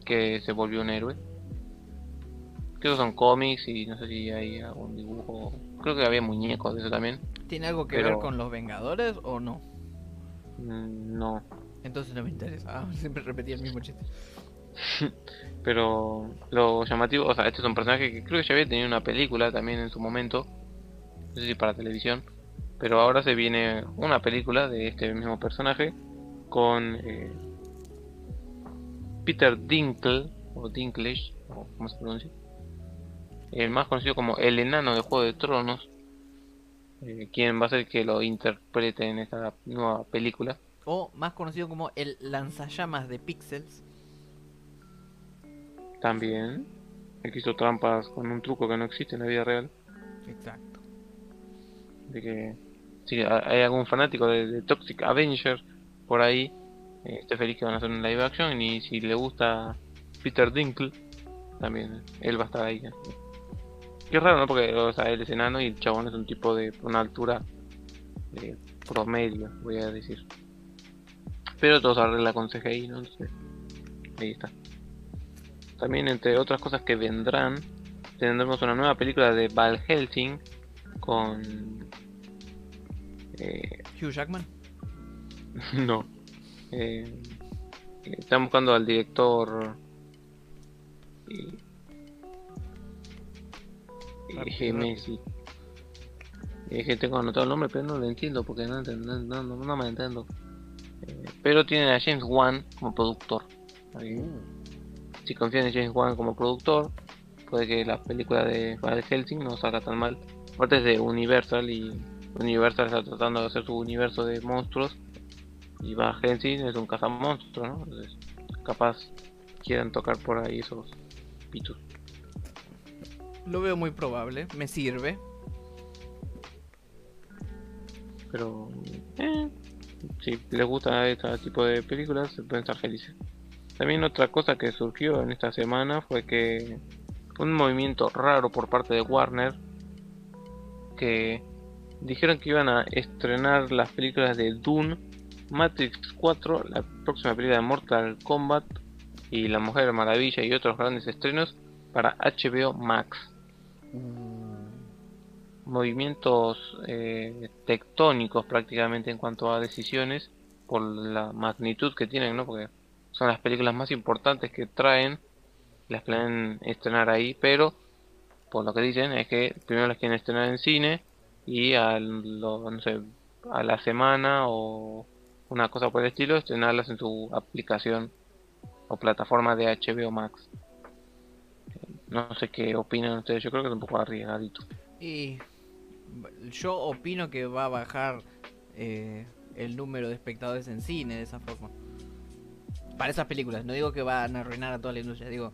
que se volvió un héroe. Creo que son cómics y no sé si hay algún dibujo. Creo que había muñecos de eso también. ¿Tiene algo que Pero- ver con los Vengadores o no? Mm, No, Entonces no me interesa. Ah, siempre repetía el mismo chiste. Pero lo llamativo, o sea, este es un personaje que creo que ya había tenido una película también en su momento, no sé si para televisión, pero ahora se viene una película de este mismo personaje con eh, Peter Dinkle, o Dinklage, o como se pronuncia, el más conocido como el enano de Juego de Tronos, eh, quien va a ser el que lo interprete en esta nueva película. O más conocido como el lanzallamas de Pixels. También, el que hizo trampas con un truco que no existe en la vida real. Exacto. de que si hay algún fanático de, de Toxic Avenger por ahí, eh, esté feliz que van a hacer un live action y si le gusta Peter Dinkle, también él va a estar ahí. Qué raro, ¿no? Porque o sea, él es enano y el chabón es un tipo de una altura de promedio, voy a decir. Pero todo se arregla con CGI, ¿no? Entonces, ahí está. También entre otras cosas que vendrán, tendremos una nueva película de Val Helsing con eh, Hugh Jackman. no eh, están buscando al director y, Rápido, Messi es que tengo anotado el nombre pero no lo entiendo porque no, no, no, no- me entiendo. Eh, pero tienen a James Wan como productor. Si confían en James Wan como productor puede que la película de Van Helsing no salga tan mal. Aparte es de Universal y Universal está tratando de hacer su universo de monstruos. Y Van Helsing es un cazamonstruos, ¿no? Entonces, capaz quieran tocar por ahí esos pitos. Lo veo muy probable. Me sirve. Pero eh, si les gusta este tipo de películas, se pueden estar felices. También otra cosa que surgió en esta semana fue que un movimiento raro por parte de Warner que dijeron que iban a estrenar las películas de Dune, Matrix 4, la próxima película de Mortal Kombat y La Mujer Maravilla y otros grandes estrenos para HBO Max. Movimientos eh, tectónicos prácticamente en cuanto a decisiones por la magnitud que tienen, ¿no? Porque son las películas más importantes que traen, las planean estrenar ahí, pero por lo que dicen es que primero las quieren estrenar en cine y a, a la semana o una cosa por el estilo estrenarlas en su aplicación o plataforma de HBO Max. No sé qué opinan ustedes, yo creo que es un arriesgadito. Y yo opino que va a bajar eh, el número de espectadores en cine de esa forma. Para esas películas, no digo que van a arruinar a toda la industria, digo,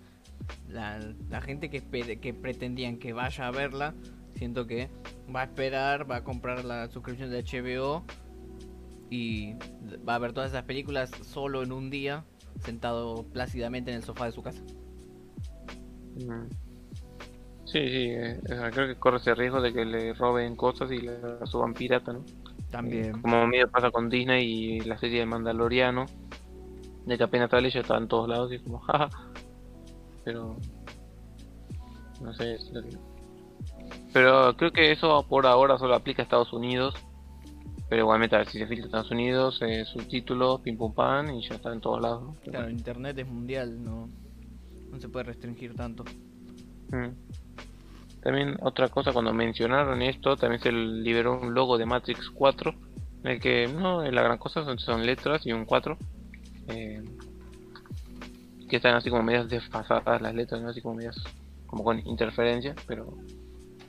la, la gente que, que pretendían que vaya a verla, siento que va a esperar, va a comprar la suscripción de HBO y va a ver todas esas películas solo en un día, sentado plácidamente en el sofá de su casa. Sí, sí, eh, o sea, creo que corre ese riesgo de que le roben cosas y la suban pirata, ¿no? También. Como medio pasa con Disney y la serie de Mandaloriano, de que apenas sale ya está en todos lados y es como, jaja. Pero. No sé, es lo que- Pero creo que eso por ahora solo aplica a Estados Unidos. Pero igualmente, a ver si se filtra Estados Unidos, eh, subtítulos, pim pum pan y ya está en todos lados. Claro, internet es mundial, no, no se puede restringir tanto. Mm. También otra cosa, cuando mencionaron esto, también se liberó un logo de Matrix 4, en el que no es la gran cosa, son, son letras y un 4, eh, que están así como medias desfasadas las letras, así como medias como con interferencia, pero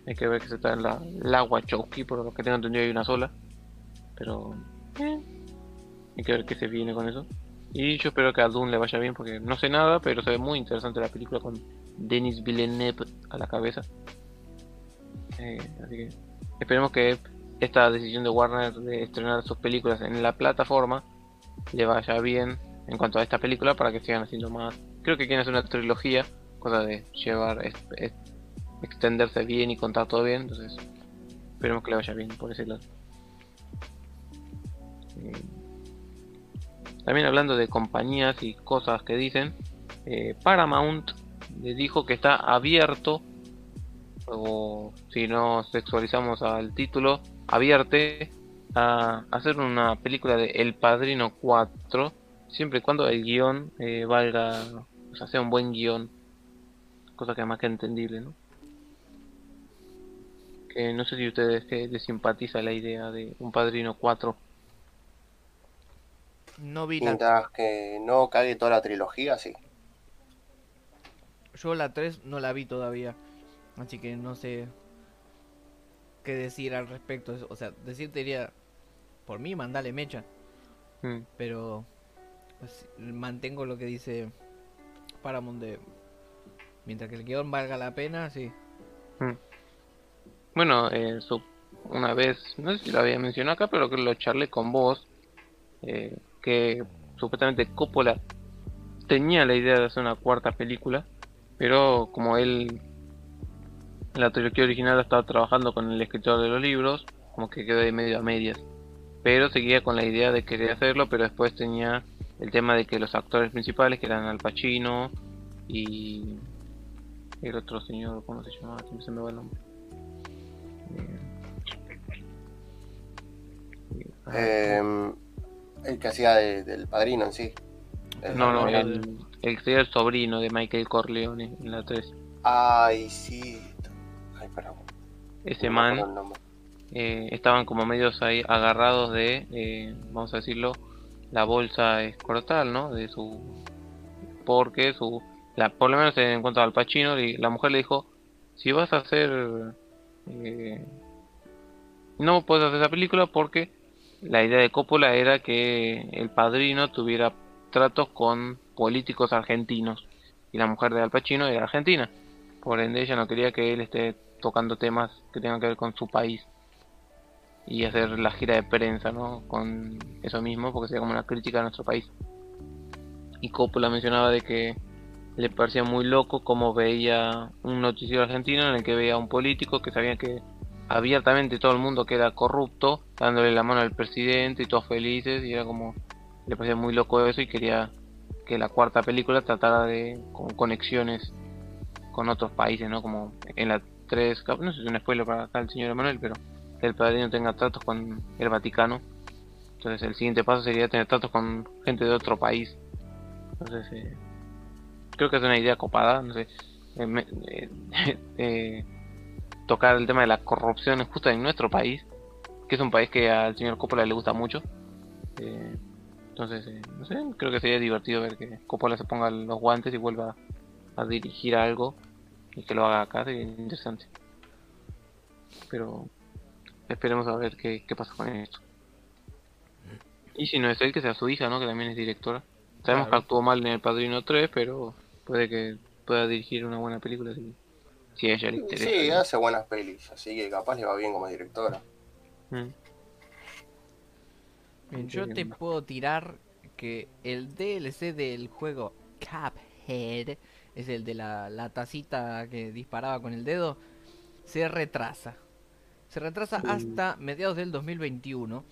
hay que ver que se está en la, la Wachowski, por lo que tengo entendido hay una sola, pero eh, hay que ver qué se viene con eso. Y yo espero que a Dune le vaya bien, porque no sé nada, pero se ve muy interesante la película con Denis Villeneuve a la cabeza. Eh, así que esperemos que esta decisión de Warner de estrenar sus películas en la plataforma le vaya bien en cuanto a esta película para que sigan haciendo más. Creo que quieren hacer una trilogía, cosa de llevar, extenderse bien y contar todo bien. Entonces, esperemos que le vaya bien por ese lado. Eh, También hablando de compañías y cosas que dicen, eh, Paramount le dijo que está abierto, o si no sexualizamos al título, abierte a hacer una película de El Padrino 4, siempre y cuando el guion eh, valga, o sea, un buen guion, cosa que más que entendible, ¿no? Que no sé si ustedes les simpatiza la idea de un Padrino 4. No vi la, Mientras que no cague toda la trilogía, sí. yo la 3 no la vi todavía, así que no sé qué decir al respecto. O sea, decirte diría, por mí mandale mecha, Mm. pero pues, mantengo lo que dice Paramount de mientras que el guion valga la pena, sí. Mm. Bueno, eh, su- una vez, no sé si lo había mencionado acá, pero que lo charlé con vos, eh, que supuestamente Coppola tenía la idea de hacer una cuarta película, pero como él en la trilogía original estaba trabajando con el escritor de los libros, como que quedó de medio a medias. Pero seguía con la idea de querer hacerlo, pero después tenía el tema de que los actores principales, que eran Al Pacino y el otro señor, ¿cómo se llamaba? Se me va el nombre. Eh, el que hacía de- del padrino en sí. El- no, no, el- el, el sobrino de Michael Corleone en la 3. Ay, sí. Ay, perdón. Ese no man eh, estaban como medios ahí agarrados de, eh, vamos a decirlo, la bolsa escrotal, ¿no? De su... Porque su... La, por lo menos en cuanto al Pacino, la mujer le dijo, si vas a hacer... eh, no puedes hacer esa película porque la idea de Coppola era que el padrino tuviera tratos con políticos argentinos y la mujer de Al Pacino era argentina. Por ende ella no quería que él esté tocando temas que tengan que ver con su país y hacer la gira de prensa, ¿no? Con eso mismo, porque sería como una crítica a nuestro país. Y Coppola mencionaba de que le parecía muy loco como veía un noticiero argentino en el que veía a un político que sabía que abiertamente todo el mundo que era corrupto, dándole la mano al presidente y todos felices, y era como, le parecía muy loco eso y quería que la cuarta película tratara de con conexiones con otros países, ¿no? Como en la 3, cap- no sé si es un spoiler para acá el señor Emanuel, pero que el padrino tenga tratos con el Vaticano. Entonces el siguiente paso sería tener tratos con gente de otro país. Entonces eh, creo que es una idea copada, no sé. eh, eh, eh, tocar el tema de la corrupción justo en nuestro país, que es un país que al señor Coppola le gusta mucho. Eh, entonces, eh, no sé, creo que sería divertido ver que Coppola se ponga los guantes y vuelva a dirigir algo y que lo haga acá sería interesante. Pero esperemos a ver qué, qué pasa con esto. Y si no es él, que sea su hija, ¿no? Que también es directora. Sabemos Claro. que actuó mal en El Padrino 3, pero puede que pueda dirigir una buena película si, si a ella le interesa. Sí, hace buenas pelis, así que capaz le va bien como directora. Mm. Yo te puedo tirar que el DLC del juego Cuphead, es el de la, la tacita que disparaba con el dedo, se retrasa. Se retrasa hasta mediados del 2021.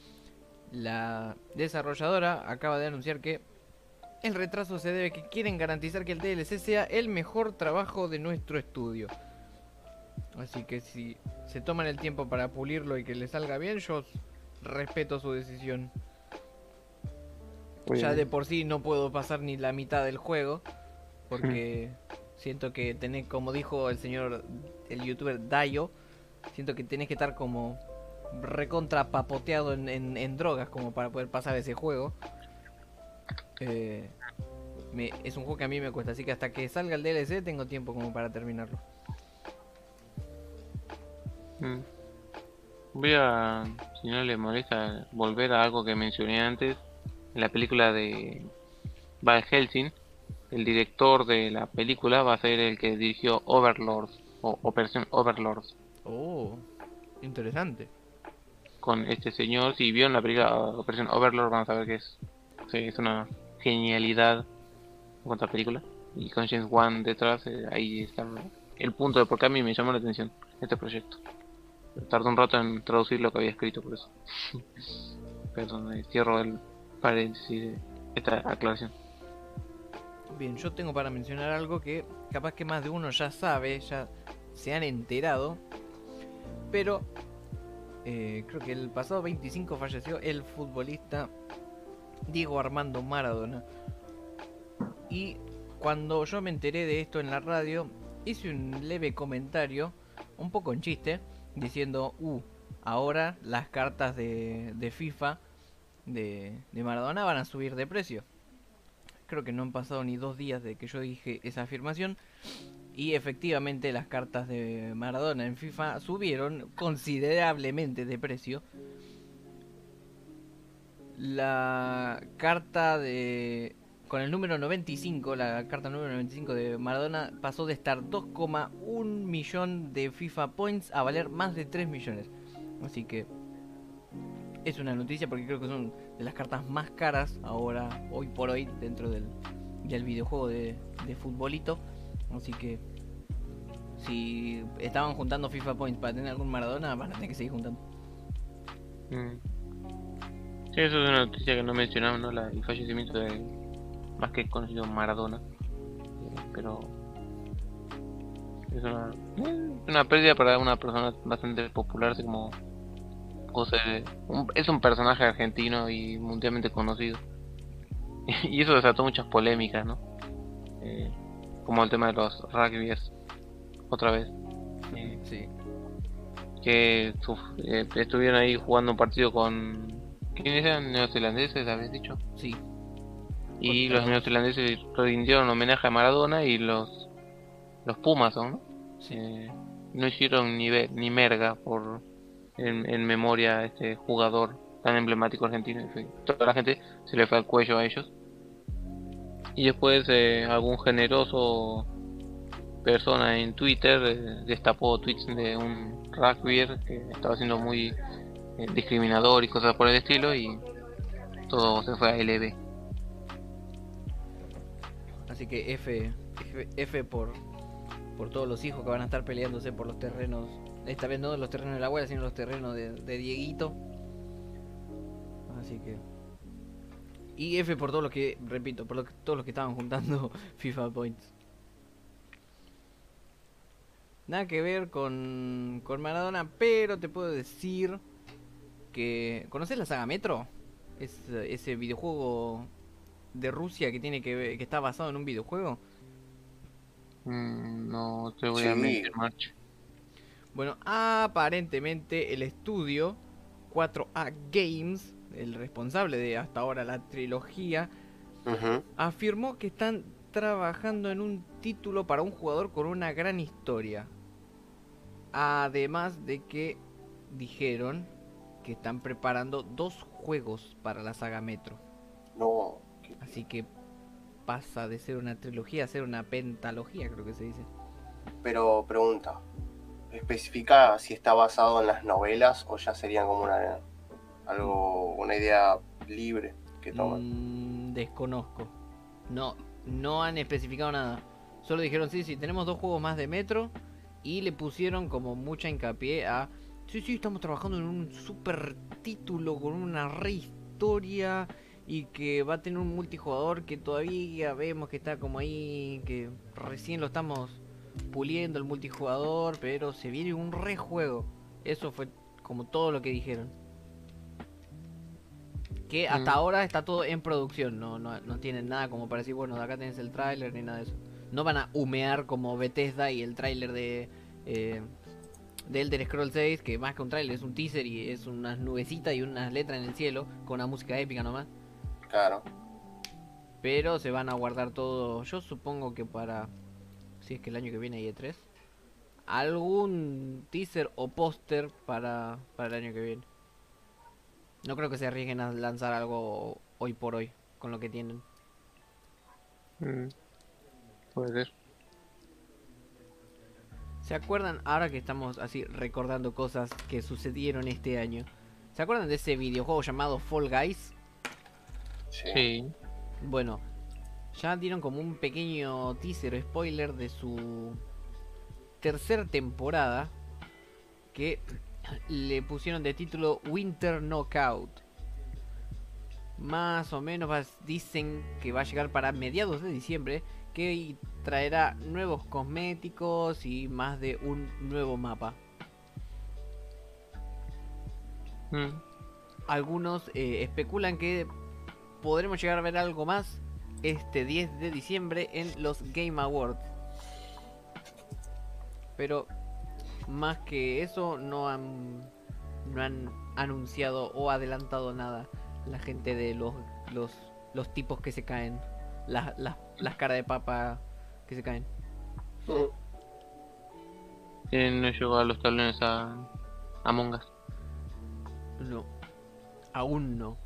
La desarrolladora acaba de anunciar que el retraso se debe a que quieren garantizar que el DLC sea el mejor trabajo de nuestro estudio. Así que si se toman el tiempo para pulirlo y que le salga bien, yo respeto su decisión. Muy Ya bien. de por sí no puedo pasar ni la mitad del juego. Porque siento que tenés, como dijo el señor, el youtuber Dayo, siento que tenés que estar como recontra papoteado en, en- en drogas como para poder pasar ese juego. Eh, me- es un juego que a mí me cuesta, así que hasta que salga el DLC tengo tiempo como para terminarlo. Mm. Voy a, si no le molesta, volver a algo que mencioné antes. En la película de Van Helsing, el director de la película va a ser el que dirigió Overlord o Operación Overlord Oh, interesante. con este señor. Si vieron la película Operación Overlord, van a saber que es, sí, es una genialidad en cuanto a película. Y con James Wan detrás, eh, ahí está el punto de por qué a mí me llamó la atención este proyecto. Tardó un rato en traducir lo que había escrito, por eso. Perdón, cierro el paréntesis de esta aclaración. Bien, yo tengo para mencionar algo que capaz que más de uno ya sabe, ya se han enterado, pero eh, creo que el pasado 25 falleció el futbolista Diego Armando Maradona. Y cuando yo me enteré de esto en la radio, hice un leve comentario, un poco en chiste, diciendo, uh, ahora las cartas de, de FIFA de, de Maradona van a subir de precio creo que no han pasado ni dos días de que yo dije esa afirmación. Y efectivamente las cartas de Maradona en FIFA subieron considerablemente de precio. La carta de... Con el número 95, la carta número 95 de Maradona pasó de estar 2,1 millón de FIFA Points a valer más de 3 millones. Así que es una noticia porque creo que son de las cartas más caras ahora, hoy por hoy, dentro del, del videojuego de, de futbolito. Así que si estaban juntando FIFA Points para tener algún Maradona, van a tener que seguir juntando. Mm. Sí, eso es una noticia que no mencionamos, ¿no? El fallecimiento de más que conocido Maradona. Eh, Pero es una, eh, una pérdida para una persona bastante popular, así como José. un- es un personaje argentino y mundialmente conocido. y eso desató muchas polémicas, ¿no? Eh, como el tema de los rugbyers, otra vez. Eh, Sí. que estuvieron ahí jugando un partido con ¿quiénes eran? neozelandeses habéis dicho Sí. Y los neozelandeses rindieron homenaje a Maradona y los los Pumas ¿no? Sí. Eh, no hicieron ni ve- ni merga por en, en memoria a este jugador tan emblemático argentino toda la gente se le fue al cuello a ellos y después eh, algún generoso persona en Twitter eh, destapó tweets de un rugbyer que estaba siendo muy eh, discriminador y cosas por el estilo y todo se fue a LB. Así que F, F, por, por todos los hijos que van a estar peleándose por los terrenos. Esta vez no los terrenos de la abuela, sino los terrenos de, Dieguito. Así que. Y F por todos los que, repito, por todos los que estaban juntando FIFA Points. Nada que ver con, con Maradona, pero te puedo decir que... ¿Conoces la saga Metro? Es, ese videojuego de Rusia que tiene que ver- que está basado en un videojuego. Mm, no te voy a mentir, March. Bueno, aparentemente el estudio 4A Games, el responsable de hasta ahora la trilogía, afirmó que están trabajando en un título para un jugador con una gran historia. Además de que dijeron que están preparando dos juegos para la saga Metro. No. Así que pasa de ser una trilogía a ser una pentalogía, creo que se dice. Pero pregunta, ¿especifica si está basado en las novelas o ya sería como una algo una idea libre que toman? Mm, desconozco. No, no han especificado nada. Solo dijeron, sí, sí, tenemos dos juegos más de Metro. Y le pusieron como mucha hincapié a... Sí, sí, estamos trabajando en un super título con una re historia. Y que va a tener un multijugador que todavía vemos que está como ahí. Que recién lo estamos puliendo el multijugador. Pero se viene un rejuego. Eso fue como todo lo que dijeron. Que hasta Mm. ahora está todo en producción, no, no, no tienen nada como para decir, bueno, de acá tenés el tráiler ni nada de eso. No van a humear como Bethesda y el tráiler de, eh, de Elder Scrolls 6, que más que un tráiler es un teaser y es unas nubecitas y unas letras en el cielo, con una música épica nomás. Claro. Pero se van a guardar todo, yo supongo que para, si es que el año que viene hay E3, algún teaser o póster para, para el año que viene. No creo que se arriesguen a lanzar algo hoy por hoy con lo que tienen. Mm, Puede ser. ¿Se acuerdan ahora que estamos así recordando cosas que sucedieron este año? ¿Se acuerdan de ese videojuego llamado Fall Guys? Sí. Sí. Bueno, ya dieron como un pequeño teaser o spoiler de su tercera temporada que le pusieron de título Winter Knockout. Más o menos dicen que va a llegar para mediados de diciembre, que traerá nuevos cosméticos y más de un nuevo mapa. Mm, Algunos eh, especulan que podremos llegar a ver algo más este 10 de diciembre en los Game Awards. Pero más que eso no han no han anunciado o adelantado nada la gente de los los, los tipos que se caen, las, las, las caras de papa que se caen. eh, no llegó a los talones a Among Us. No, aún no.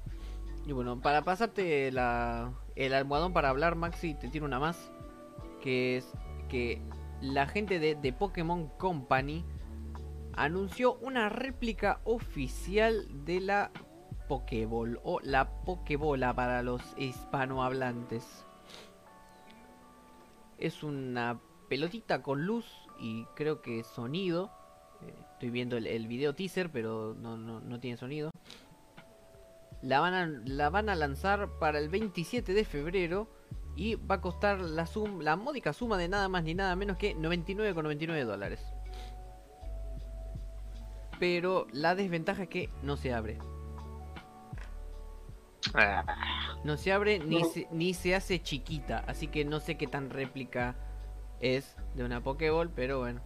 Y bueno, para pasarte la, el almohadón para hablar, Maxi, te tiro una más. Que es que la gente de, de Pokémon Company anunció una réplica oficial de la Pokéball o la Pokébola para los hispanohablantes. Es una pelotita con luz y creo que sonido. Eh, Estoy viendo el, el video teaser, pero no, no, no tiene sonido. La van, a, la van a lanzar para el 27 de febrero y va a costar la, sum, la módica suma de nada más ni nada menos que 99,99 dólares. Pero la desventaja es que no se abre. Ah, No se abre ni No. se, ni se hace chiquita. Así que no sé qué tan réplica es de una Pokéball, pero bueno.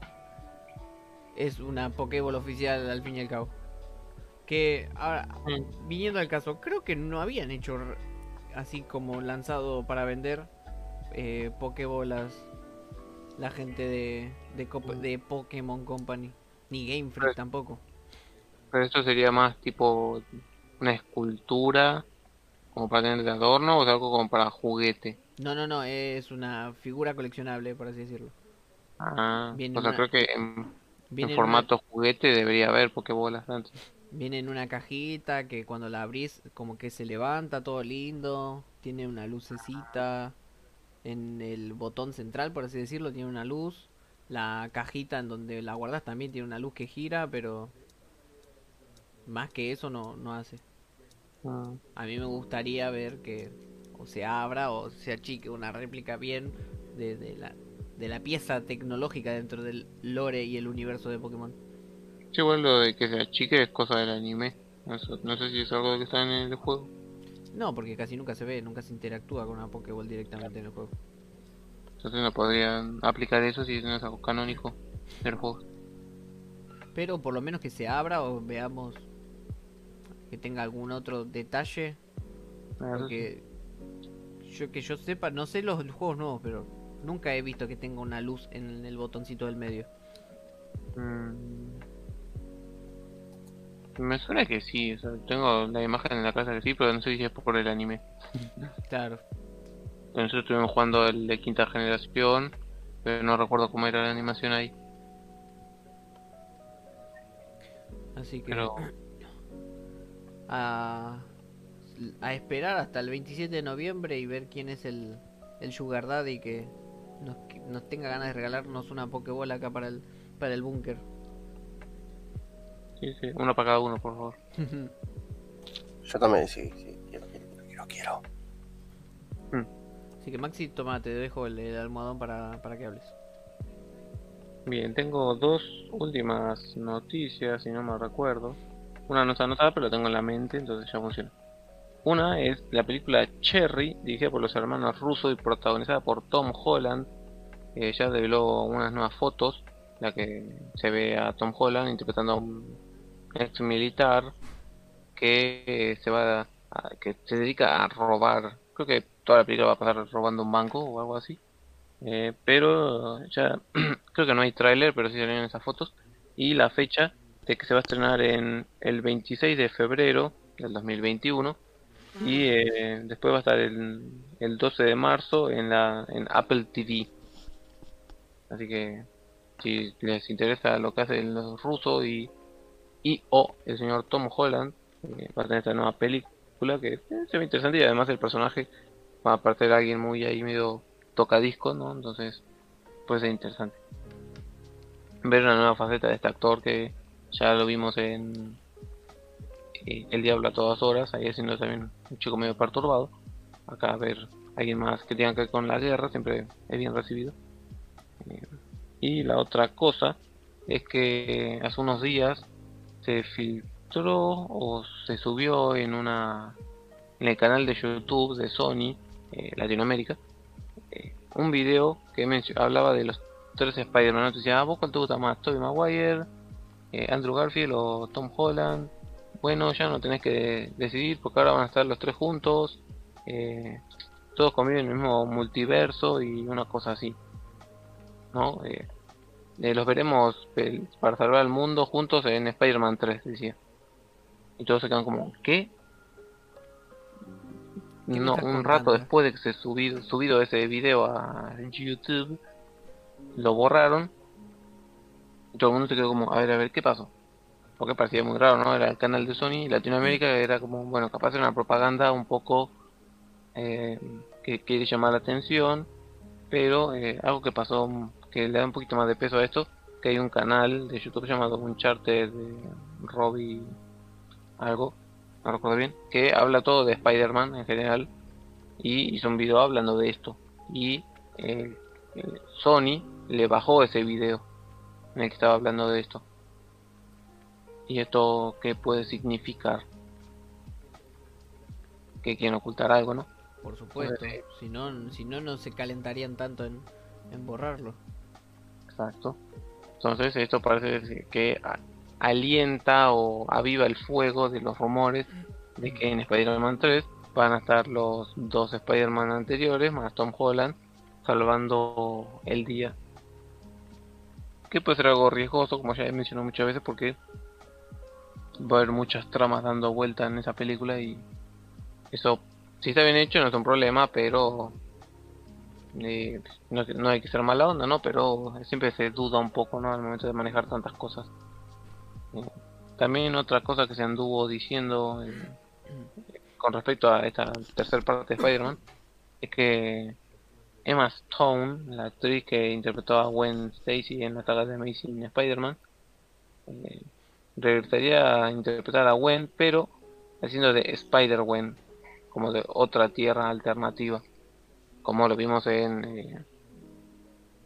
Es una Pokéball oficial al fin y al cabo. Que ahora, mm, viniendo al caso, creo que no habían hecho así como lanzado para vender eh, Pokébolas la gente de, de, de Pokémon Company. Ni Game Freak tampoco. Pero esto sería más tipo una escultura, como para tener de adorno, o algo como para juguete. No, no, no, es una figura coleccionable, por así decirlo. Ah, Viene o sea, una- creo que en, una- formato juguete debería haber Pokébolas antes. Viene en una cajita que cuando la abrís como que se levanta todo lindo. Tiene una lucecita en el botón central, por así decirlo, tiene una luz. La cajita en donde la guardas también tiene una luz que gira, pero más que eso no, no hace. Ah, A mí me gustaría ver que o se abra o se achique una réplica bien de, de la, de la pieza tecnológica dentro del lore y el universo de Pokémon. Sí, igual lo de que sea chique es cosa del anime. Eso- no sé si es algo que está en el juego. No, porque casi nunca se ve, nunca se interactúa con una Pokéball directamente en el juego. Entonces no podrían aplicar eso si no es algo canónico del juego. Pero por lo menos que se abra o veamos que tenga algún otro detalle. Ah, sí. Porque yo que yo sepa, no sé los, los juegos nuevos, pero nunca he visto que tenga una luz en el botoncito del medio. Mm. Me suena que sí, o sea, tengo la imagen en la casa que sí, pero no sé si es por el anime. Claro. Nosotros estuvimos jugando el de quinta generación, pero no recuerdo cómo era la animación ahí. Así que Pero a, a esperar hasta el 27 de noviembre y ver quién es el, el Sugar Daddy que nos, que nos tenga ganas de regalarnos una Pokébola acá para el, para el búnker. Sí, sí, uno para cada uno, por favor. Yo también, sí, sí, quiero, quiero, quiero, quiero. Así que Maxi, toma, te dejo el, el almohadón para, para que hables. Bien, tengo dos últimas noticias, si no me recuerdo. Una no está anotada, pero la tengo en la mente, entonces ya funciona. Una es la película Cherry, dirigida por los hermanos Russo y protagonizada por Tom Holland. Eh, ya reveló unas nuevas fotos, la que se ve a Tom Holland interpretando a un ex militar que eh, se va a- que se dedica a robar. Creo que toda la película va a pasar robando un banco o algo así. Eh, pero ya creo que no hay tráiler, pero sí salieron esas fotos. Y la fecha de que se va a estrenar en el 26 de febrero del 2021. Y eh, después va a estar el, el 12 de marzo en la en Apple TV. Así que si les interesa lo que hacen los rusos y, y o el señor Tom Holland, eh, va a tener esta nueva película que eh, se ve interesante y además el personaje va a parecer alguien muy ahí medio tocadisco, ¿no? Entonces puede ser interesante. Ver una nueva faceta de este actor que ya lo vimos en eh, El Diablo a todas horas, ahí haciendo también un chico medio perturbado. Acá ver a alguien más que tenga que ver con la guerra, siempre es bien recibido. Eh, y la otra cosa es que hace unos días se filtró o se subió en una en el canal de YouTube de Sony eh, Latinoamérica eh, un video que hablaba de los tres Spider-Man. ¿no? Decía, ah, ¿vos cuál te gusta más? ¿Tobey Maguire, eh, Andrew Garfield o Tom Holland? Bueno, ya no tenés que decidir porque ahora van a estar los tres juntos. todos conviven en el mismo multiverso y una cosa así. ¿No? Eh, eh, los veremos pel- para salvar el mundo juntos en Spider-Man 3, decía. Y todos se quedan como, ¿qué? ¿Qué me No, un rato después de que se subido, subido ese video a YouTube, lo borraron. Y todo el mundo se quedó como, a ver, a ver, ¿qué pasó? Porque parecía muy raro, ¿no? Era el canal de Sony y Latinoamérica era como, bueno, capaz era una propaganda un poco eh, que quiere llamar la atención, pero eh, algo que pasó que le da un poquito más de peso a esto, que hay un canal de YouTube llamado Uncharted de Robbie algo, no recuerdo bien, que habla todo de Spider-Man en general y hizo un video hablando de esto y eh, eh, Sony le bajó ese video en el que estaba hablando de esto. ¿Y esto qué puede significar? Que quieren ocultar algo, ¿no? Por supuesto. Eh, Si no, si no, no se calentarían tanto en, en borrarlo. Exacto. Entonces esto parece que alienta o aviva el fuego de los rumores de que en Spider-Man 3 van a estar los dos Spider-Man anteriores más Tom Holland salvando el día. Que puede ser algo riesgoso, como ya he mencionado muchas veces, porque va a haber muchas tramas dando vuelta en esa película y eso, si está bien hecho, no es un problema, pero eh, no, no hay que ser mala onda, ¿no? Pero siempre se duda un poco, ¿no? Al momento de manejar tantas cosas. Eh, también otra cosa que se anduvo diciendo eh, con respecto a esta tercera parte de Spider-Man es que Emma Stone, la actriz que interpretó a Gwen Stacy en la saga de Amazing Spider-Man, eh, regresaría a interpretar a Gwen, pero haciendo de Spider-Gwen, como de otra tierra alternativa como lo vimos en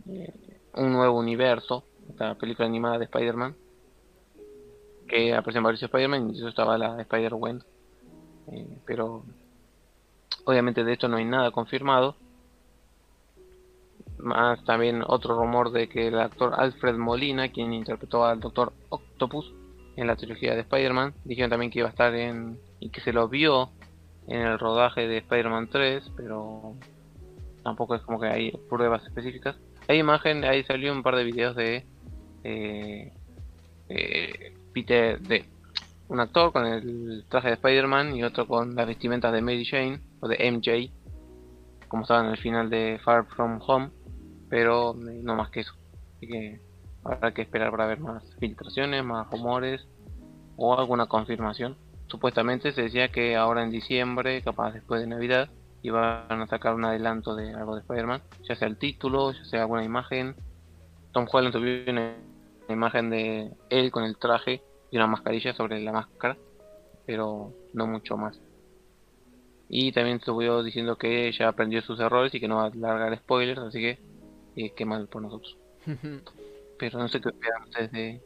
eh, un nuevo universo, esta película animada de Spider-Man, que aparecen varios Spider-Man y eso estaba la Spider-Gwen. Eh, pero obviamente de esto no hay nada confirmado. Más también otro rumor de que el actor Alfred Molina, quien interpretó al Doctor Octopus en la trilogía de Spider-Man, dijeron también que iba a estar en y que se lo vio en el rodaje de Spider-Man 3, pero tampoco es como que hay pruebas específicas. Hay imagen, ahí salió un par de videos de eh, eh, Peter, de un actor con el traje de Spider-Man y otro con las vestimentas de Mary Jane o de MJ, como estaban en el final de Far From Home, pero no más que eso. Así que habrá que esperar para ver más filtraciones, más rumores o alguna confirmación. Supuestamente se decía que ahora en diciembre, capaz después de Navidad, iban a sacar un adelanto de algo de Spider-Man, ya sea el título, ya sea alguna imagen. Tom Holland tuvo una imagen de él con el traje y una mascarilla sobre la máscara, pero no mucho más. Y también estuvo diciendo que ya aprendió sus errores y que no va a largar spoilers, así que eh, qué mal por nosotros. pero no sé qué esperan ustedes de,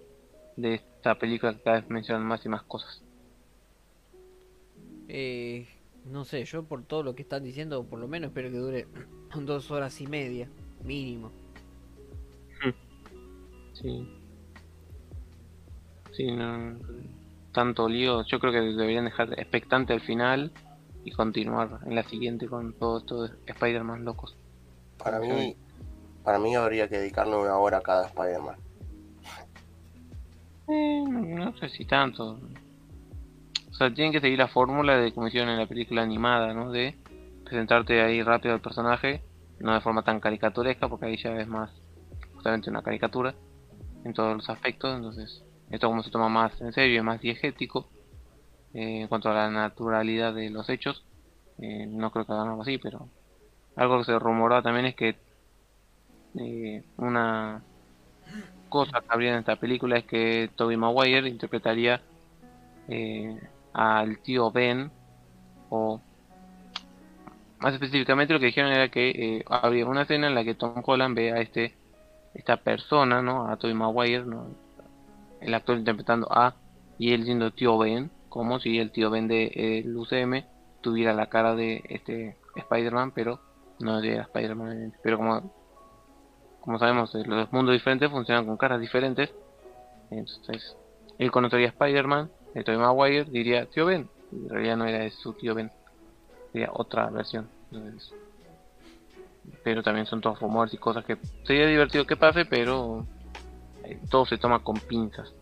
de esta película que cada vez mencionan más y más cosas. Eh, no sé, yo por todo lo que están diciendo, por lo menos espero que dure dos horas y media, mínimo. Sí. Sí, no, tanto lío. Yo creo que deberían dejar expectante al final y continuar en la siguiente con todo esto de Spider-Man locos. Para mí, para mí habría que dedicarle una hora a cada Spider-Man. Eh, no sé si tanto. O sea, tienen que seguir la fórmula de como hicieron en la película animada, ¿no? De presentarte ahí rápido al personaje, no de forma tan caricaturesca, porque ahí ya es más justamente una caricatura en todos los aspectos. Entonces, esto como se toma más en serio, es más diegético eh, en cuanto a la naturalidad de los hechos. Eh, no creo que hagan algo así, pero algo que se rumoraba también es que eh, una cosa que habría en esta película es que Toby Maguire interpretaría al tío Ben o más específicamente lo que dijeron era que habría una escena en la que Tom Holland ve a este esta persona, ¿no? A Toby Maguire, ¿no? el actor interpretando a y él siendo tío Ben, como si el tío Ben de el UCM tuviera la cara de este Spider-Man, pero no de Spider-Man. Pero como, como sabemos, eh, los mundos diferentes funcionan con caras diferentes. Entonces, él conocería a Spider-Man, el Tobey Maguire diría tío Ben. En realidad no era su tío Ben, sería otra versión. pero también son todos rumores y cosas que sería divertido que pase, pero eh, todo se toma con pinzas.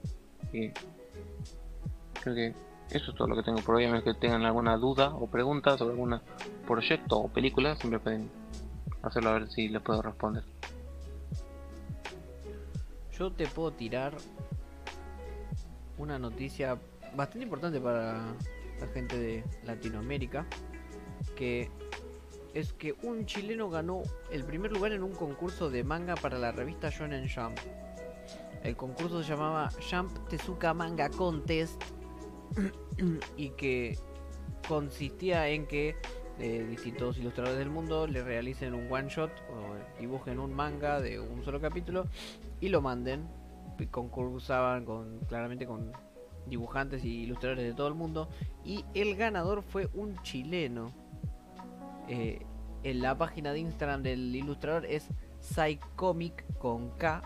creo que eso es todo lo que tengo por hoy. A menos que tengan alguna duda o pregunta sobre algún proyecto o película, siempre pueden hacerlo a ver si les puedo responder. Yo te puedo tirar una noticia bastante importante para la gente de Latinoamérica, que es que un chileno ganó el primer lugar en un concurso de manga para la revista Shonen Jump. El concurso se llamaba Jump Tezuka Manga Contest y que consistía en que eh, distintos ilustradores del mundo le realicen un one shot o dibujen un manga de un solo capítulo y lo manden. Concursaban con claramente con dibujantes y ilustradores de todo el mundo y el ganador fue un chileno. Eh, en la página de Instagram del ilustrador es Psycomic con K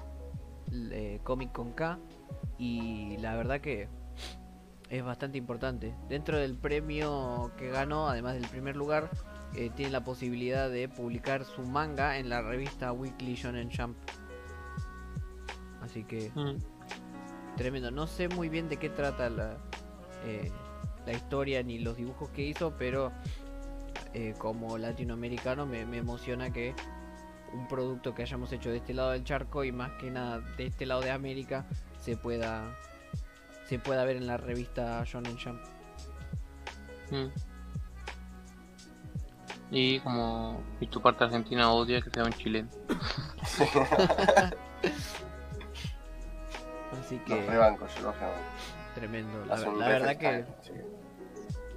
eh, cómic con K y la verdad que es bastante importante. Dentro del premio que ganó, además del primer lugar, eh, tiene la posibilidad de publicar su manga en la revista Weekly Shonen Jump. Así que mm. Tremendo. No sé muy bien de qué trata la, eh, la historia ni los dibujos que hizo, pero como latinoamericano me emociona que un producto que hayamos hecho de este lado del charco y más que nada de este lado de América se pueda se pueda ver en la revista Shonen Jump. Mm. Y como y tu parte argentina odia que sea un chileno. Así que Tremendo. La, verdad que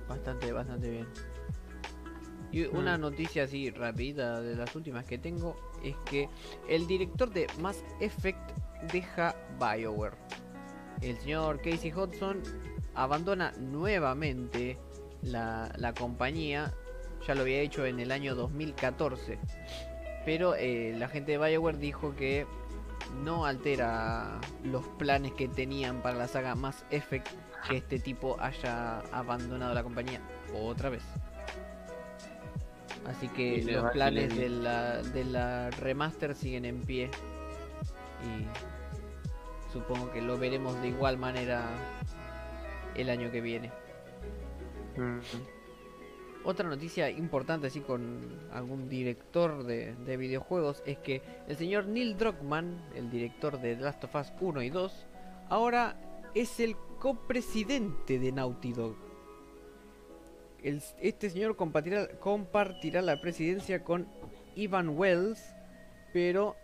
bastante bastante bien. Y una mm. noticia así rápida de las últimas que tengo es que el director de Mass Effect deja BioWare. El señor Casey Hudson abandona nuevamente la, compañía. Ya lo había hecho en el año 2014. Pero eh, la gente de BioWare dijo que no altera los planes que tenían para la saga Mass Effect que este tipo haya abandonado la compañía otra vez. Así que los va- planes de la, de la remaster siguen en pie. Y supongo que lo veremos de igual manera el año que viene. Mm. Otra noticia importante así con algún director de, de videojuegos es que el señor Neil Druckmann, el director de Last of Us 1 y 2, ahora es el copresidente de Naughty Dog. Este señor compartirá, compartirá la presidencia con Ivan Wells, pero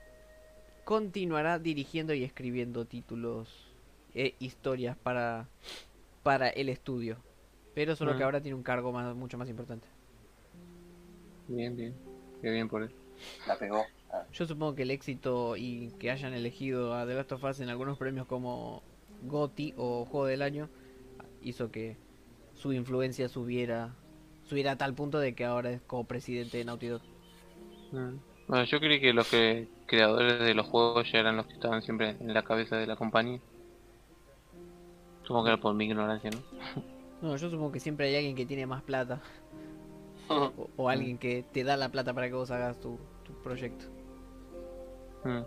continuará dirigiendo y escribiendo títulos e historias para, para el estudio. Pero solo que ahora tiene un cargo más, mucho más importante. Bien, bien. Qué bien por él. La pegó. Ah, Yo supongo que el éxito y que hayan elegido a The Last of Us en algunos premios como GOTY o Juego del Año hizo que su influencia subiera subiera a tal punto de que ahora es copresidente de Naughty Dog. Mm. Bueno, yo creí que los que creadores de los juegos ya eran los que estaban siempre en la cabeza de la compañía. Supongo que era por mi ignorancia, ¿no? No, yo supongo que siempre hay alguien que tiene más plata o, o alguien que te da la plata para que vos hagas tu, tu proyecto. Mm.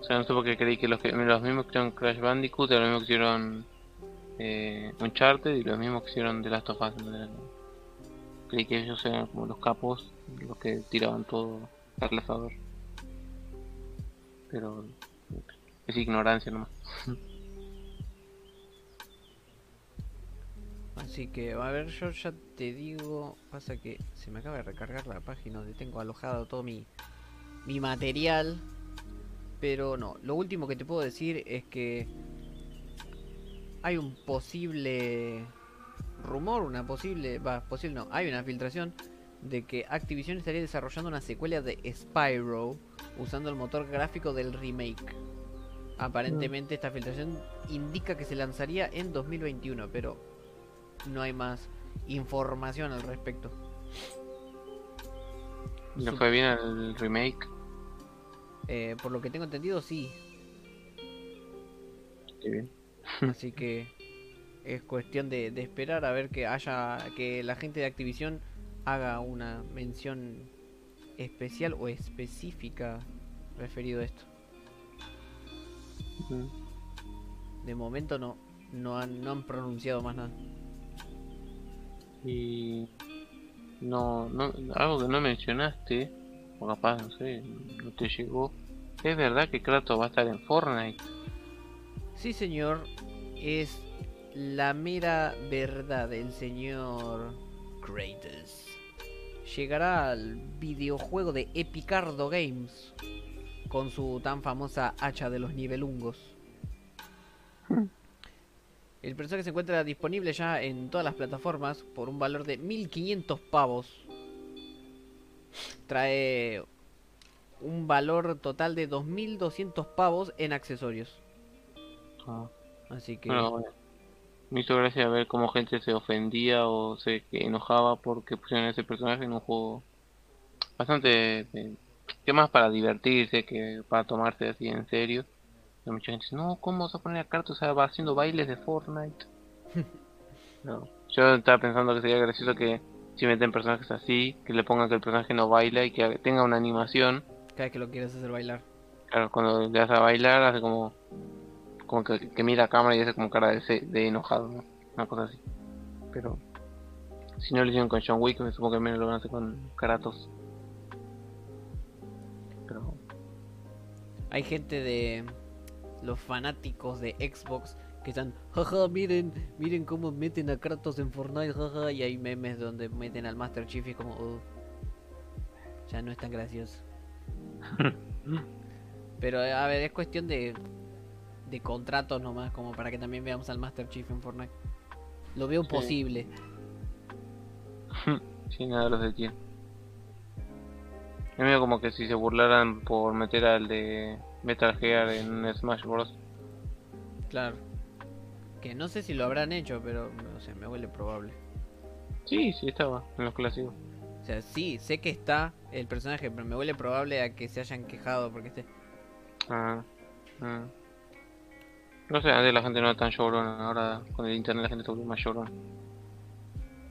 O sea, no sé por qué creí que los, que los mismos que hicieron Crash Bandicoot los mismos que hicieron eh, Uncharted y los mismos que hicieron The Last of Us. Creí que ellos eran como los capos, los que tiraban todo al asador. Pero es ignorancia nomás. Así que, a ver, yo ya te digo, pasa que se me acaba de recargar la página donde tengo alojado todo mi, mi material. Pero no, lo último que te puedo decir es que hay un posible rumor, una posible, va, posible no, hay una filtración de que Activision estaría desarrollando una secuela de Spyro usando el motor gráfico del remake. Aparentemente esta filtración indica que se lanzaría en 2021, pero no hay más información al respecto. ¿Le fue bien el remake? Eh, por lo que tengo entendido, sí. Qué bien. Así que es cuestión de, de esperar a ver que haya que la gente de Activision haga una mención especial o específica referido a esto. De momento no no han, no han pronunciado más nada. Y no, no, algo que no mencionaste, o capaz, no sé, no te llegó. Es verdad que Kratos va a estar en Fortnite. Sí, señor, es la mera verdad el señor Kratos. Llegará al videojuego de Epicardo Games con su tan famosa hacha de los nivelungos. El personaje se encuentra disponible ya en todas las plataformas por un valor de 1500 pavos. Trae un valor total de 2200 pavos en accesorios. Ah, Así que bueno, bueno. Me hizo gracia ver cómo gente se ofendía o se enojaba porque pusieron ese personaje en un juego bastante que más para divertirse que para tomarse así en serio. Y mucha gente dice, no, ¿cómo vas a poner a Kratos o sea, va haciendo bailes de Fortnite? no. Yo estaba pensando que sería gracioso que si meten personajes así, que le pongan que el personaje no baila y que tenga una animación. cada vez que lo quieras hacer bailar. Claro, cuando le das a bailar hace como como que, que mira a cámara y hace como cara de, de enojado, ¿no? Una cosa así. Pero si no lo hicieron con John Wick, me supongo que menos lo van a hacer con Kratos. Pero Hay gente de los fanáticos de Xbox que están, jaja, miren, miren cómo meten a Kratos en Fortnite, jaja, y hay memes donde meten al Master Chief y es como, "Oh, ya no es tan gracioso. Pero a ver, es cuestión de de contratos nomás, como para que también veamos al Master Chief en Fortnite. Lo veo Sí. posible. sí, nada los detiene. Es medio como que si se burlaran por meter al de Metal Gear en Smash Bros. Claro. Que no sé si lo habrán hecho, pero no sé, me huele probable. Sí, sí estaba en los clásicos. O sea, sí, sé que está el personaje, pero me huele probable a que se hayan quejado porque esté. Ah, ah. No sé, antes la gente no era tan llorona, ahora con el internet la gente se volvió más llorona.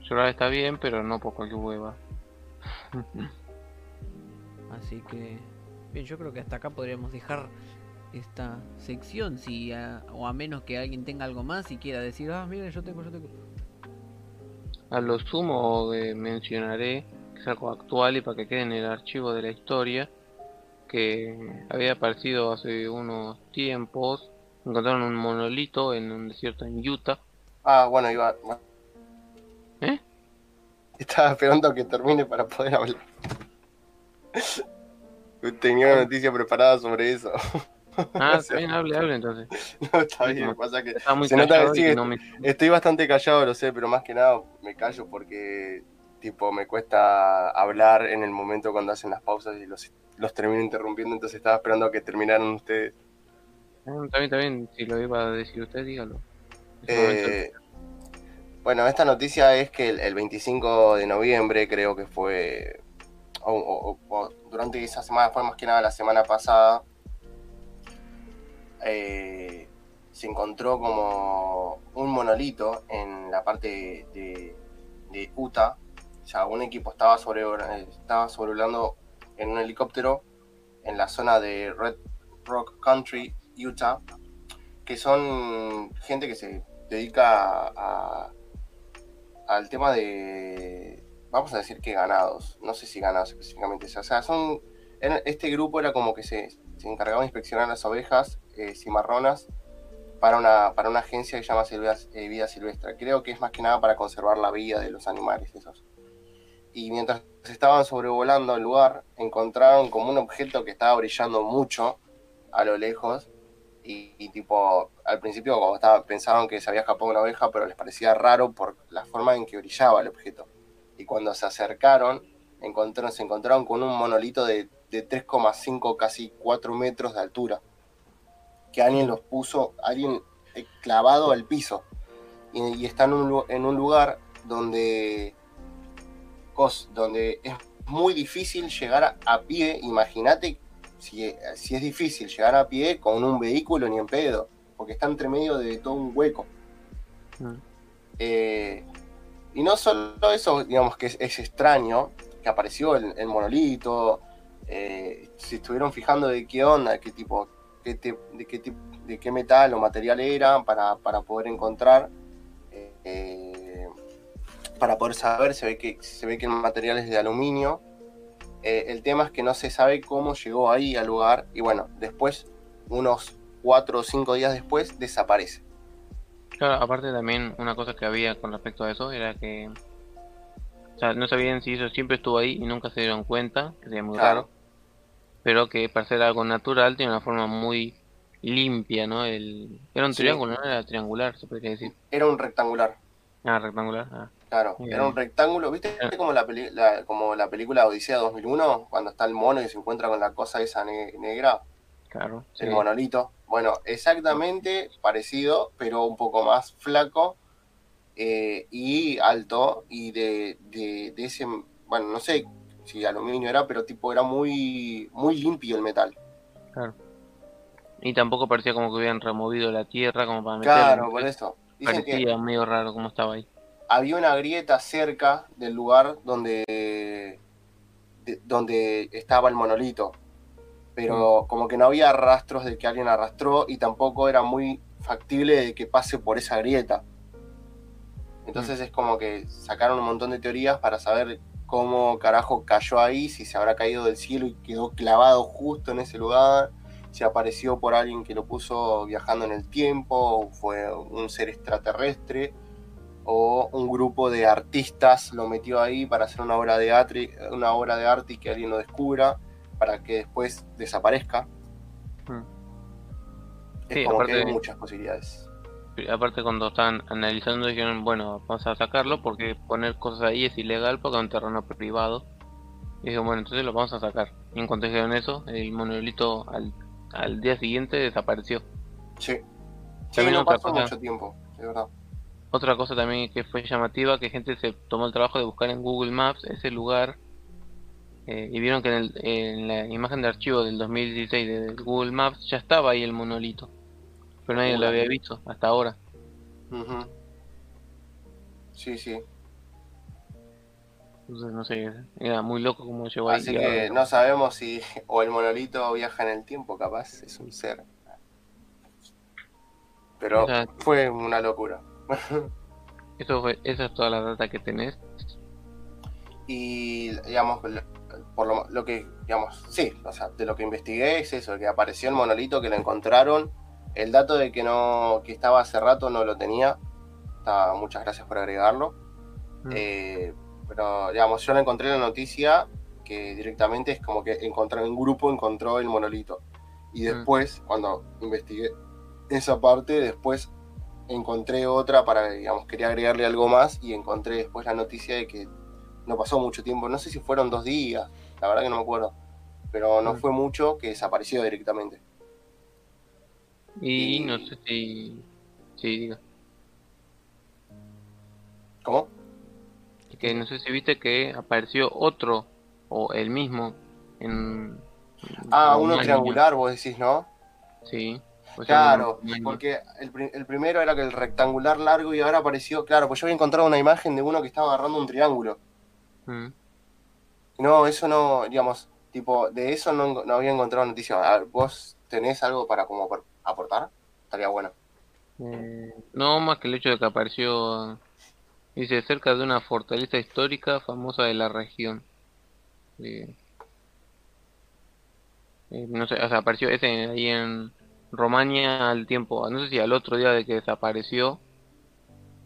Llorar está bien, pero no por cualquier hueva. Así que, bien, yo creo que hasta acá podríamos dejar esta sección, si a- o a menos que alguien tenga algo más y quiera decir, ah, mira, yo tengo, yo tengo. A lo sumo eh, mencionaré que es algo actual y para que quede en el archivo de la historia que había aparecido hace unos tiempos. Encontraron un monolito en un desierto en Utah. Ah, bueno, iba. ¿Eh? Estaba esperando a que termine para poder hablar. Tenía una noticia preparada sobre eso. Ah, O sea, bien, hable, hable entonces. No, está bien, pasa que Estaba muy Se nota que sigue- no me... estoy bastante callado, lo sé, pero más que nada me callo porque tipo me cuesta hablar en el momento cuando hacen las pausas y los, los termino interrumpiendo, entonces estaba esperando a que terminaran ustedes. Está bien, está bien. Si lo iba a decir usted, dígalo. Eh, bueno, esta noticia es que el, el 25 de noviembre, creo que fue, o, o- o durante esa semana, fue más que nada la semana pasada, eh, se encontró como un monolito en la parte de, Utah. O sea, un equipo estaba, sobre, sobrevolando en un helicóptero en la zona de Red Rock Country, Utah, que son gente que se dedica a, al tema de, vamos a decir que ganados, no sé si ganados específicamente, o sea, son, era- este grupo era como que se, se encargaba de inspeccionar las ovejas eh, cimarronas para una, para una agencia que se llama Silvia- eh, Vida Silvestre. Creo que es más que nada para conservar la vida de los animales esos. Y mientras estaban sobrevolando el lugar, encontraron como un objeto que estaba brillando mucho a lo lejos y, y tipo, al principio como estaba, pensaban que se había escapado una oveja, pero les parecía raro por la forma en que brillaba el objeto. Y cuando se acercaron, encontraron, se encontraron con un monolito de, de 3,5, casi 4 metros de altura. Que alguien los puso, alguien eh, clavado al piso. Y, y está en un, lu- en un lugar donde, donde es muy difícil llegar a, a pie. Imagínate si, si es difícil llegar a pie con un vehículo ni en pedo, porque está entre medio de todo un hueco. Mm. Eh, y no solo eso, digamos que es, extraño que apareció el, monolito, eh, se estuvieron fijando de qué onda, qué tipo, de, qué tip- de qué metal o material era para, para poder encontrar, eh, para poder saber, se ve que, se ve que el material es de aluminio. Eh, el tema es que no se sabe cómo llegó ahí al lugar y bueno, después, unos cuatro o cinco días después, desaparece. Claro, aparte también una cosa que había con respecto a eso era que... O sea, no sabían si eso siempre estuvo ahí y nunca se dieron cuenta, que sería muy Claro. raro. Pero que para ser algo natural tiene una forma muy limpia, ¿no? El... Era un Sí. triángulo, no era triangular, se podría decir. Era un rectangular. Ah, rectangular. Ah. Claro, Bien. era un rectángulo, ¿viste? Ah. Como la, peli- la- como la película Odisea 2001, cuando está el mono y se encuentra con la cosa esa ne- negra, Claro. sí. el monolito. Bueno, exactamente parecido, pero un poco más flaco eh, y alto y de, de, de ese, bueno, no sé si aluminio era, pero tipo era muy, muy limpio el metal. Y tampoco parecía como que hubieran removido la tierra como para meterlo. Claro, por eso. Dicen que Parecía medio raro como estaba ahí. había una grieta cerca del lugar donde, de- donde estaba el monolito, pero como que no había rastros de que alguien arrastró y tampoco era muy factible de que pase por esa grieta. Entonces es como que sacaron un montón de teorías para saber cómo carajo cayó ahí, si se habrá caído del cielo y quedó clavado justo en ese lugar, si apareció por alguien que lo puso viajando en el tiempo, o fue un ser extraterrestre o un grupo de artistas lo metió ahí para hacer una obra de arte, una obra de arte y que alguien lo descubra para que después desaparezca. Mm. Es Sí, como aparte que hay muchas posibilidades. Aparte cuando estaban analizando dijeron, bueno, vamos a sacarlo porque poner cosas ahí es ilegal porque es un terreno privado. Y dijeron, bueno, entonces lo vamos a sacar. Y en cuanto dijeron eso, el monolito al, al día siguiente desapareció. Sí. Sí, También no otra pasó cosa. mucho tiempo, de verdad. Otra cosa también que fue llamativa, que gente se tomó el trabajo de buscar en Google Maps ese lugar eh, y vieron que en, el- en la imagen de archivo del 2016 de Google Maps ya estaba ahí el monolito, pero nadie lo había visto hasta ahora. Ujú. Sí, sí. Entonces, no sé, era muy loco como llegó ahí. Así que no sabemos si o el monolito viaja en el tiempo, capaz es un ser. Pero fue una locura. Eso fue, esa es toda la data que tenés. Y digamos, por lo, lo que, digamos, sí, o sea, de lo que investigué es eso, que apareció el monolito, que lo encontraron. El dato de que no, que estaba hace rato no lo tenía. Está- muchas gracias por agregarlo. Mm. Eh, pero digamos, yo lo encontré en la noticia que directamente es como que encontró, un grupo encontró el monolito. Y Mm. después, cuando investigué esa parte, después encontré otra para, digamos, quería agregarle algo más y encontré después la noticia de que no pasó mucho tiempo, no sé si fueron dos días, la verdad que no me acuerdo, pero no Mm. fue mucho que desapareció directamente. Y y- no sé si. Sí, diga. ¿Cómo? Que no sé si viste que apareció otro, o el mismo, en. Ah, un uno año. triangular, vos decís, ¿no? Sí. O sea, Claro, porque el, el primero era que el rectangular largo y ahora apareció, claro, pues yo había encontrado una imagen de uno que estaba agarrando un triángulo. Mm. No, eso no, digamos, tipo, de eso no, no había encontrado noticia. ¿Vos tenés algo para como por- aportar? Estaría bueno. Eh, no más que el hecho de que apareció, dice, cerca de una fortaleza histórica famosa de la región. Eh, no sé, o sea, apareció ese ahí en Romania al tiempo, no sé si al otro día de que desapareció.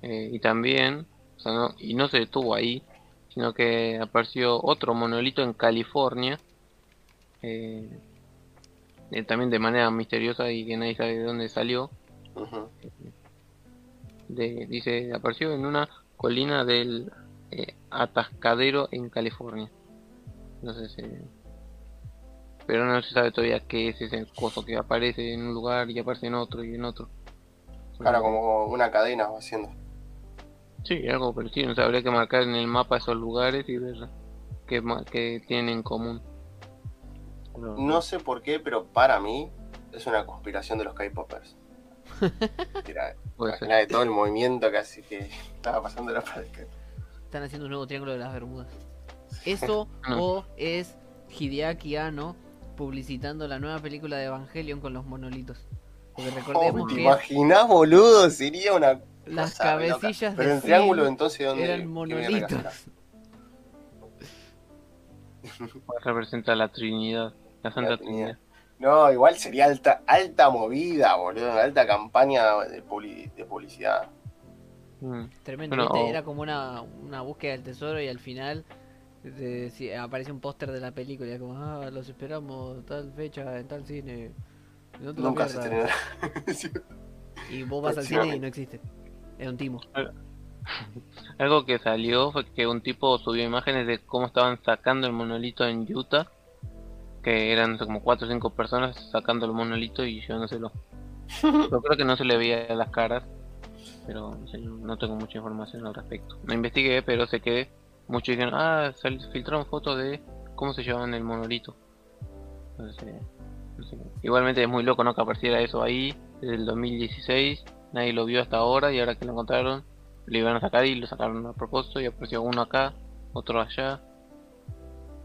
eh, y también, y no se detuvo ahí, sino que apareció otro monolito en California. eh, eh, también de manera misteriosa y que nadie sabe de dónde salió de, dice, apareció en una colina del eh, Atascadero en California. No sé si... Pero no se sabe todavía qué es ese coso que aparece en un lugar y aparece en otro y en otro. Claro, como una cadena va haciendo. Sí, algo parecido. O sea, habría que marcar en el mapa esos lugares y ver qué, qué tienen en común. No sé por qué, pero para mí es una conspiración de los K-Poppers. Mira, de todo el movimiento casi que estaba pasando la pareja. Están haciendo un nuevo triángulo de las Bermudas. ¿Eso No. o es Hideaki Anno publicitando la nueva película de Evangelion con los monolitos? Porque recordemos Oh, ¿Te que imaginás, boludo? Sería una las cosa loca. cabecillas Pero de en triángulo, entonces, ¿dónde? eran monolitos. representa la Trinidad, la Santa La Trinidad. Trinidad. No, igual sería alta, alta movida, boludo. Alta campaña de, publi- de publicidad. Mm. Tremendo, Era como una, una búsqueda del tesoro y al final sí, aparece un póster de la película. y Como, ah, los esperamos tal fecha en tal cine. No Nunca se pierdas". estrenó. Y vos vas al cine y no existe. Era un timo. Algo que salió fue que un tipo subió imágenes de cómo estaban sacando el monolito en Utah, que eran no sé, como 4 o 5 personas sacando el monolito y llevándoselo. Yo creo que no se le veía las caras, pero no, sé, no tengo mucha información al respecto. No investigué, pero sé que muchos dijeron, ah, sal- filtraron fotos de cómo se llevaban el monolito. Entonces, eh, no sé. Igualmente es muy loco, ¿no? Que apareciera eso ahí desde el 2016, nadie lo vio hasta ahora y ahora que lo encontraron lo iban a sacar y lo sacaron a propósito y apareció uno acá, otro allá.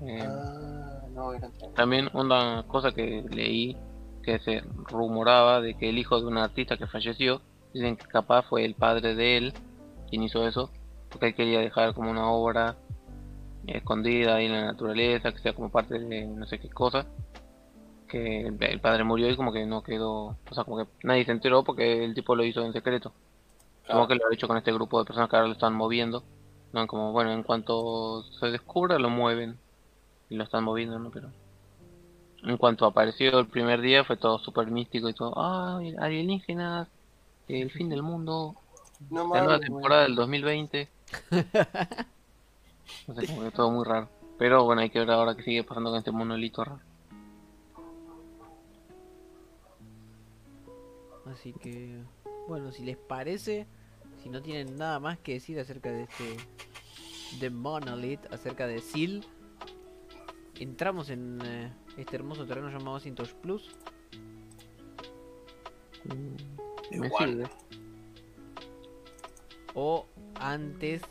Eh, Ah, no, también una cosa que leí que se rumoraba de que el hijo de un artista que falleció, dicen que capaz fue el padre de él quien hizo eso, porque él quería dejar como una obra escondida ahí en la naturaleza, que sea como parte de no sé qué cosa, que el, el padre murió y como que no quedó, o sea, como que nadie se enteró porque el tipo lo hizo en secreto. Como que lo ha hecho con este grupo de personas que ahora lo están moviendo. No, como bueno, en cuanto se descubra lo mueven y lo están moviendo, ¿no? Pero en cuanto apareció el primer día fue todo súper místico y todo. ¡Ah, alienígenas! El fin del mundo. No La nueva temporada del 2020. No sé, como que todo muy raro. Pero bueno, hay que ver ahora qué sigue pasando con este monolito raro. Así que, bueno, si les parece, si no tienen nada más que decir acerca de este de Monolith, acerca de Seal, entramos en eh, este hermoso terreno llamado Cintos Plus. Mm, Me Igual. sirve. O antes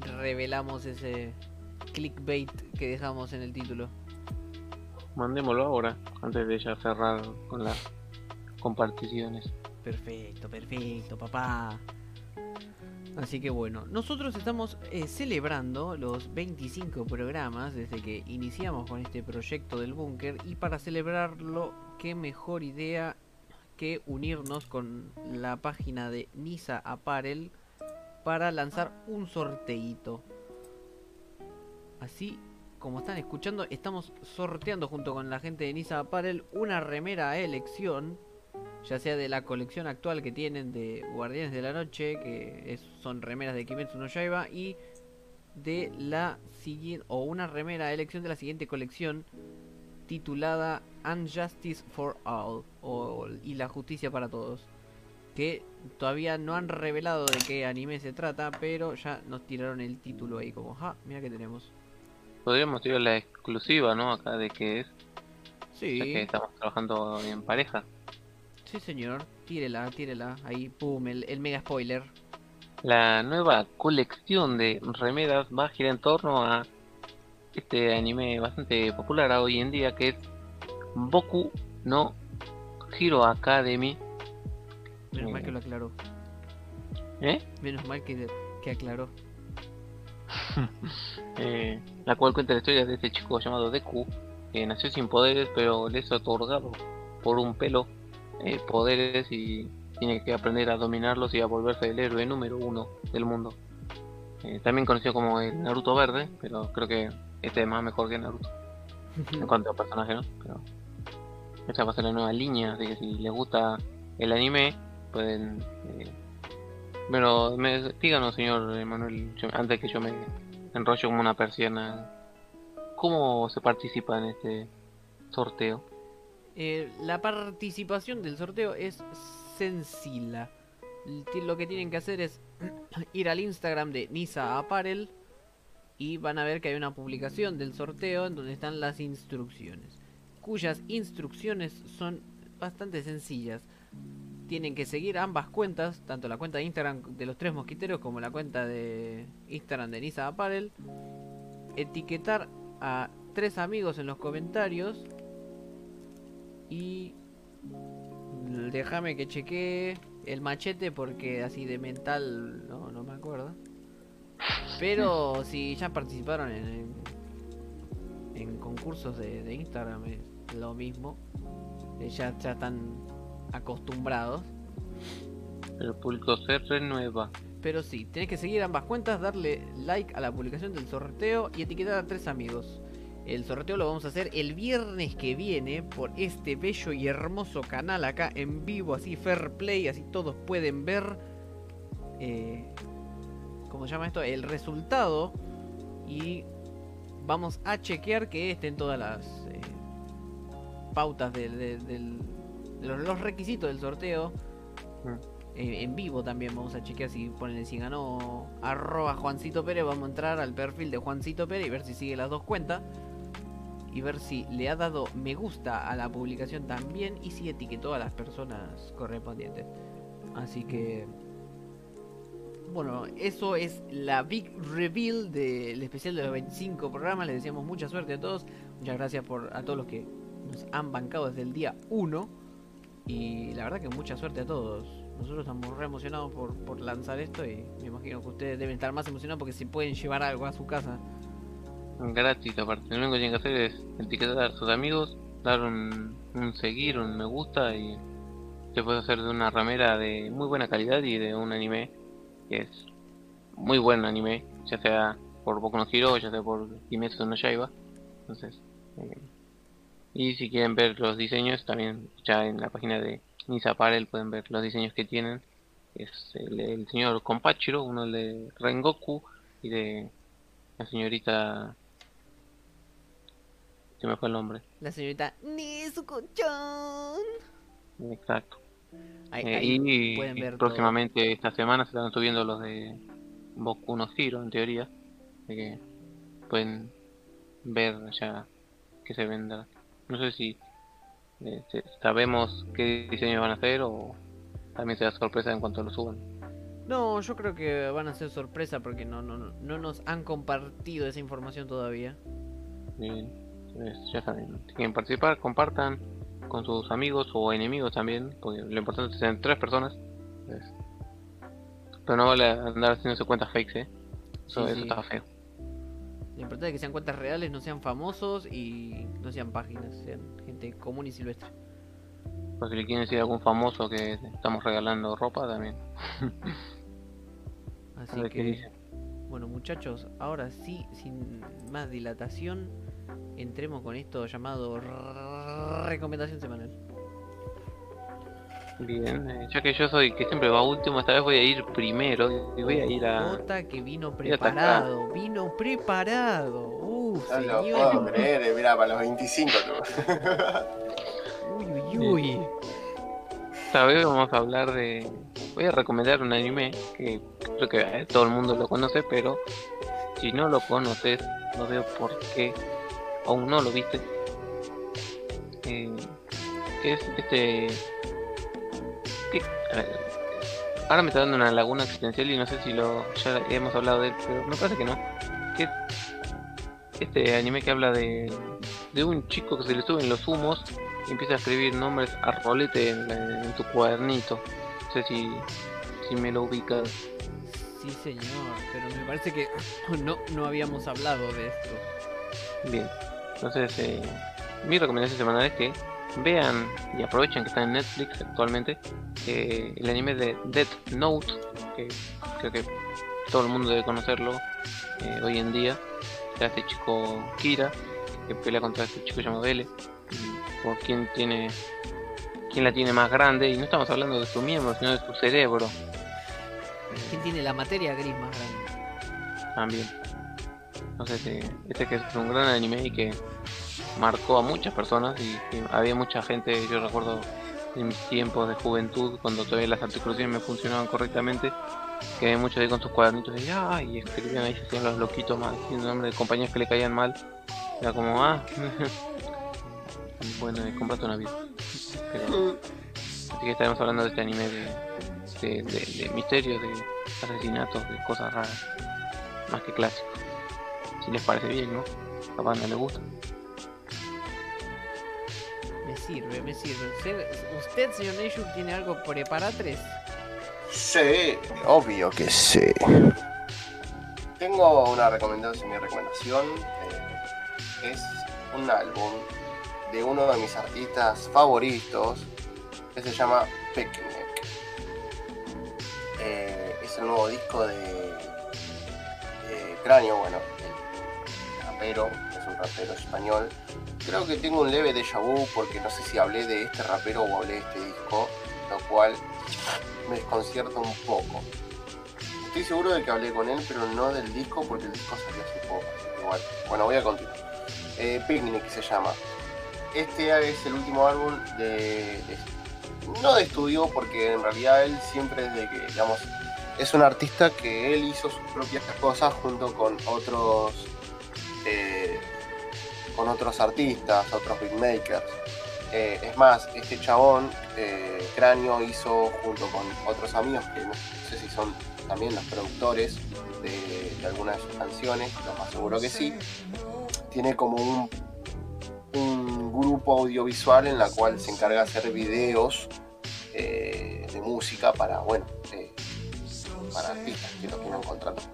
revelamos ese clickbait que dejamos en el título. Mandémoslo ahora, antes de ya cerrar con las comparticiones. Perfecto, perfecto, papá. Así que bueno, nosotros estamos eh, celebrando los 25 programas desde que iniciamos con este proyecto del búnker y para celebrarlo, qué mejor idea que unirnos con la página de Nisa Apparel para lanzar un sorteito. Así como están escuchando, estamos sorteando junto con la gente de Nisa Apparel una remera a elección ya sea de la colección actual que tienen de Guardianes de la Noche, que son remeras de Kimetsu no Yaiba, y de la siguiente, o una remera de elección de la siguiente colección titulada Unjustice for All, o, y la justicia para todos. Que todavía no han revelado de qué anime se trata, pero ya nos tiraron el título ahí, como, ja, mira que tenemos. Podríamos tirar la exclusiva, ¿no? Acá de que es. Sí. que estamos trabajando en pareja. Sí, señor. Tírela, tírela. Ahí, pum, el, mega spoiler. La nueva colección de remeras va a girar en torno a este anime bastante popular hoy en día que es Boku no Hero Academy. Menos mal que lo aclaró. ¿Eh? Menos mal que, que aclaró. eh, la cual cuenta la historia de este chico llamado Deku, que nació sin poderes pero le es otorgado por un pelo eh, poderes y tiene que aprender a dominarlos y a volverse el héroe número uno del mundo. Eh, también conocido como el Naruto Verde, pero creo que este es más mejor que Naruto en cuanto a personaje, ¿no? Pero esta va a ser la nueva línea, así que si les gusta el anime, pueden. Eh... Bueno, me, díganos, señor Manuel, antes que yo me enrollo como una persiana, ¿cómo se participa en este sorteo? Eh, la participación del sorteo es sencilla. Lo que tienen que hacer es ir al Instagram de Nisa Apparel y van a ver que hay una publicación del sorteo en donde están las instrucciones, cuyas instrucciones son bastante sencillas. Tienen que seguir ambas cuentas, tanto la cuenta de Instagram de los tres mosquiteros como la cuenta de Instagram de Nisa Apparel, etiquetar a tres amigos en los comentarios y déjame que chequee el machete porque así de mental no, no me acuerdo. Pero si ya participaron en, en, concursos de, Instagram es lo mismo. Eh, ya, ya están acostumbrados. El público se renueva. Pero sí, tenés que seguir ambas cuentas, darle like a la publicación del sorteo y etiquetar a tres amigos. El sorteo lo vamos a hacer el viernes que viene por este bello y hermoso canal acá en vivo, así fair play, así todos pueden ver. Eh, ¿Cómo se llama esto? El resultado. Y vamos a chequear que estén todas las eh, pautas de, los, requisitos del sorteo. Mm. Eh, en vivo también vamos a chequear si ponen si ganó arroba Juancito Pérez. Vamos a entrar al perfil de Juancito Pérez y ver si sigue las dos cuentas y ver si le ha dado me gusta a la publicación también y si etiquetó a las personas correspondientes. Así que bueno, eso es la big reveal del especial de los 25 programas. Les deseamos mucha suerte a todos. Muchas gracias por a todos los que nos han bancado desde el día 1. Y la verdad que mucha suerte a todos. Nosotros estamos re emocionados por, por lanzar esto y me imagino que ustedes deben estar más emocionados porque si pueden llevar algo a su casa gratis aparte. Lo único que tienen que hacer es etiquetar a sus amigos, dar un, seguir, un me gusta y se puede hacer de una ramera de muy buena calidad y de un anime que es muy buen anime, ya sea por Boku no Hero, ya sea por Kimetsu no Yaiba. Entonces, eh, y si quieren ver los diseños, también ya en la página de Nisa Parel pueden ver los diseños que tienen. Es el, señor Compachiro, uno de Rengoku y de la señorita se me fue el nombre. La señorita Nezuko-chan. Exacto. Eh, y próximamente esta semana se están subiendo los de Boku no Hero, en teoría. Así que pueden ver ya que se venda. No sé si eh, sabemos qué diseños van a hacer o también será sorpresa en cuanto lo suban. No, yo creo que van a ser sorpresa porque no, no, no, no nos han compartido esa información todavía. Bien, ya saben, si quieren participar, compartan con sus amigos o enemigos también, porque lo importante es tener tres personas. Entonces, pero no vale andar haciéndose cuentas fakes, ¿eh? Eso, Sí, eso sí. está feo. Lo importante es que sean cuentas reales, no sean famosos y no sean páginas, sean gente común y silvestre. Porque si le quieren decir a algún famoso que estamos regalando ropa también. Así que, bueno muchachos, ahora sí, sin más dilatación, entremos con esto llamado recomendación semanal. Bien, eh, ya que yo soy que siempre va último, esta vez voy a ir primero y voy a ir a... Jota que vino preparado, vino preparado. Uh, No lo puedo señor. creer, eh, mira, para los 25 tú. Uy, uy, uy. Esta vez vamos a hablar de... Voy a recomendar un anime que creo que eh, todo el mundo lo conoce, pero si no lo conoces, no veo por qué aún no lo viste. Eh, que es este... ver, ahora me está dando una laguna existencial y no sé si lo ya hemos hablado de él, pero me parece que no. Que es este anime que habla de, de un chico que se le suben los humos y empieza a escribir nombres a rolete en, en tu cuadernito. No sé si, si me lo ubicas. Sí, señor, pero me parece que no, no habíamos hablado de esto. Bien. Entonces, eh, mi recomendación semanal es que vean y aprovechen que está en Netflix actualmente eh, el anime de Death Note, que creo que todo el mundo debe conocerlo eh, hoy en día. Está este chico Kira, que pelea contra este chico llamado L, por quién tiene quién la tiene más grande, y no estamos hablando de su miembro, sino de su cerebro ¿Quién tiene la materia gris más grande? también. Entonces, eh, este que es un gran anime y que marcó a muchas personas y, había mucha gente, yo recuerdo en mis tiempos de juventud, cuando todavía las articulaciones me funcionaban correctamente, que había muchos ahí con sus cuadernitos y, ah, y escribían ahí, se hacían los loquitos mal, diciendo nombres de compañías que le caían mal. Era como, ah, bueno, comprate una vida. Así que estaremos hablando de este anime de, de, de, de misterios, de asesinatos, de cosas raras, más que clásicos. Si les parece bien, ¿no? Capaz no les gusta. Me sirve, me sirve. ¿Usted, usted señor Neyuk, tiene algo preparado tres? Sí, obvio que sí. Tengo una recomendación, mi recomendación eh, es un álbum de uno de mis artistas favoritos que se llama Picnic. Eh, es el nuevo disco de, de Cráneo, bueno, es un rapero español. Creo que tengo un leve déjà vu porque no sé si hablé de este rapero o hablé de este disco, lo cual me desconcierta un poco. Estoy seguro de que hablé con él, pero no del disco porque el disco salió hace poco. Igual. Bueno, voy a continuar. Eh, Picnic se llama. Este es el último álbum de, de- No de estudio, porque en realidad él siempre desde que, digamos, es un artista que él hizo sus propias cosas junto con otros. Eh, con otros artistas, otros beatmakers. Eh, es más, este chabón, eh, Cráneo, hizo junto con otros amigos que no sé si son también los productores de, de algunas de sus canciones, lo más seguro que sí. Tiene como un, grupo audiovisual en la cual se encarga de hacer videos de música para, bueno, para artistas que lo quieran contratar.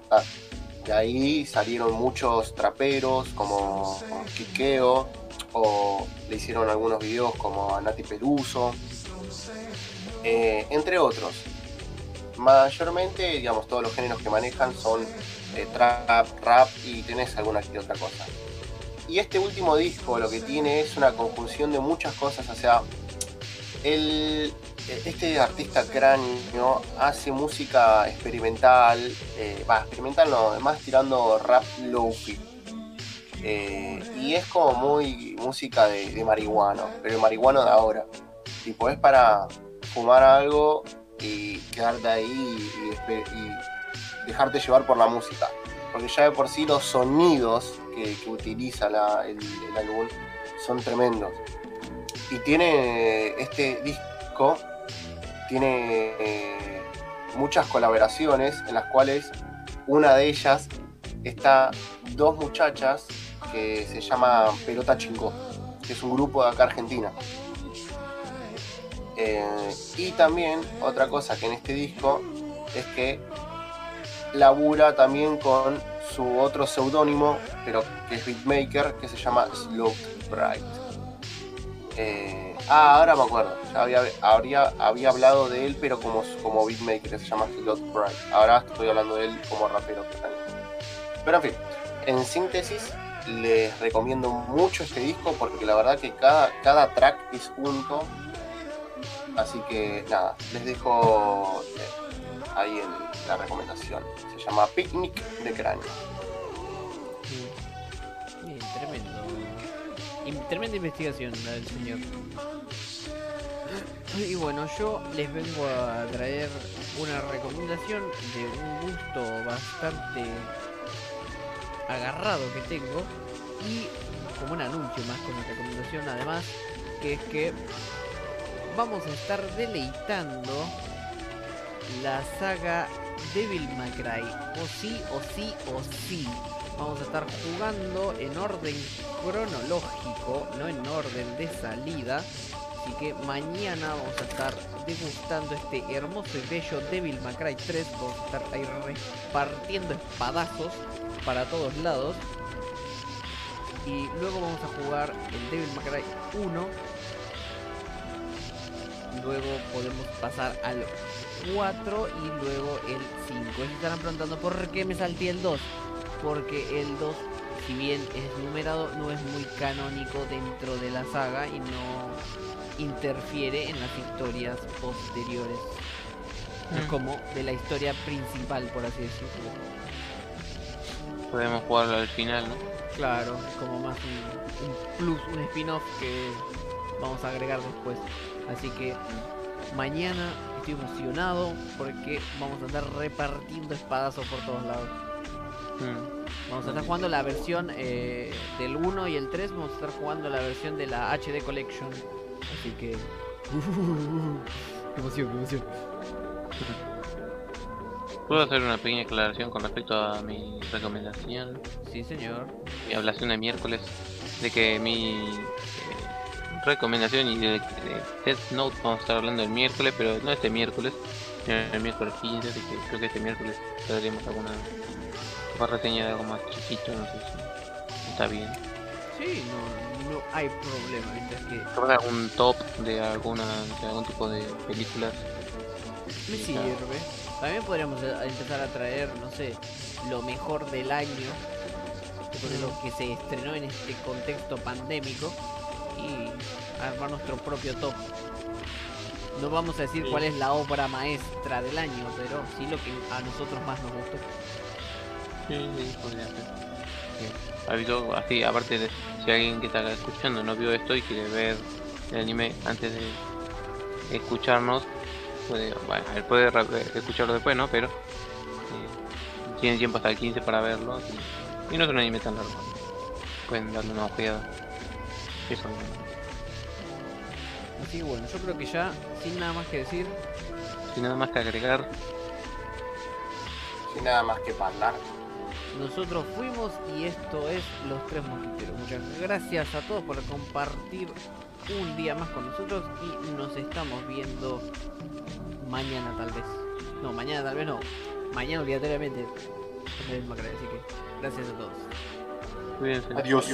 De ahí salieron muchos traperos como, como Kikeo, o le hicieron algunos videos como a Nati Peluso, eh, entre otros. Mayormente, digamos, todos los géneros que manejan son eh, trap, rap y tenés alguna que otra cosa. Y este último disco lo que tiene es una conjunción de muchas cosas, o sea, el, este artista cráneo hace música experimental, eh, va, experimental no, más tirando rap lofi. Eh, y es como muy música de, de marihuano, pero el de ahora. Tipo, es para fumar algo y quedarte ahí y, dejarte llevar por la música. Porque ya de por sí los sonidos que, utiliza el, el álbum son tremendos. Y tiene este disco, tiene eh, muchas colaboraciones en las cuales una de ellas está dos muchachas que se llama Pelota Chingó, que es un grupo de acá Argentina. Eh, y también otra cosa que en este disco es que labura también con su otro seudónimo, pero que es beatmaker, que se llama Slow Bright. Eh, ah, ahora me acuerdo, había, había hablado de él, pero como, como beatmaker, se llama Slow Bright. Ahora estoy hablando de él como rapero. Pero en fin, en síntesis, les recomiendo mucho este disco porque la verdad que cada, cada track es único. Así que nada, les dejo eh, ahí en la recomendación. Se llama Picnic de Cráneo. Tremenda investigación la del señor. Y bueno, yo les vengo a traer una recomendación de un gusto bastante agarrado que tengo y como un anuncio más con una recomendación además, que es que vamos a estar deleitando la saga Devil May Cry. O sí, o sí, o sí. Vamos a estar jugando en orden cronológico, no en orden de salida. Así que mañana vamos a estar degustando este hermoso y bello Devil May Cry 3. Vamos a estar ahí repartiendo espadazos para todos lados. Y luego vamos a jugar el Devil May Cry 1. Luego podemos pasar al 4 y luego el 5. Y se estarán preguntando por qué me salté el 2. Porque el 2, si bien es numerado, no es muy canónico dentro de la saga y no interfiere en las historias posteriores. Mm. como de la historia principal, por así decirlo. Podemos jugarlo al final, ¿no? Claro, es como más un, un plus, un spin-off que vamos a agregar después. Así que mañana estoy emocionado porque vamos a andar repartiendo espadazos por todos lados. Mm. Vamos a estar jugando la versión eh, del 1 y el 3, vamos a estar jugando la versión de la HD Collection. Así que... qué emoción, qué emoción. ¿Puedo hacer una pequeña aclaración con respecto a mi recomendación? Sí, señor. Mi hablación de miércoles. De que mi eh, recomendación y de, de Death Note vamos a estar hablando el miércoles, pero no este miércoles, sino el miércoles 15, así que creo que este miércoles tendremos alguna capaz reseña de algo más chiquito, no sé si está bien. Sí, no, no hay problema. Mientras que algún top de alguna de algún tipo de películas. Me sirve. También podríamos eh, empezar a traer, no sé, lo mejor del año. De lo que se estrenó en este contexto pandémico. Y armar nuestro propio top. No vamos a decir Sí. cuál es la obra maestra del año, pero sí lo que a nosotros más nos gustó. Sí, sí, podría ser. Aviso, así, aparte de si alguien que está escuchando no vio esto y quiere ver el anime antes de escucharnos, puede, bueno, él puede escucharlo después, ¿no? Pero eh, tiene tiempo hasta el 15 para verlo y, y no es un anime tan largo. Pueden darle una ojeada. Eso. Así que bueno, yo creo que ya, sin nada más que decir, Sin nada más que agregar, Sin nada más que hablar. Nosotros fuimos y esto es Los Tres Mosquiteros. Muchas gracias a todos por compartir un día más con nosotros y nos estamos viendo mañana tal vez. No, mañana tal vez no. Mañana obligatoriamente. Así que gracias a todos. cuídense. Adiós.